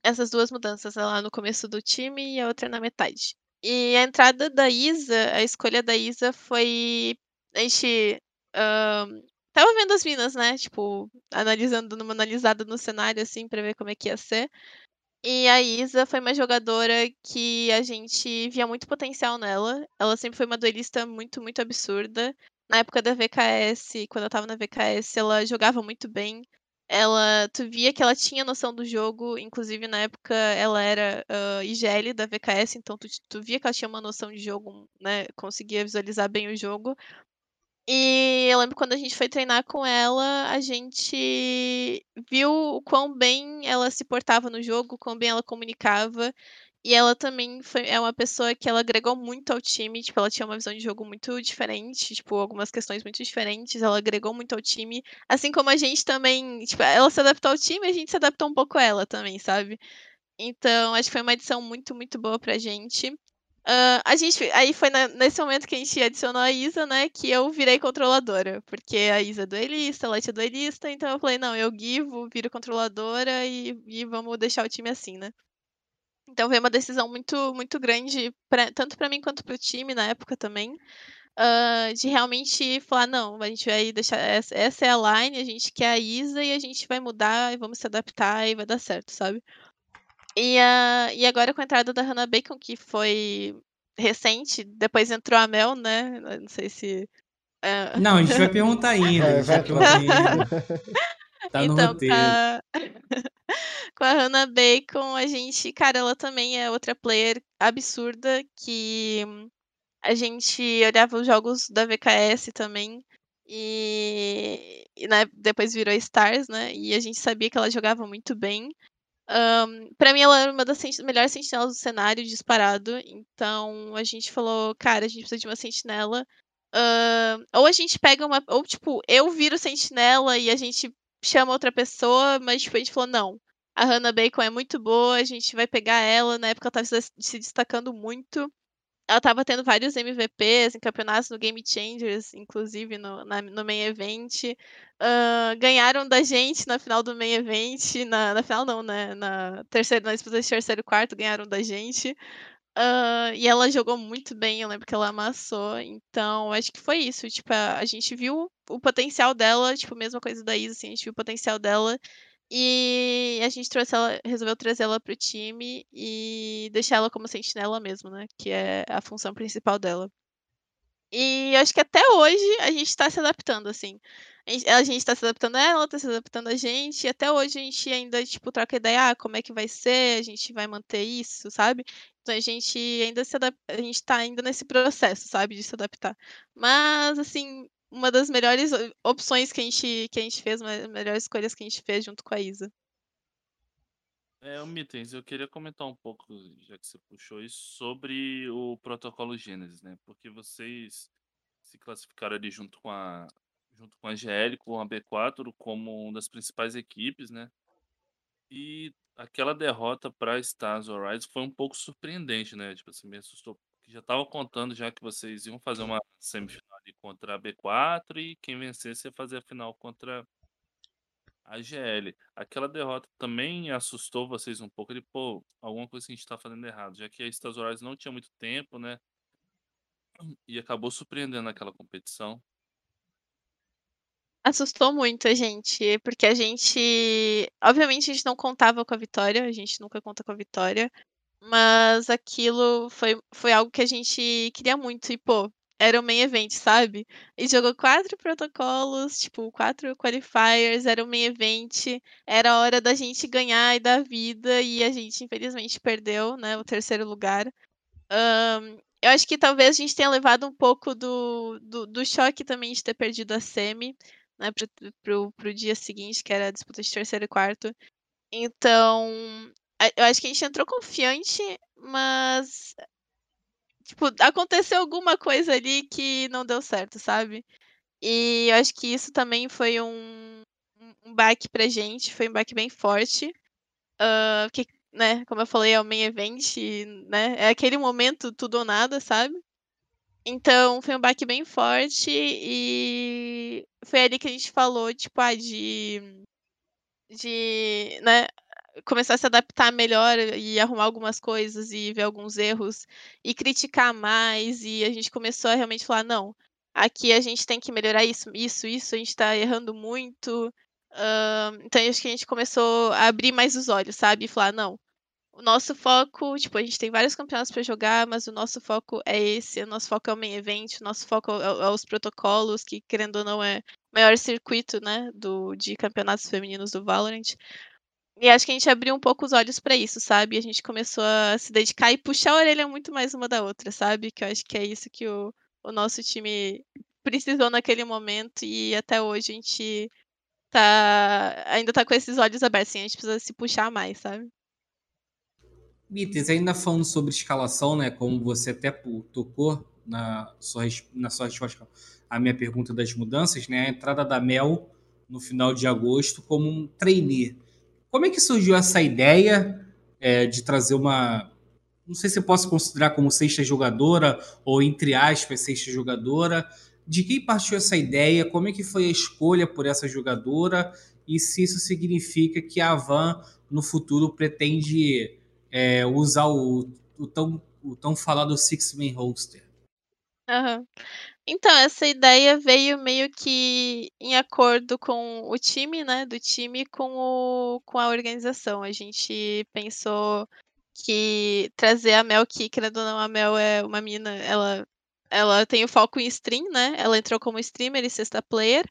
Essas duas mudanças, lá no começo do time e a outra na metade. E a entrada da Isa, a escolha da Isa foi. A gente Uh, tava vendo as minas, né? Tipo, analisando, dando uma analisada no cenário, assim, pra ver como é que ia ser. E a Isa foi uma jogadora que a gente via muito potencial nela. Ela sempre foi uma duelista muito, muito absurda. Na época da VKS, quando eu tava na VKS, ela jogava muito bem. Ela, tu via que ela tinha noção do jogo, inclusive na época ela era uh, IGL da VKS, então tu, tu via que ela tinha uma noção de jogo, né? Conseguia visualizar bem o jogo. E eu lembro quando a gente foi treinar com ela, a gente viu o quão bem ela se portava no jogo, o quão bem ela comunicava. E ela também foi, é uma pessoa que ela agregou muito ao time, tipo, ela tinha uma visão de jogo muito diferente, tipo, algumas questões muito diferentes, ela agregou muito ao time, assim como a gente também, tipo, ela se adaptou ao time, a gente se adaptou um pouco a ela também, sabe? Então, acho que foi uma edição muito, muito boa pra gente. Uh, a gente, aí foi na, nesse momento que a gente adicionou a Isa, né, que eu virei controladora, porque a Isa é duelista, a Light é duelista, então eu falei, não, eu guivo, viro controladora e, e vamos deixar o time assim, né. Então foi uma decisão muito, muito grande, pra, tanto para mim quanto para o time na época também, uh, de realmente falar, não, a gente vai deixar, essa, essa é a line, a gente quer a Isa e a gente vai mudar e vamos se adaptar e vai dar certo, sabe. E, a, e agora com a entrada da Hannah Bacon, que foi recente, depois entrou a Mel, né? Não sei se.
Uh... Não, a gente vai perguntar ainda. É, vai perguntar. (laughs)
tá no então, roteiro. Com (laughs) a... com a Hannah Bacon, a gente. Cara, ela também é outra player absurda que a gente olhava os jogos da VKS também. E, e né, depois virou Stars, né? E a gente sabia que ela jogava muito bem. Um, para mim, ela era uma das melhores sentinelas do cenário, disparado. Então, a gente falou, cara, a gente precisa de uma sentinela. Uh, ou a gente pega uma. Ou, tipo, eu viro sentinela e a gente chama outra pessoa, mas, tipo, a gente falou, não. A Hannah Bacon é muito boa, a gente vai pegar ela. Na época, ela estava se destacando muito. Ela estava tendo vários MVPs em campeonatos no Game Changers, inclusive no, na, no main event. Uh, ganharam da gente na final do main event. Na, na final, não, né? Na terceira, na disputa de terceiro e quarto, ganharam da gente. Uh, e ela jogou muito bem, eu lembro que ela amassou. Então, acho que foi isso. Tipo, a, a gente viu o potencial dela, tipo, mesma coisa da Isa, assim, a gente viu o potencial dela. E a gente trouxe ela, resolveu trazer ela pro time e deixar ela como sentinela mesmo, né? Que é a função principal dela. E acho que até hoje a gente tá se adaptando, assim. A gente, a gente tá se adaptando a ela, ela tá se adaptando a gente, e até hoje a gente ainda, tipo, troca ideia, ah, como é que vai ser, a gente vai manter isso, sabe? Então a gente ainda se adapta, a gente tá ainda nesse processo, sabe, de se adaptar. Mas, assim, uma das melhores opções que a gente, que a gente fez, uma das melhores escolhas que a gente fez junto com a Isa.
É, o Mitens, eu queria comentar um pouco, já que você puxou isso, sobre o protocolo Gênesis, né? Porque vocês se classificaram ali junto com a junto com a GL, com a B4, como uma das principais equipes, né? E aquela derrota para Stars Horizon foi um pouco surpreendente, né? Tipo assim, me assustou. Já estava contando já que vocês iam fazer uma semifinal contra a B4 e quem vencesse ia fazer a final contra a GL. Aquela derrota também assustou vocês um pouco. Ele, pô, alguma coisa que a gente está fazendo errado, já que a Stars Horizon não tinha muito tempo, né? E acabou surpreendendo aquela competição.
Assustou muito a gente, porque a gente. Obviamente a gente não contava com a vitória, a gente nunca conta com a vitória. Mas aquilo foi, foi algo que a gente queria muito. E, pô, era o main event, sabe? E jogou quatro protocolos, tipo, quatro qualifiers, era o main event, era a hora da gente ganhar e dar vida, e a gente infelizmente perdeu, né, o terceiro lugar. Um, eu acho que talvez a gente tenha levado um pouco do, do, do choque também de ter perdido a semi, né, pro, pro, pro dia seguinte, que era a disputa de terceiro e quarto. Então, eu acho que a gente entrou confiante, mas tipo, aconteceu alguma coisa ali que não deu certo, sabe? E eu acho que isso também foi um, um baque pra gente, foi um baque bem forte. Uh, que, né, como eu falei, é o main event, né? É aquele momento tudo ou nada, sabe? Então, foi um baque bem forte e foi ali que a gente falou, tipo, ah, de. De. Né, começar a se adaptar melhor e arrumar algumas coisas e ver alguns erros e criticar mais e a gente começou a realmente falar não aqui a gente tem que melhorar isso isso isso a gente está errando muito uh, então acho que a gente começou a abrir mais os olhos sabe e falar não o nosso foco, tipo, a gente tem vários campeonatos para jogar, mas o nosso foco é esse, o nosso foco é o main event, o nosso foco é, é os protocolos, que querendo ou não é o maior circuito, né, do, de campeonatos femininos do Valorant. E acho que a gente abriu um pouco os olhos para isso, sabe? A gente começou a se dedicar e puxar a orelha muito mais uma da outra, sabe? Que eu acho que é isso que o, o nosso time precisou naquele momento e até hoje a gente tá ainda tá com esses olhos abertos, assim, a gente precisa se puxar mais, sabe?
Mites, ainda falando sobre escalação, né? Como você até tocou na sua, na sua resposta à minha pergunta das mudanças, né? A entrada da Mel no final de agosto como um trainee. Como é que surgiu essa ideia é, de trazer uma. Não sei se eu posso considerar como sexta jogadora, ou entre aspas, sexta jogadora. De quem partiu essa ideia? Como é que foi a escolha por essa jogadora? E se isso significa que a Van, no futuro, pretende é, usar o, o, tão, o tão falado Six-Man Holster?
Então, essa ideia veio meio que em acordo com o time, né, do time com o com a organização. A gente pensou que trazer a Mel, que querendo ou não, a Mel é uma mina, ela ela tem o foco em stream, né? Ela entrou como streamer e sexta player.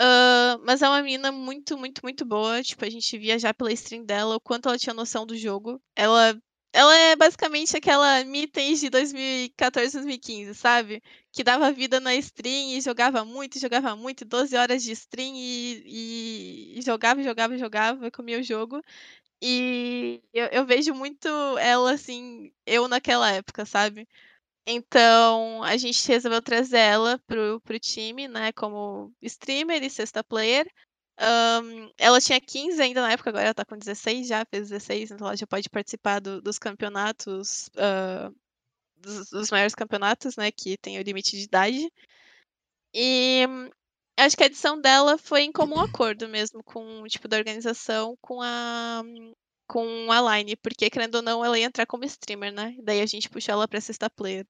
Uh, mas é uma mina muito, muito, muito boa. Tipo, a gente via já pela stream dela o quanto ela tinha noção do jogo. Ela ela é basicamente aquela Mittens de 2014, 2015, sabe? Que dava vida na stream e jogava muito, jogava muito, 12 horas de stream e, e jogava, jogava, jogava, comia o jogo. E eu, eu vejo muito ela assim, eu naquela época, sabe? Então, a gente resolveu trazer ela pro, pro time, né, como streamer e sexta player. Um, ela tinha 15 ainda na época, agora ela tá com 16 já, fez 16, então ela já pode participar do, dos campeonatos, uh, dos, dos, maiores campeonatos, né, que tem o limite de idade. E acho que a edição dela foi em comum acordo mesmo com o tipo da organização, com a com a Line, porque querendo ou não, ela ia entrar como streamer, né? Daí a gente puxou ela pra sexta player.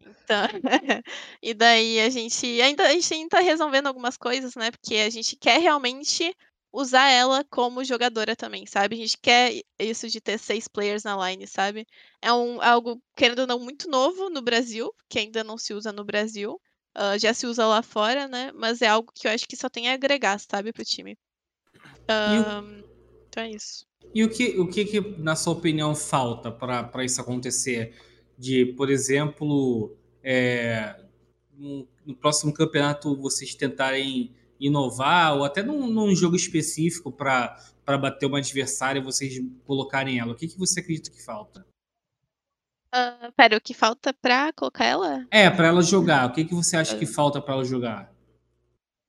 Então, (laughs) e daí a gente ainda a gente ainda tá resolvendo algumas coisas, né? Porque a gente quer realmente usar ela como jogadora também, sabe? A gente quer isso de ter seis players na line, sabe? É um, algo, querendo ou não, muito novo no Brasil, que ainda não se usa no Brasil. Uh, já se usa lá fora, né? Mas é algo que eu acho que só tem a agregar, sabe, pro time. Um, então é isso.
E o que, o que, que na sua opinião, falta para isso acontecer? De, por exemplo, é, no, no, próximo campeonato vocês tentarem inovar, ou até num, num jogo específico para bater uma adversária e vocês colocarem ela. O que, que você acredita que falta?
Uh, pera, o que falta para colocar ela?
É, para ela jogar. O que, que você acha que falta para ela jogar?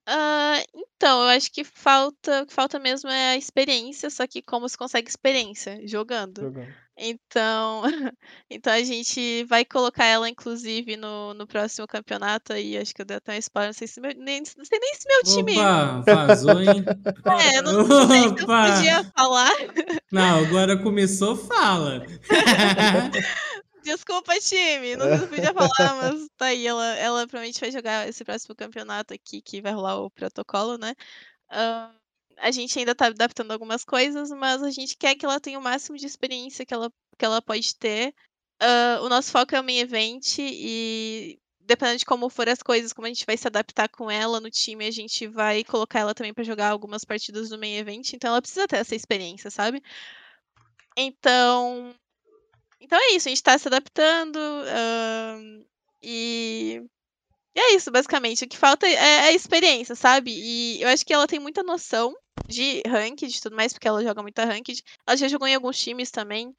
Uh, então, eu acho que falta, o que falta mesmo é a experiência, só que como se consegue experiência? Jogando.
Jogando.
Então, (laughs) então a gente vai colocar ela, inclusive, no, no próximo campeonato aí. Acho que eu dei até um spoiler, não sei, se meu, nem, não sei nem se meu time.
Opa, (laughs) vazou, hein?
É, não, não sei se eu podia falar.
Não, agora começou, fala. (laughs)
Desculpa, time. Não podia falar, mas (laughs) tá aí. Ela, ela provavelmente vai jogar esse próximo campeonato aqui, que vai rolar o protocolo, né? Uh, a gente ainda tá adaptando algumas coisas, mas a gente quer que ela tenha o máximo de experiência que ela, que ela pode ter. Uh, o nosso foco é o main event e dependendo de como for as coisas, como a gente vai se adaptar com ela no time, a gente vai colocar ela também para jogar algumas partidas no main event, então ela precisa ter essa experiência, sabe? Então, então é isso, a gente tá se adaptando. Uh, e. E é isso, basicamente. O que falta é, é a experiência, sabe? E eu acho que ela tem muita noção de ranked e tudo mais, porque ela joga muita ranked. Ela já jogou em alguns times também.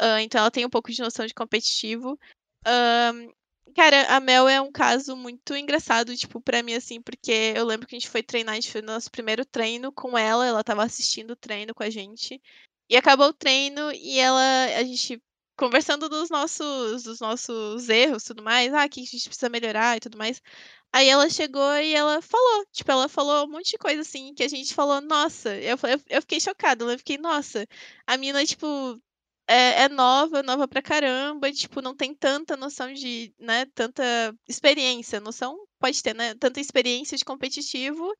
Uh, então ela tem um pouco de noção de competitivo. Uh, cara, a Mel é um caso muito engraçado, tipo, pra mim, assim, porque eu lembro que a gente foi treinar, a gente no nosso primeiro treino com ela, ela tava assistindo o treino com a gente. E acabou o treino e ela. A gente conversando dos nossos, dos nossos erros tudo mais, ah, que a gente precisa melhorar e tudo mais. Aí ela chegou e ela falou, tipo, ela falou um monte de coisa assim, que a gente falou, nossa, eu, eu, eu fiquei chocada, eu fiquei, nossa, a mina, tipo, é, é, nova, nova pra caramba, tipo, não tem tanta noção de, né, tanta experiência, noção pode ter, né, tanta experiência de competitivo,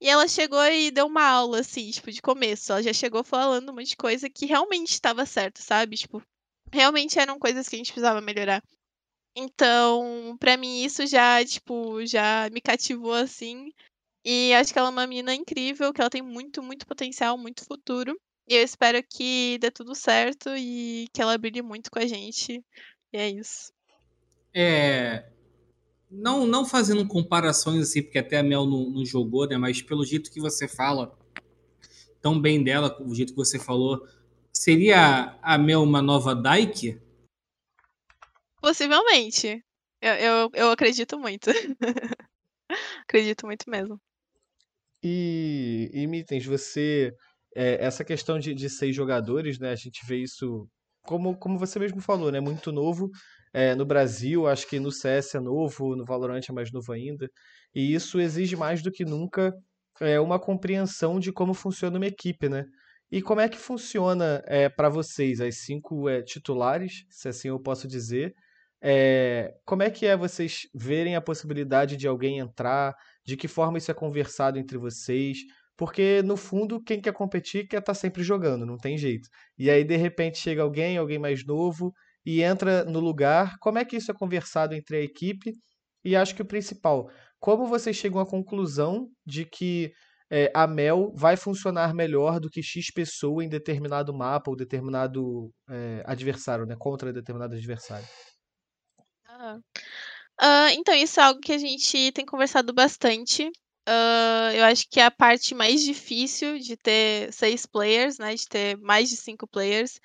e ela chegou e deu uma aula, assim, tipo, de começo, ela já chegou falando um monte de coisa que realmente estava certo, sabe, tipo, realmente eram coisas que a gente precisava melhorar. Então, para mim isso já, tipo, já me cativou assim. E acho que ela é uma menina incrível, que ela tem muito, muito potencial, muito futuro. E eu espero que dê tudo certo e que ela brilhe muito com a gente. E é isso.
É. Não, não fazendo comparações assim, porque até a Mel não, não jogou, né? Mas pelo jeito que você fala tão bem dela, o jeito que você falou, Seria a Mel uma nova Dyke?
Possivelmente. Eu, eu, eu acredito muito. (laughs) acredito muito mesmo.
E, e Mittens, você. É, essa questão de, de seis jogadores, né? A gente vê isso, como, como você mesmo falou, né? Muito novo. É, no Brasil, acho que no CS é novo, no Valorant é mais novo ainda. E isso exige mais do que nunca é, uma compreensão de como funciona uma equipe, né? E como é que funciona é, para vocês, as cinco é, titulares, se assim eu posso dizer? É, como é que é vocês verem a possibilidade de alguém entrar? De que forma isso é conversado entre vocês? Porque, no fundo, quem quer competir quer estar tá sempre jogando, não tem jeito. E aí, de repente, chega alguém, alguém mais novo, e entra no lugar. Como é que isso é conversado entre a equipe? E acho que o principal, como vocês chegam à conclusão de que é, a Mel vai funcionar melhor do que X pessoa em determinado mapa ou determinado é, adversário, né? Contra determinado adversário.
Ah. Ah, então, isso é algo que a gente tem conversado bastante. Ah, eu acho que é a parte mais difícil de ter seis players, né? De ter mais de cinco players.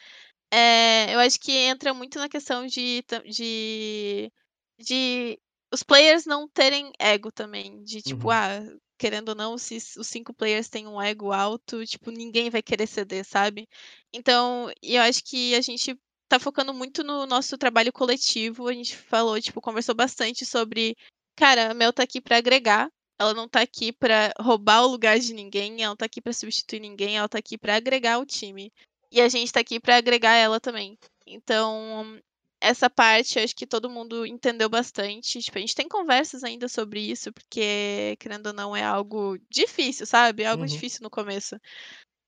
É, eu acho que entra muito na questão de, de, de os players não terem ego também. De tipo,
Uhum.
ah, querendo ou não, se os cinco players têm um ego alto, tipo, ninguém vai querer ceder, sabe? Então, eu acho que a gente tá focando muito no nosso trabalho coletivo. A gente falou, tipo, conversou bastante sobre, cara, a Mel tá aqui pra agregar. Ela não tá aqui pra roubar o lugar de ninguém, ela não tá aqui pra substituir ninguém, ela tá aqui pra agregar o time. E a gente tá aqui pra agregar ela também. Então, essa parte acho que todo mundo entendeu bastante. Tipo, a gente tem conversas ainda sobre isso, porque, querendo ou não, é algo difícil, sabe? É algo
Uhum.
difícil no começo.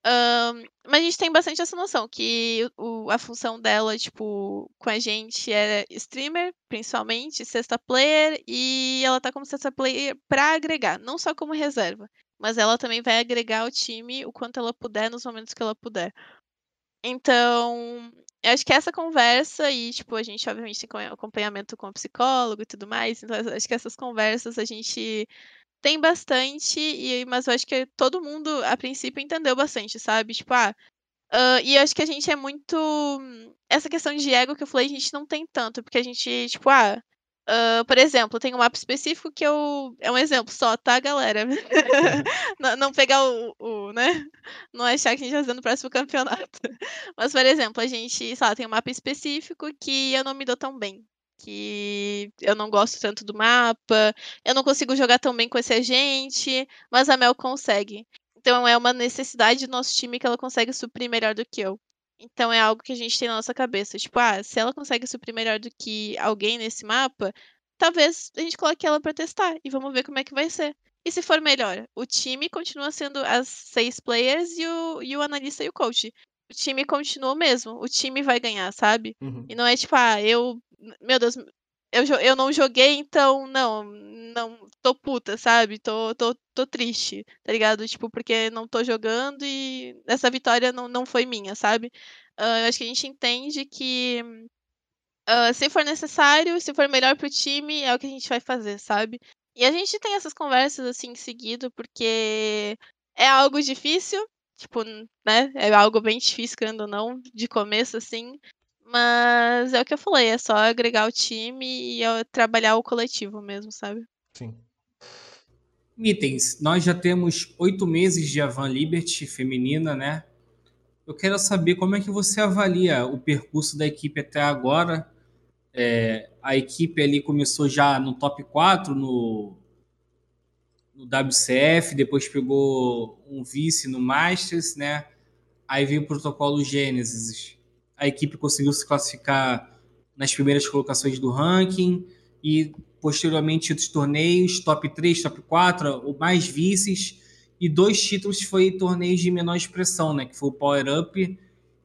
Ahn, mas a gente tem bastante essa noção que o, a função dela, tipo, com a gente é streamer, principalmente, sexta player, e ela tá como sexta player pra agregar, não só como reserva, mas ela também vai agregar ao time o quanto ela puder nos momentos que ela puder. Então, eu acho que essa conversa e, tipo, a gente obviamente tem acompanha- acompanhamento com o psicólogo e tudo mais, então acho que essas conversas a gente tem bastante, e, mas eu acho que todo mundo, a princípio, entendeu bastante, sabe? Tipo, ah, ah, e eu acho que a gente é muito. Essa questão de ego que eu falei, a gente não tem tanto, porque a gente, tipo, ah, ah, por exemplo, tem um mapa específico que eu. É um exemplo só, tá, galera? (laughs) não, não pegar o, o, né? Não achar que a gente vai fazer no próximo campeonato. (laughs) Mas, por exemplo, a gente, sei lá, tem um mapa específico que eu não me dou tão bem. Que eu não gosto tanto do mapa, eu não consigo jogar tão bem com esse agente, mas a Mel consegue. Então é uma necessidade do nosso time que ela consegue suprir melhor do que eu. Então é algo que a gente tem na nossa cabeça. Tipo, ah, se ela consegue suprir melhor do que alguém nesse mapa, talvez a gente coloque ela pra testar e vamos ver como é que vai ser. E se for melhor, o time continua sendo as seis players e o, e o analista e o coach. O time continua o mesmo. O time vai ganhar, sabe?
Uhum.
E não é tipo, ah, eu. Meu Deus, eu, eu não joguei, então não, não tô puta, sabe? Tô, tô, tô triste, tá ligado? Tipo, porque não tô jogando e essa vitória não, não foi minha, sabe? Ah, eu acho que a gente entende que ah, se for necessário, se for melhor pro time, é o que a gente vai fazer, sabe? E a gente tem essas conversas assim seguido, porque é algo difícil, tipo, né? É algo bem difícil, querendo ou não, de começo, assim. Mas é o que eu falei, é só agregar o time e é trabalhar o coletivo mesmo, sabe?
Sim.
Mitens, nós já temos oito meses de Avan Liberty feminina, né? Eu quero saber como é que você avalia o percurso da equipe até agora. É, a equipe ali começou já no top 4 no, no WCF, depois pegou um vice no Masters, né? Aí veio o protocolo Gênesis. A equipe conseguiu se classificar nas primeiras colocações do ranking e posteriormente outros torneios, top 3, top 4, ou mais vices, e dois títulos foi torneios de menor expressão, né, que foi o Power Up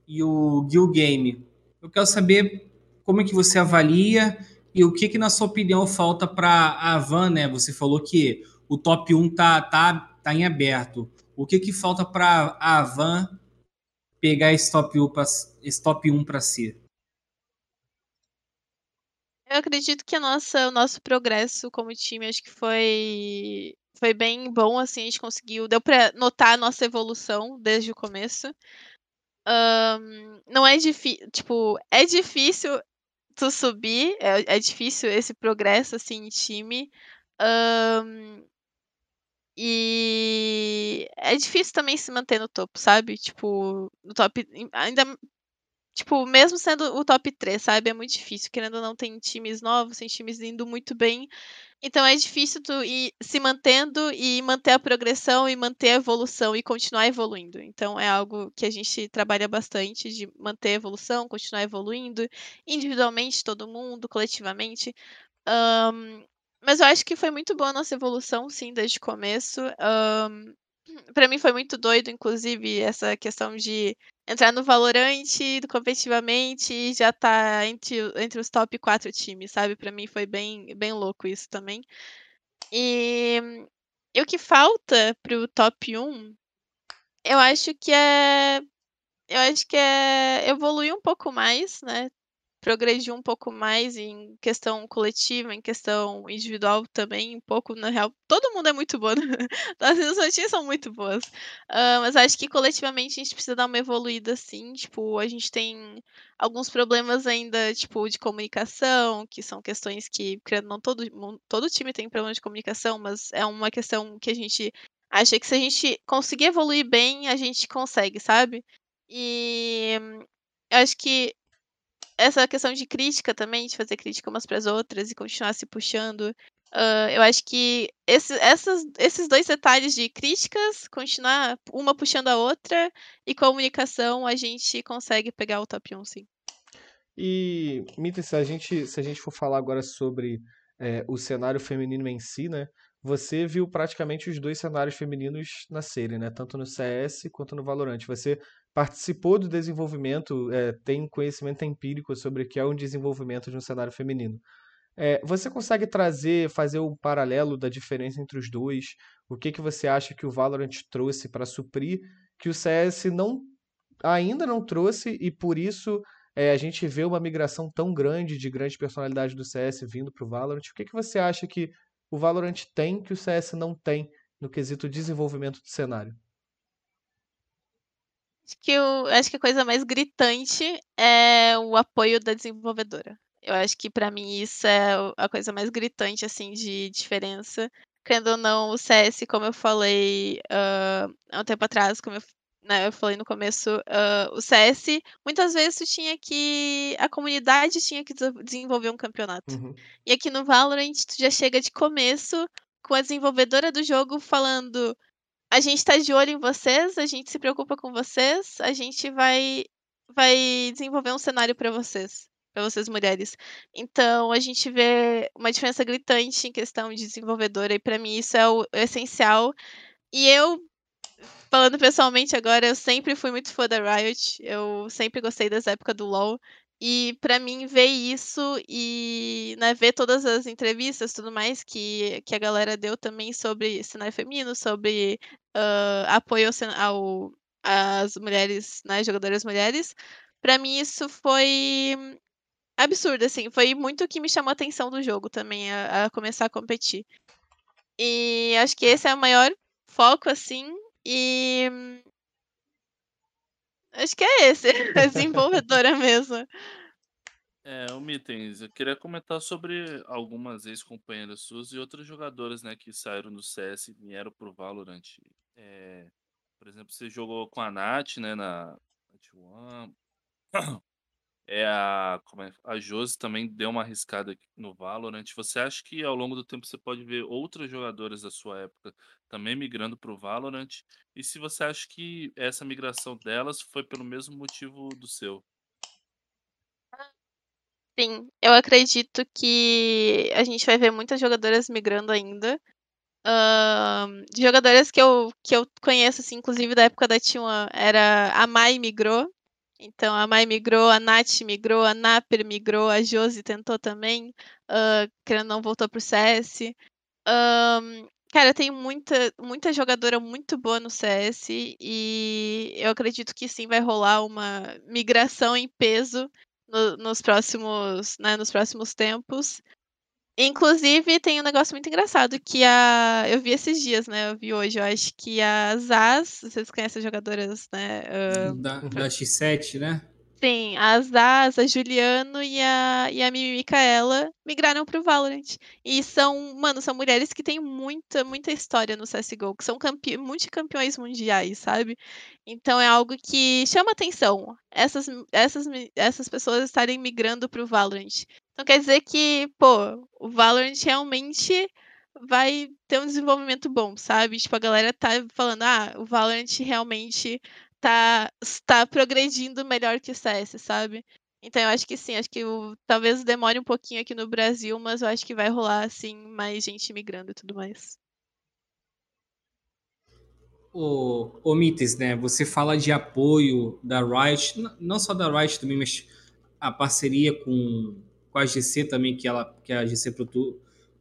e o Guild Game. Eu quero saber como é que você avalia e o que que na sua opinião falta para a Avan, né? Você falou que o top 1 tá tá tá em aberto. O que que falta para a Avan pegar esse top 1 para esse top 1 para si?
Eu acredito que a nossa, o nosso progresso como time, acho que foi foi bem bom, assim, a gente conseguiu, deu pra notar a nossa evolução desde o começo. Ahn, não é difícil, tipo, é difícil tu subir, é, é difícil esse progresso, assim, em time. Ahn, e é difícil também se manter no topo, sabe? Tipo, no top, ainda Tipo, mesmo sendo o top 3, sabe? É muito difícil. Querendo ou não, tem times novos, tem times indo muito bem. Então é difícil tu ir se mantendo e manter a progressão e manter a evolução e continuar evoluindo. Então é algo que a gente trabalha bastante de manter a evolução, continuar evoluindo, individualmente, todo mundo, coletivamente. Ahn, mas eu acho que foi muito boa a nossa evolução, sim, desde o começo. Ahn, (clears throat) pra mim foi muito doido, inclusive, essa questão de entrar no Valorant competitivamente e já tá entre, entre os top 4 times, sabe? Pra mim foi bem, bem louco isso também. E E o que falta pro top 1, eu acho que é eu acho que é evoluir um pouco mais, né, progredir um pouco mais em questão coletiva, em questão individual também, um pouco, na real, todo mundo é muito bom, né? (laughs) as notícias são muito boas. Uh, mas acho que coletivamente a gente precisa dar uma evoluída, assim, tipo, a gente tem alguns problemas ainda, tipo, de comunicação, que são questões que, não todo, todo time tem problema de comunicação, mas é uma questão que a gente acha que se a gente conseguir evoluir bem, a gente consegue, sabe? E eu acho que essa questão de crítica também, de fazer crítica umas para as outras e continuar se puxando. Uh, eu acho que esse, essas, esses dois detalhes de críticas, continuar uma puxando a outra, e comunicação, a gente consegue pegar o top 1, sim.
E, Mita, se a gente, se a gente for falar agora sobre é, o cenário feminino em si, né? Você viu praticamente os dois cenários femininos na série, né? Tanto no CS quanto no Valorant. Você participou do desenvolvimento, é, tem conhecimento empírico sobre o que é um desenvolvimento de um cenário feminino. É, você consegue trazer, fazer um paralelo da diferença entre os dois? O que, que você acha que o Valorant trouxe para suprir que o CS não, ainda não trouxe e por isso é, a gente vê uma migração tão grande de grandes personalidades do CS vindo para o Valorant? O que, que você acha que o Valorant tem que o CS não tem no quesito desenvolvimento do cenário?
Acho que, eu, acho que a coisa mais gritante é o apoio da desenvolvedora. Eu acho que para mim isso é a coisa mais gritante assim de diferença. Querendo ou não, o CS, como eu falei uh, há um tempo atrás, como eu, né, eu falei no começo, uh, o CS, muitas vezes tu tinha que. A comunidade tinha que desenvolver um campeonato. Uhum. E aqui no Valorant, tu já chega de começo com a desenvolvedora do jogo falando a gente tá de olho em vocês, a gente se preocupa com vocês, a gente vai vai desenvolver um cenário para vocês, para vocês mulheres. Então a gente vê uma diferença gritante em questão de desenvolvedora e para mim isso é o essencial. E eu falando pessoalmente agora, eu sempre fui muito fã da Riot, eu sempre gostei dessa época do LoL. E para mim ver isso e né, ver todas as entrevistas tudo mais que, que a galera deu também sobre cenário feminino, sobre uh, apoio ao, às mulheres, né, jogadoras mulheres, para mim isso foi absurdo, assim, foi muito o que me chamou a atenção do jogo também, a, a começar a competir. E acho que esse é o maior foco, assim, e Acho que é esse, (laughs) desenvolvedora mesmo.
É, o Mitens, eu queria comentar sobre algumas ex-companheiras suas e outras jogadoras, né, que saíram do CS e vieram pro Valorant. É, por exemplo, você jogou com a Nath, né, na T1. (clears throat) É a, como é, a Josi também deu uma arriscada no Valorant. Você acha que ao longo do tempo você pode ver outras jogadoras da sua época também migrando para o Valorant? E se você acha que essa migração delas foi pelo mesmo motivo do seu?
Sim, eu acredito que a gente vai ver muitas jogadoras migrando ainda. Uh, jogadoras que eu, que eu conheço, assim, inclusive da época da T1, era a Mai migrou, então a Mai migrou, a Nath migrou, a Naper migrou, a Josi tentou também, uh, querendo não voltou pro CS. Um, cara, tem muita, muita jogadora muito boa no CS e eu acredito que sim vai rolar uma migração em peso no, nos próximos, né, nos próximos tempos. Inclusive, tem um negócio muito engraçado que a. Eu vi esses dias, né? Eu vi hoje. Eu acho que a Zaz, vocês conhecem as jogadoras, né?
Uh... Da, da X7, né?
Sim, a Zaz, a Juliano e a, e a Mimi Micaela migraram pro Valorant. E são, mano, são mulheres que têm muita, muita história no CSGO, que são campe multicampeões mundiais, sabe? Então é algo que chama atenção. Essas, essas, essas pessoas estarem migrando pro Valorant. Então quer dizer que, pô, o Valorant realmente vai ter um desenvolvimento bom, sabe? Tipo, a galera tá falando, ah, o Valorant realmente tá, tá progredindo melhor que o CS, sabe? Então eu acho que sim, acho que o, talvez demore um pouquinho aqui no Brasil, mas eu acho que vai rolar assim mais gente migrando e tudo mais.
O, o Mites, né? Você fala de apoio da Riot, não só da Riot também, mas a parceria com, com a GC também, que, ela, que a GC produ,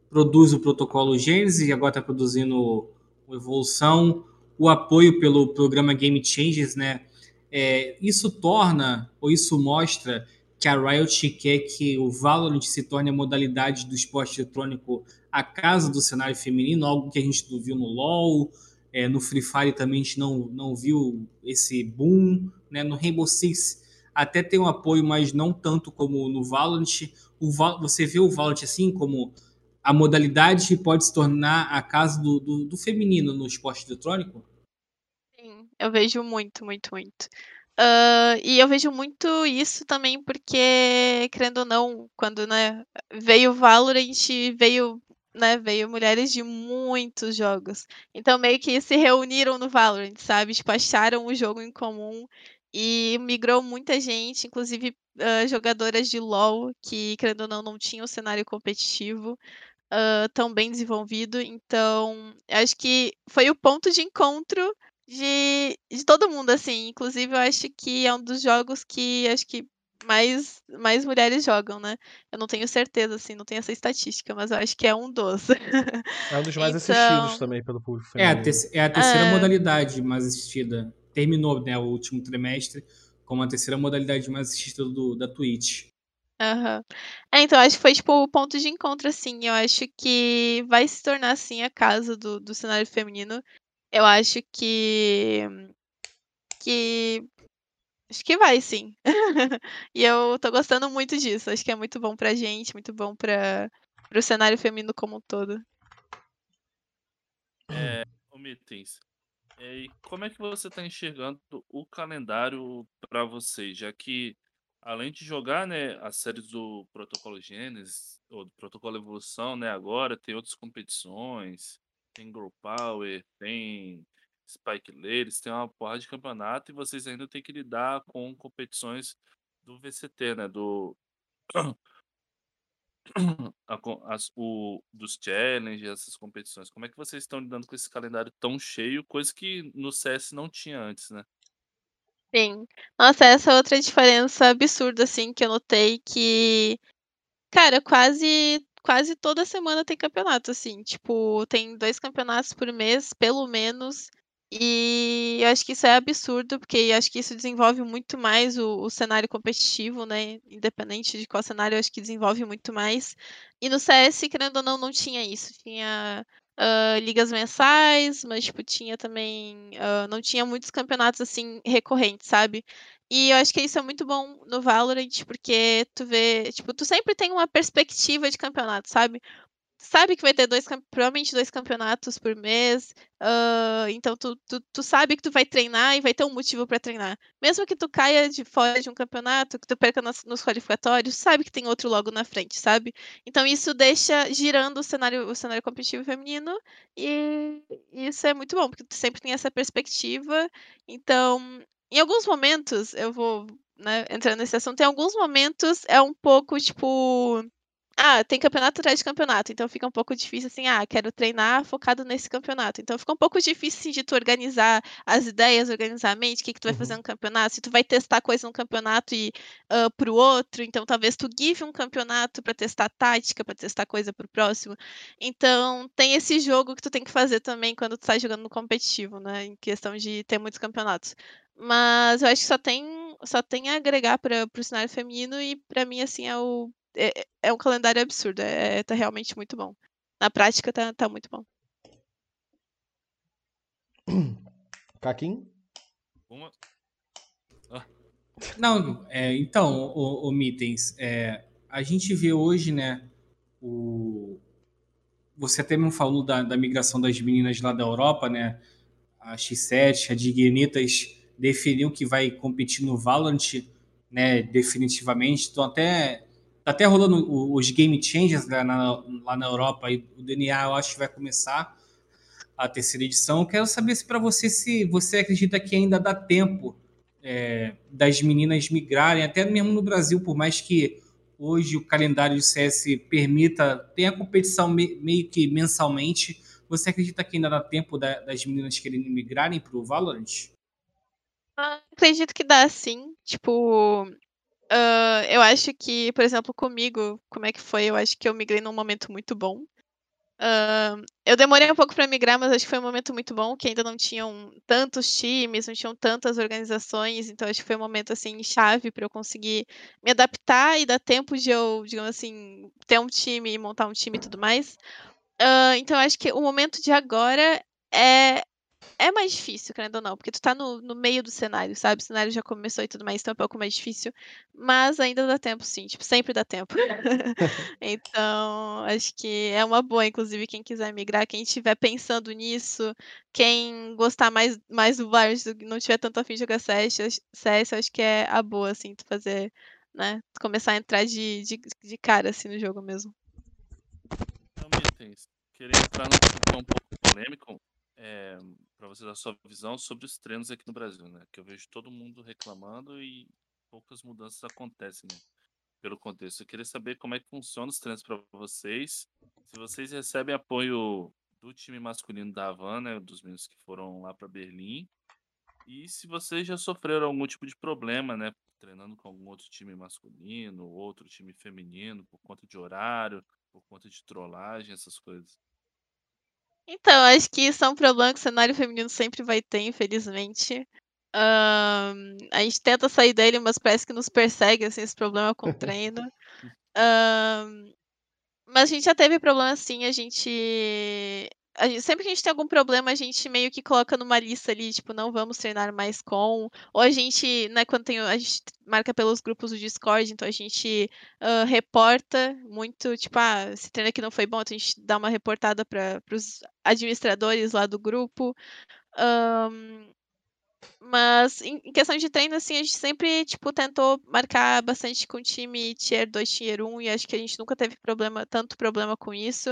produz o protocolo Gênesis e agora está produzindo evolução, o apoio pelo programa Game Changers, né? É, isso torna, ou isso mostra que a Riot quer que o Valorant se torne a modalidade do esporte eletrônico a casa do cenário feminino, algo que a gente não viu no LoL, é, no Free Fire também a gente não, não viu esse boom, né? no Rainbow Six até tem um apoio, mas não tanto como no Valorant. O Val você vê o Valorant assim como a modalidade pode se tornar a casa do, do, do feminino no esporte eletrônico?
Sim, eu vejo muito, muito, muito. Uh, e eu vejo muito isso também porque, querendo ou não, quando né, veio o Valorant, veio, né, veio mulheres de muitos jogos. Então meio que se reuniram no Valorant, sabe? Tipo, acharam o jogo em comum e migrou muita gente, inclusive uh, jogadoras de LoL que, querendo ou não, não tinham cenário competitivo uh, tão bem desenvolvido. Então, acho que foi o ponto de encontro de, de todo mundo, assim. Inclusive, eu acho que é um dos jogos que acho que mais, mais mulheres jogam, né? Eu não tenho certeza, assim, não tenho essa estatística, mas eu acho que é um dos.
É um dos (laughs) mais então... assistidos também pelo público
feminino. É a, te é a terceira é... modalidade mais assistida. Terminou, né, o último trimestre como a terceira modalidade mais assistida do, da Twitch.
É, então, acho que foi, tipo, o ponto de encontro, assim. Eu acho que vai se tornar, assim, a casa do, do cenário feminino. Eu acho que. Que. Acho que vai, sim. (laughs) e eu tô gostando muito disso. Acho que é muito bom pra gente, muito bom pra, pro cenário feminino como um todo.
É, é, como é que você está enxergando o calendário para vocês, já que além de jogar, né, as séries do Protocolo Gênesis ou do Protocolo Evolução, né, agora tem outras competições, tem Grow Power, tem Spike Ladies, tem uma porra de campeonato e vocês ainda têm que lidar com competições do VCT, né, do (coughs) as, o, dos challenges, essas competições. Como é que vocês estão lidando com esse calendário tão cheio, coisa que no CS não tinha antes, né?
Sim. Nossa, essa é outra diferença absurda, assim, que eu notei que, cara, quase quase toda semana tem campeonato, assim. Tipo, tem dois campeonatos por mês, pelo menos. E eu acho que isso é absurdo, porque eu acho que isso desenvolve muito mais o, o cenário competitivo, né? Independente de qual cenário, eu acho que desenvolve muito mais. E no CS, querendo ou não, não tinha isso. Tinha uh, ligas mensais, mas tipo, tinha também. Uh, não tinha muitos campeonatos assim recorrentes, sabe? E eu acho que isso é muito bom no Valorant, porque tu vê, tipo, tu sempre tem uma perspectiva de campeonato, sabe? Sabe que vai ter dois, provavelmente dois campeonatos por mês, uh, então tu, tu, tu, sabe que tu vai treinar e vai ter um motivo para treinar. Mesmo que tu caia de fora de um campeonato, que tu perca nos, nos, qualificatórios, sabe que tem outro logo na frente, sabe? Então isso deixa girando o cenário, o cenário competitivo feminino e isso é muito bom, porque tu sempre tem essa perspectiva. Então, em alguns momentos, eu vou né, entrar nesse assunto, em alguns momentos é um pouco tipo ah, tem campeonato atrás de campeonato, então fica um pouco difícil assim, ah, quero treinar focado nesse campeonato. Então fica um pouco difícil assim, de tu organizar as ideias, organizar a mente, o que, que tu vai uhum. fazer no campeonato, se tu vai testar coisa num campeonato e uh, pro outro, então talvez tu give um campeonato para testar tática, para testar coisa pro próximo. Então tem esse jogo que tu tem que fazer também quando tu tá jogando no competitivo, né? Em questão de ter muitos campeonatos. Mas eu acho que só tem, só tem a agregar para o cenário feminino e para mim assim é o é, é um calendário absurdo. É, tá realmente muito bom. Na prática, tá, tá muito bom. (coughs)
Caquim?
Uma... Ah.
Não, é, então, o, o Mitens, é, a gente vê hoje, né, o... Você até me falou da, da migração das meninas lá da Europa, né? A X7, a Dignitas definiu que vai competir no Valorant, né, definitivamente. Estão até Tá até rolando os Game Changers lá na, lá na Europa e o DNA eu acho que vai começar a terceira edição. Quero saber se para você se você acredita que ainda dá tempo é, das meninas migrarem, até mesmo no Brasil, por mais que hoje o calendário de CS permita, tem a competição me, meio que mensalmente. Você acredita que ainda dá tempo da, das meninas querendo migrarem para o Valorant?
Ah, acredito que dá sim. Tipo, eu acho que, por exemplo, comigo, como é que foi? Eu acho que eu migrei num momento muito bom. Uh, eu demorei um pouco para migrar, mas acho que foi um momento muito bom, que ainda não tinham tantos times, não tinham tantas organizações, então acho que foi um momento assim chave para eu conseguir me adaptar e dar tempo de eu, digamos assim, ter um time e montar um time e tudo mais. Uh, então acho que o momento de agora é é mais difícil, querendo ou não, porque tu tá no, no meio do cenário, sabe? O cenário já começou e tudo mais, então é um pouco mais difícil. Mas ainda dá tempo, sim. Tipo, sempre dá tempo. (laughs) (laughs) então, acho que é uma boa, inclusive, quem quiser migrar, quem estiver pensando nisso, quem gostar mais, mais do Vars, não tiver tanto afim de jogar CS, CS, acho que é a boa, assim, tu fazer, né? Tu começar a entrar de, de, de cara, assim, no jogo mesmo.
Realmente, querer entrar num um pouco polêmico, é, para você dar sua visão sobre os treinos aqui no Brasil, né? Que eu vejo todo mundo reclamando e poucas mudanças acontecem, né? Pelo contexto. Eu queria saber como é que funciona os treinos para vocês. Se vocês recebem apoio do time masculino da Havana, né, dos meninos que foram lá para Berlim. E se vocês já sofreram algum tipo de problema, né? Treinando com algum outro time masculino, outro time feminino, por conta de horário, por conta de trollagem, essas coisas.
Então, acho que isso é um problema que o cenário feminino sempre vai ter, infelizmente. Um, a gente tenta sair dele, mas parece que nos persegue assim, esse problema com o (laughs) treino. Um, mas a gente já teve problema assim, a gente sempre que a gente tem algum problema, a gente meio que coloca numa lista ali, tipo, não vamos treinar mais com. Ou a gente, né, quando tem. A gente marca pelos grupos do Discord, então a gente uh, reporta muito, tipo, ah, esse treino aqui não foi bom, então a gente dá uma reportada para os administradores lá do grupo. Um, mas em questão de treino, assim, a gente sempre, tipo, tentou marcar bastante com time Tier 2, Tier 1, e acho que a gente nunca teve problema, tanto problema com isso.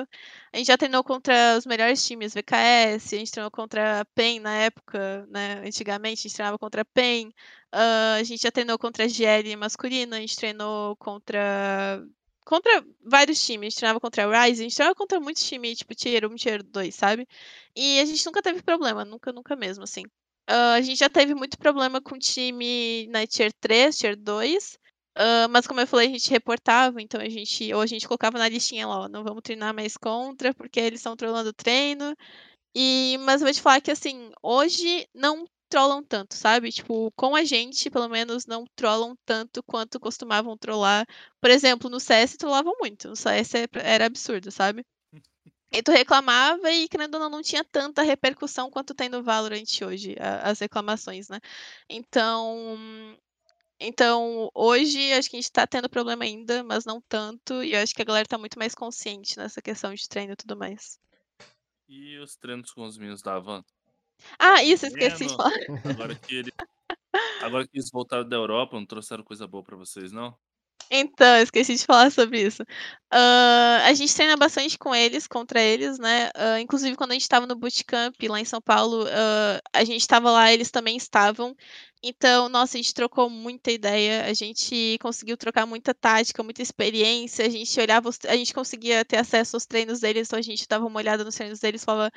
A gente já treinou contra os melhores times, VKS, a gente treinou contra a PEN na época, né? Antigamente a gente treinava contra a PEN. Uh, a gente já treinou contra a GL masculina, a gente treinou contra contra vários times. A gente treinava contra a Rise, a gente treinava contra muitos times, tipo, Tier 1, Tier 2, sabe? E a gente nunca teve problema, nunca, nunca mesmo, assim. Uh, a gente já teve muito problema com o time na Tier 3, Tier 2. Uh, mas como eu falei, a gente reportava, então a gente. Ou a gente colocava na listinha lá, ó, não vamos treinar mais contra, porque eles estão trollando o treino. E, mas eu vou te falar que assim, hoje não trollam tanto, sabe? Tipo, com a gente, pelo menos, não trollam tanto quanto costumavam trollar. Por exemplo, no CS trollavam muito. No CS é, era absurdo, sabe? E tu reclamava e, querendo ou não, não tinha tanta repercussão quanto tem no Valorant hoje, a, as reclamações, né? Então, então, hoje acho que a gente tá tendo problema ainda, mas não tanto, e eu acho que a galera tá muito mais consciente nessa questão de treino e tudo mais.
E os treinos com os meninos da Avan?
Ah, isso, esqueci de (laughs) falar.
Agora que, ele... Agora que eles voltaram da Europa, não trouxeram coisa boa para vocês, não?
Então, esqueci de falar sobre isso. Uh, a gente treina bastante com eles, contra eles, né? Uh, inclusive, quando a gente estava no bootcamp lá em São Paulo, uh, a gente estava lá, eles também estavam. Então, nossa, a gente trocou muita ideia, a gente conseguiu trocar muita tática, muita experiência, a gente olhava, a gente conseguia ter acesso aos treinos deles, então a gente dava uma olhada nos treinos deles falava,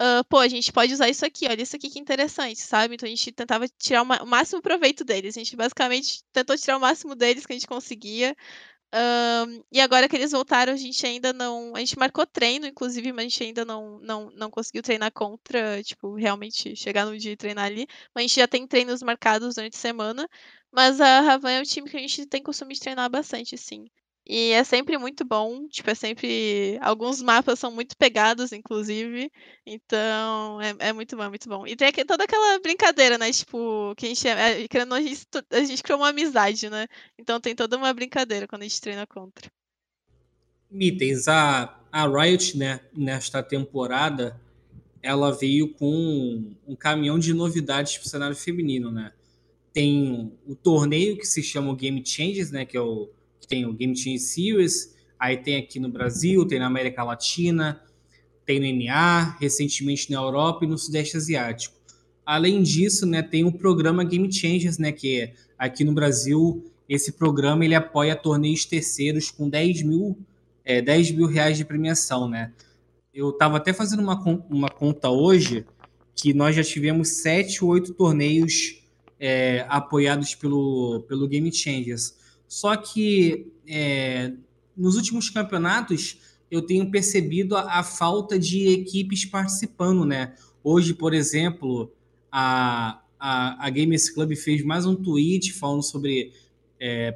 uh, pô, a gente pode usar isso aqui, olha isso aqui que interessante, sabe? Então a gente tentava tirar o máximo proveito deles. A gente basicamente tentou tirar o máximo deles que a gente conseguia. Um, e agora que eles voltaram, a gente ainda não. A gente marcou treino, inclusive, mas a gente ainda não, não, não conseguiu treinar contra, tipo, realmente chegar no dia e treinar ali. Mas a gente já tem treinos marcados durante a semana. Mas a Ravan é um time que a gente tem costume de treinar bastante, sim. E é sempre muito bom, tipo, é sempre. Alguns mapas são muito pegados, inclusive. Então, é, é muito bom, é muito bom. E tem aqui, toda aquela brincadeira, né? Tipo, que a gente. É, a gente, a gente criou uma amizade, né? Então tem toda uma brincadeira quando a gente treina contra.
Mitens, a, a Riot, né, nesta temporada, ela veio com um caminhão de novidades para o cenário feminino, né? Tem o torneio que se chama Game Changes, né? Que é o tem o Game Team Series, aí tem aqui no Brasil, tem na América Latina, tem no NA, recentemente na Europa e no Sudeste Asiático. Além disso, né, tem o programa Game Changers, né, que é aqui no Brasil, esse programa ele apoia torneios terceiros com 10 mil, é, 10 mil reais de premiação, né? Eu estava até fazendo uma, uma conta hoje que nós já tivemos sete ou oito torneios é, apoiados pelo, pelo Game Changers. Só que é, nos últimos campeonatos eu tenho percebido a, a falta de equipes participando, né? Hoje, por exemplo, a, a, a Gamers Club fez mais um tweet falando sobre é,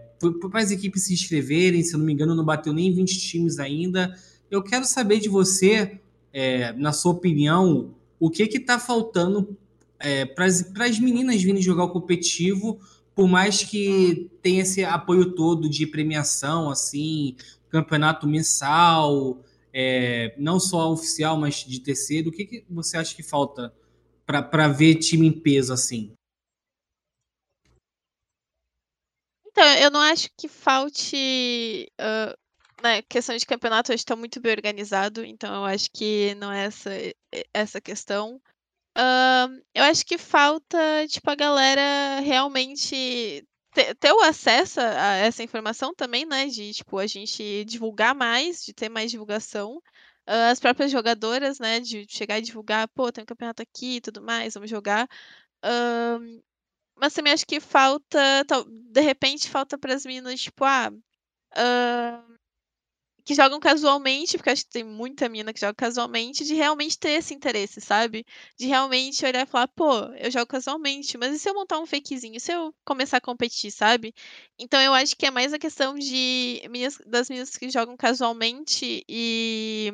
para as equipes se inscreverem, se eu não me engano, não bateu nem 20 times ainda. Eu quero saber de você, é, na sua opinião, o que está faltando é, para as meninas virem jogar o competitivo, por mais que tenha esse apoio todo de premiação, assim, campeonato mensal, é, não só oficial, mas de terceiro. O que, que você acha que falta para ver time em peso assim?
Então, eu não acho que falte. Uh, né, questão de campeonato, hoje está muito bem organizado, então eu acho que não é essa, essa questão. Uh, eu acho que falta, tipo, a galera realmente ter, ter, o acesso a essa informação também, né? De, tipo, a gente divulgar mais, de ter mais divulgação. Uh, as próprias jogadoras, né? De chegar e divulgar, pô, tem um campeonato aqui e tudo mais, vamos jogar. Uh, mas também acho que falta, de repente, falta para as meninas, tipo, ah, que jogam casualmente, porque acho que tem muita mina que joga casualmente, de realmente ter esse interesse, sabe? De realmente olhar e falar, pô, eu jogo casualmente, mas e se eu montar um fakezinho? E se eu começar a competir, sabe? Então eu acho que é mais a questão de meninas, das meninas que jogam casualmente e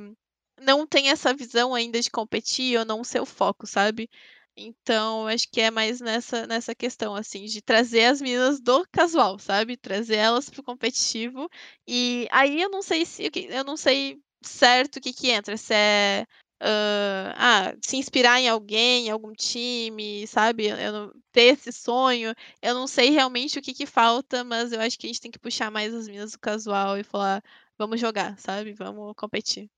não tem essa visão ainda de competir ou não ser o foco, sabe? Então, acho que é mais nessa, nessa questão, assim, de trazer as meninas do casual, sabe? Trazer elas pro competitivo. E aí eu não sei se. Eu não sei certo o que, que entra. Se é. Uh, ah, se inspirar em alguém, em algum time, sabe? Eu ter esse sonho. Eu não sei realmente o que, que falta, mas eu acho que a gente tem que puxar mais as meninas do casual e falar, vamos jogar, sabe? Vamos competir.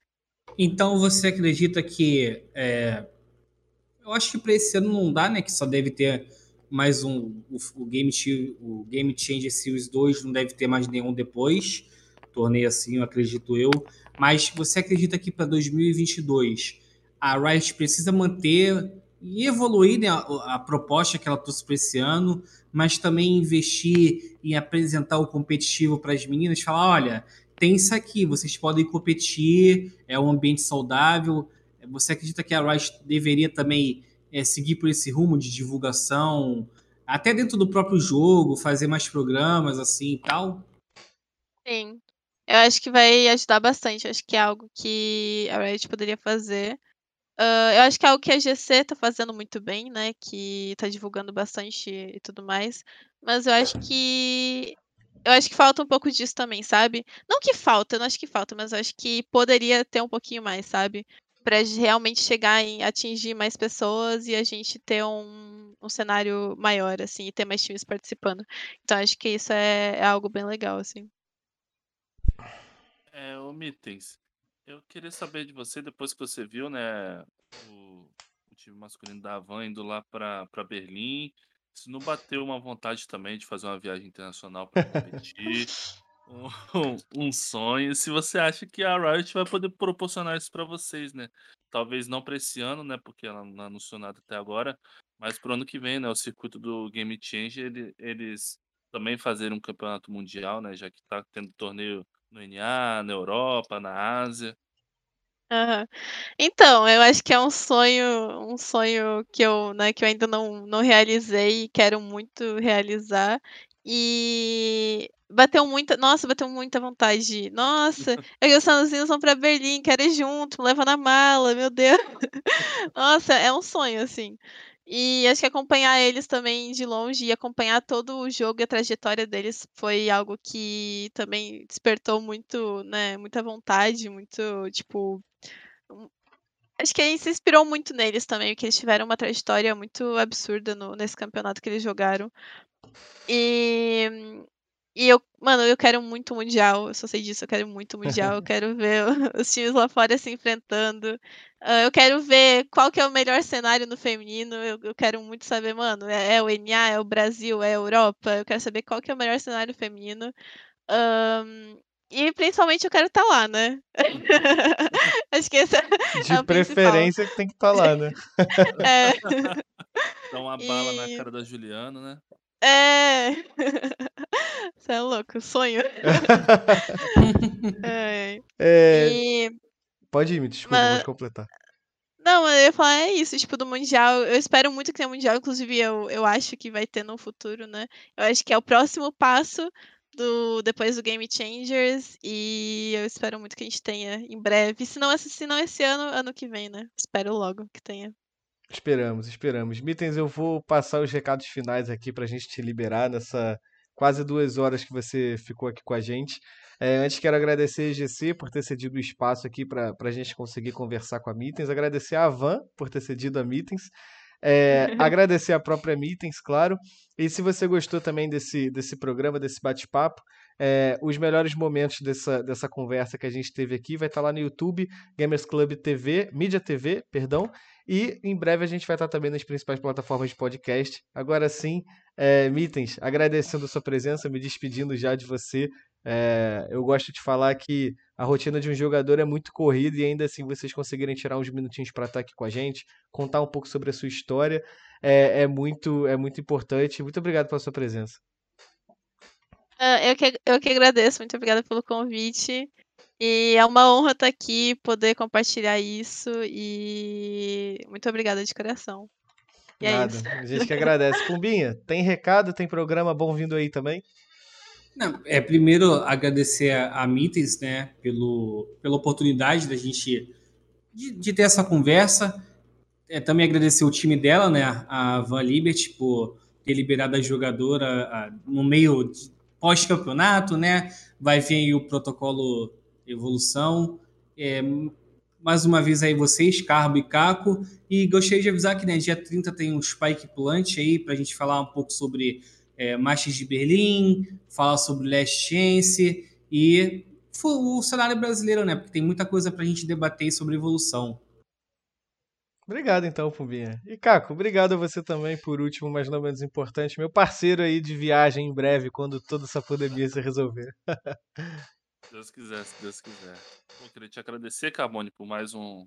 Então você acredita que é, eu acho que para esse ano não dá, né? Que só deve ter mais um. O, o, Game, o Game Changer Series 2 não deve ter mais nenhum depois. Torneio assim, eu acredito eu. Mas você acredita que para 2022 a Riot precisa manter e evoluir né, a, a proposta que ela trouxe para esse ano, mas também investir em apresentar o competitivo para as meninas, falar, olha, tem isso aqui, vocês podem competir, é um ambiente saudável, você acredita que a Riot deveria também é, seguir por esse rumo de divulgação, até dentro do próprio jogo, fazer mais programas assim e tal?
Sim. Eu acho que vai ajudar bastante. Eu acho que é algo que a Riot poderia fazer. Uh, eu acho que é algo que a GC tá fazendo muito bem, né? Que tá divulgando bastante e tudo mais. Mas eu acho que. Eu acho que falta um pouco disso também, sabe? Não que falta, eu não acho que falta, mas eu acho que poderia ter um pouquinho mais, sabe? Para realmente chegar em atingir mais pessoas e a gente ter um, um cenário maior, assim, e ter mais times participando. Então acho que isso é, é algo bem legal, assim.
É, o Mitens, eu queria saber de você, depois que você viu, né, o, o time masculino da Havan indo lá para Berlim, se não bateu uma vontade também de fazer uma viagem internacional para competir, (laughs) um, (laughs) um sonho. Se você acha que a Riot vai poder proporcionar isso para vocês, né? Talvez não para esse ano, né? Porque ela não anunciou nada até agora, mas para o ano que vem, né? O circuito do Game Change, ele, eles também fazerem um campeonato mundial, né? Já que está tendo torneio no NA, na Europa, na Ásia.
Uhum. Então, eu acho que é um sonho, um sonho que eu, né, que eu ainda não, não realizei e quero muito realizar. E bateu muita. Nossa, bateu muita vontade de. Nossa, (laughs) eu e os Sanzinhos vão pra Berlim, quero ir junto, leva na mala, meu Deus. (laughs) Nossa, é um sonho, assim. E acho que acompanhar eles também de longe e acompanhar todo o jogo e a trajetória deles foi algo que também despertou muito, né, muita vontade, muito, tipo. Acho que a gente se inspirou muito neles também, porque eles tiveram uma trajetória muito absurda no, nesse campeonato que eles jogaram. E e eu, mano, eu quero muito mundial, eu só sei disso, eu quero muito mundial, eu quero ver (laughs) os times lá fora se enfrentando. Uh, eu quero ver qual que é o melhor cenário no feminino. Eu, eu quero muito saber, mano, é, é, o NA, é o Brasil, é a Europa. Eu quero saber qual que é o melhor cenário feminino. Um, e principalmente eu quero estar tá lá, né? (laughs) Acho que essa
De é preferência que tem que estar tá lá, né?
é. Dá uma (laughs) bala e... na cara da Juliana, né?
É. (laughs) Você é louco, sonho. (laughs) é.
É,
E.
Pode ir, me desculpa,
Mas-
pode completar.
Não, eu ia falar é isso, tipo, do Mundial. Eu espero muito que tenha Mundial, inclusive eu, eu acho que vai ter no futuro, né? Eu acho que é o próximo passo do depois do Game Changers e eu espero muito que a gente tenha em breve. Se não, esse- se não esse ano, ano que vem, né? Espero logo que tenha.
Esperamos, esperamos. Mitens, eu vou passar os recados finais aqui pra gente te liberar nessa quase duas horas que você ficou aqui com a gente. É, antes quero agradecer a GC por ter cedido o espaço aqui para a gente conseguir conversar com a Mitens, agradecer a Van por ter cedido a Mitens, é, (laughs) agradecer a própria Mitens, claro. E se você gostou também desse, desse programa, desse bate-papo, é, os melhores momentos dessa, dessa conversa que a gente teve aqui vai estar lá no YouTube, Gamers Club TV, Mídia TV, perdão. E em breve a gente vai estar também nas principais plataformas de podcast. Agora sim, é, Mitens, agradecendo a sua presença, me despedindo já de você. É, eu gosto de falar que a rotina de um jogador é muito corrida e ainda assim vocês conseguirem tirar uns minutinhos para estar aqui com a gente, contar um pouco sobre a sua história, é, é muito, é muito importante. Muito obrigado pela sua presença.
Ah, eu, que, eu que agradeço, muito obrigada pelo convite. E é uma honra estar aqui, poder compartilhar isso. E muito obrigada de coração. E é
Nada,
isso.
a gente que agradece. Pumbinha, tem recado, tem programa bom vindo aí também?
Não, é primeiro agradecer a, a Mites, né, pelo, pela oportunidade da gente de, de ter essa conversa. É, também agradecer o time dela, né, a Van Liberty, por ter liberado a jogadora a, no meio pós-campeonato, né? Vai vir aí o protocolo evolução. É, mais uma vez aí vocês, Carbo e Caco. E gostaria de avisar que né, dia 30 tem um Spike Plant aí para a gente falar um pouco sobre é, de Berlim, falar sobre Last Chance e o cenário brasileiro, né? Porque tem muita coisa para a gente debater sobre evolução.
Obrigado então, Pumbinha. E Caco, obrigado a você também, por último, mas não menos importante, meu parceiro aí de viagem em breve, quando toda essa pandemia se resolver. (laughs)
Se Deus quiser, se Deus quiser. Pô, queria te agradecer, Carbone, por mais um,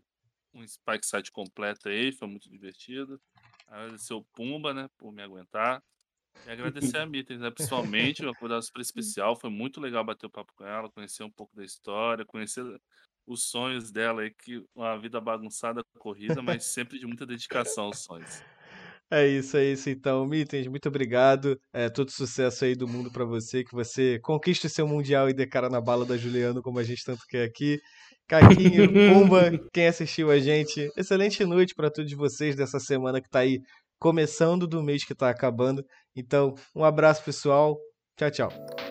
um Spike Site completo aí, foi muito divertido. Agradecer o Pumba, né, por me aguentar. E agradecer a (laughs) Mittens, né, pessoalmente, uma convidada super especial. Foi muito legal bater o papo com ela, conhecer um pouco da história, conhecer os sonhos dela aí, que uma vida bagunçada, corrida, mas sempre de muita dedicação aos sonhos.
É isso, é isso então. Mitens, muito obrigado. É, todo sucesso aí do mundo para você, que você conquiste o seu Mundial e dê cara na bala da Juliano, como a gente tanto quer aqui. Caquinho, Pumba, (laughs) quem assistiu a gente, excelente noite para todos vocês dessa semana que tá aí começando do mês que tá acabando. Então, um abraço pessoal. Tchau, tchau.